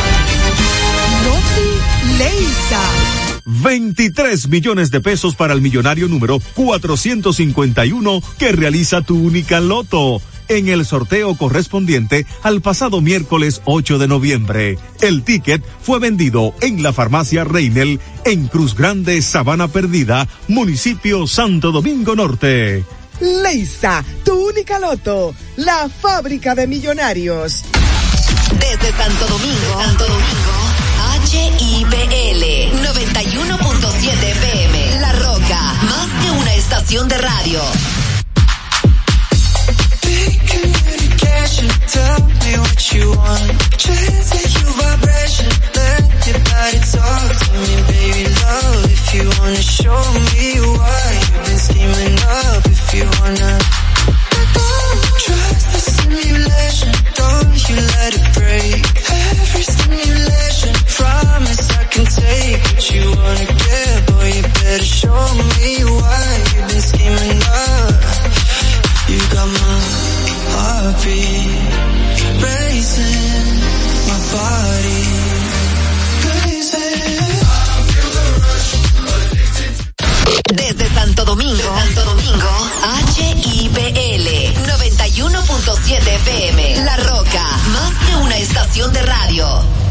S13: Noti Leisa.
S5: 23 millones de pesos para el millonario número 451 que realiza tu única loto en el sorteo correspondiente al pasado miércoles 8 de noviembre. El ticket fue vendido en la farmacia Reinel en Cruz Grande, Sabana Perdida, municipio Santo Domingo Norte.
S13: Leisa, tu única loto. La fábrica de millonarios.
S27: Desde Santo Domingo, Santo Domingo, HIPL 91.7 FM. La Roca, más que una estación de radio.
S4: Don't you let it break. Every. You why you've been
S27: Desde Santo Domingo, Santo Domingo, HIPL 91.7 FM. La Roca, más que una estación de radio.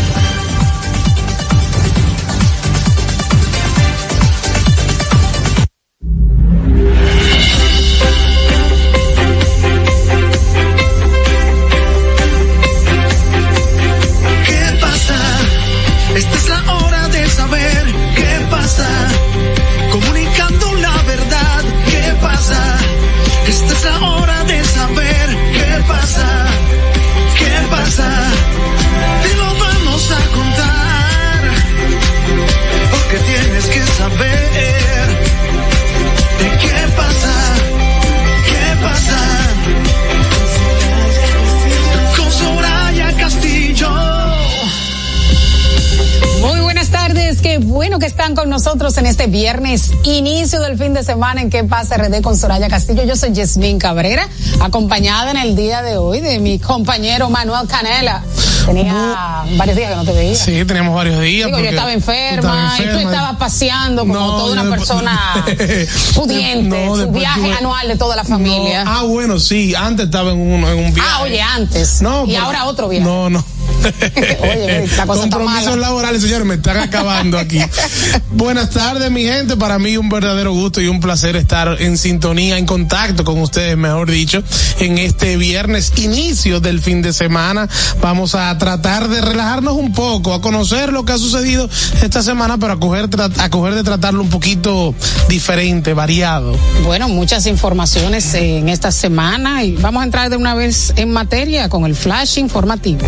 S30: Nosotros en este viernes, inicio del fin de semana en que pasa RD con Soraya Castillo. Yo soy Yasmín Cabrera, acompañada en el día de hoy de mi compañero Manuel Canela. Tenía varios días que no te veía.
S31: Sí, teníamos varios días.
S30: Digo, yo estaba enferma, y tú estabas paseando como
S31: No,
S30: toda una
S31: después-
S30: persona pudiente,
S31: No,
S30: su viaje
S31: tuve-
S30: anual de toda la familia.
S31: No, ah, bueno, sí, antes estaba en un, en un viaje.
S30: Ah, oye, antes.
S31: No,
S30: y
S31: pero-
S30: ahora otro viaje.
S31: No, no.
S30: Oye, la cosa está
S31: Compromisos
S30: mala.
S31: laborales, señores, me están acabando aquí. Buenas tardes, mi gente. Para mí un verdadero gusto y un placer estar en sintonía, en contacto con ustedes, mejor dicho, en este viernes, inicio del fin de semana. Vamos a tratar de relajarnos un poco, a conocer lo que ha sucedido esta semana, pero a coger, a coger de tratarlo un poquito diferente, variado.
S30: Bueno, muchas informaciones en esta semana y vamos a entrar de una vez en materia con el flash informativo.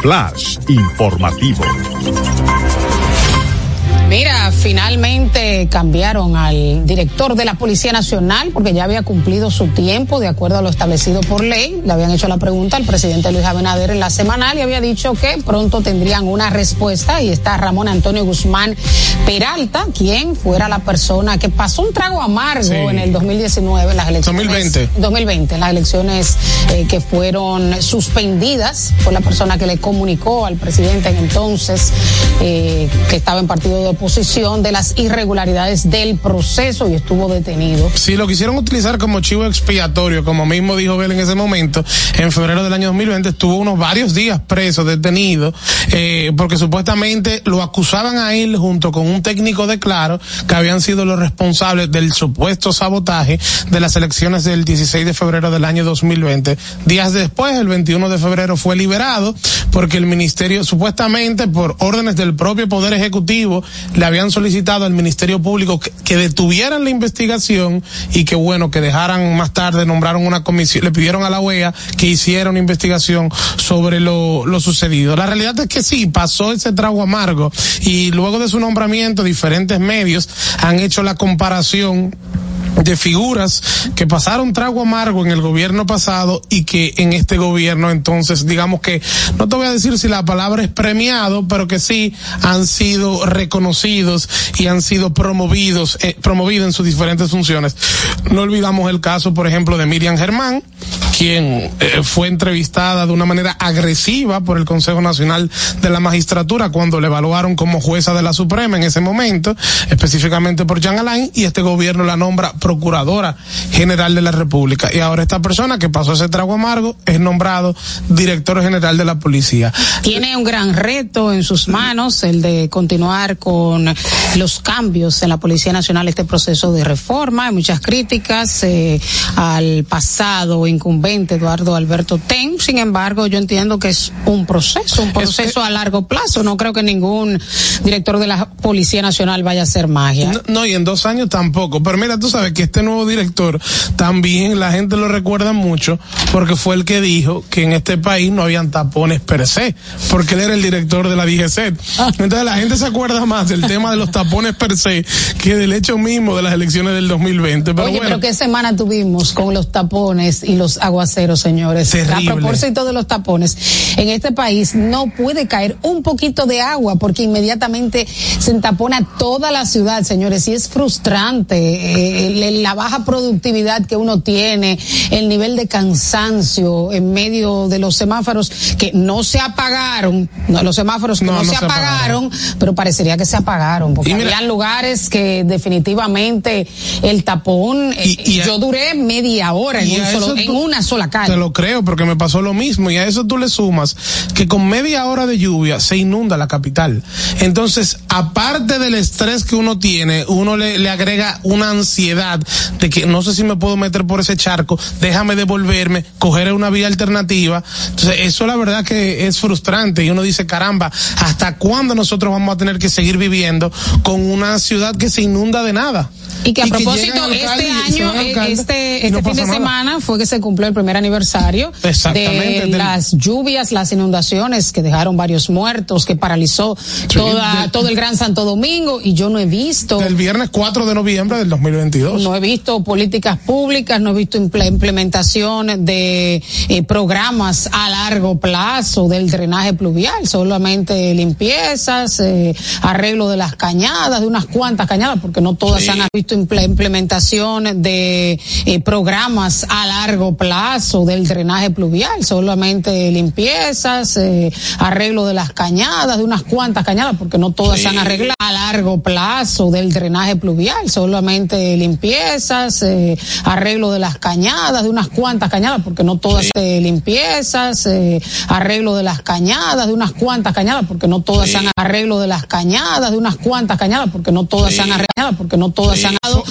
S32: Flash informativo.
S30: Mira, finalmente cambiaron al director de la Policía Nacional porque ya había cumplido su tiempo de acuerdo a lo establecido por ley. Le habían hecho la pregunta al presidente Luis Abinader en la semanal y había dicho que pronto tendrían una respuesta y está Ramón Antonio Guzmán Peralta, quien fuera la persona que pasó un trago amargo
S31: Sí.
S30: en el 2019, las elecciones.
S31: 2020.
S30: 2020, las elecciones eh, que fueron suspendidas por la persona que le comunicó al presidente en entonces eh, que estaba en partido de oposición de las irregularidades del proceso y estuvo detenido.
S31: Sí, lo quisieron utilizar como chivo expiatorio, como mismo dijo Bel en ese momento, en febrero del año 2020 estuvo unos varios días preso, detenido, eh, porque supuestamente lo acusaban a él junto con un técnico de Claro, que habían sido los responsables del supuesto sabotaje de las elecciones del 16 de febrero del año 2020. Días después, el 21 de febrero, fue liberado porque el ministerio, supuestamente por órdenes del propio Poder Ejecutivo, le habían solicitado al Ministerio Público que, detuvieran la investigación y que bueno, que dejaran más tarde, nombraron una comisión, le pidieron a la OEA que hiciera una investigación sobre lo, lo sucedido. La realidad es que sí, pasó ese trago amargo y luego de su nombramiento diferentes medios han hecho la comparación de figuras que pasaron trago amargo en el gobierno pasado y que en este gobierno entonces digamos que no te voy a decir si la palabra es premiado pero que sí han sido reconocidos y han sido promovidos eh, promovidos en sus diferentes funciones. No olvidamos el caso por ejemplo de Miriam Germán quien eh, fue entrevistada de una manera agresiva por el Consejo Nacional de la Magistratura cuando le evaluaron como jueza de la Suprema en ese momento, específicamente por Jean Alain, y este gobierno la nombra Procuradora General de la República. Y ahora esta persona que pasó ese trago amargo es nombrado Director General de la Policía.
S30: Tiene un gran reto en sus manos, el de continuar con los cambios en la Policía Nacional, este proceso de reforma. Hay muchas críticas eh, al pasado incumbente Eduardo Alberto Ten. Sin embargo, yo entiendo que es un proceso, un proceso a largo plazo. No creo que ningún director de la Policía Nacional vaya a hacer magia.
S31: No, no, y en dos años tampoco. Pero mira, tú sabes que este nuevo director también la gente lo recuerda mucho porque fue el que dijo que en este país no habían tapones per se, porque él era el director de la DGC. Entonces la gente se acuerda más del tema de los tapones per se que del hecho mismo de las elecciones del 2020. Pero
S30: Oye,
S31: bueno,
S30: pero qué semana tuvimos con los tapones y los aguaceros, señores.
S31: Terrible.
S30: A propósito de los tapones, en este país no puede caer un poquito de agua porque inmediatamente se entapona toda la ciudad, señores, y es frustrante eh, el- la baja productividad que uno tiene, el nivel de cansancio en medio de los semáforos que no se apagaron, no, los semáforos que
S31: No,
S30: no,
S31: no
S30: se,
S31: se
S30: apagaron, pero parecería que se apagaron, porque había lugares que definitivamente el tapón, eh,
S31: y a-
S30: yo duré media hora en, un solo- una sola calle.
S31: Te lo creo porque me pasó lo mismo y a eso tú le sumas que con media hora de lluvia se inunda la capital. Entonces, aparte del estrés que uno tiene, uno le, le agrega una ansiedad de que no sé si me puedo meter por ese charco, déjame devolverme, coger una vía alternativa. Entonces, eso la verdad que es frustrante y uno dice, caramba, ¿hasta cuándo nosotros vamos a tener que seguir viviendo con una ciudad que se inunda de nada?
S30: Y que a
S31: y
S30: propósito, este año, eh, este,
S31: no
S30: este fin de
S31: nada.
S30: semana fue que se cumplió el primer aniversario de
S31: del-
S30: las lluvias, las inundaciones que dejaron varios muertos, que paralizó toda,
S31: del-
S30: todo el Gran Santo Domingo y yo no he visto.
S31: Del viernes 4 de noviembre del 2022.
S30: No he visto políticas públicas, no he visto imple- implementación de eh, programas a largo plazo del drenaje pluvial, solamente limpiezas, eh, arreglo de las cañadas, de unas cuantas cañadas, porque no todas
S6: Sí.
S30: han visto imple- implementación de eh, programas a largo plazo del drenaje pluvial, solamente limpiezas, arreglo de las cañadas, de unas cuantas cañadas, porque no todas han arreglado a largo plazo del drenaje pluvial, solamente limpiezas, eh, arreglo de las cañadas, de unas cuantas cañadas, porque no todas eh, limpiezas, eh, arreglo de las cañadas, de unas cuantas cañadas, porque no todas se han arreglo de las cañadas, de unas cuantas cañadas, porque no todas se han arreglado, porque no todas se han dado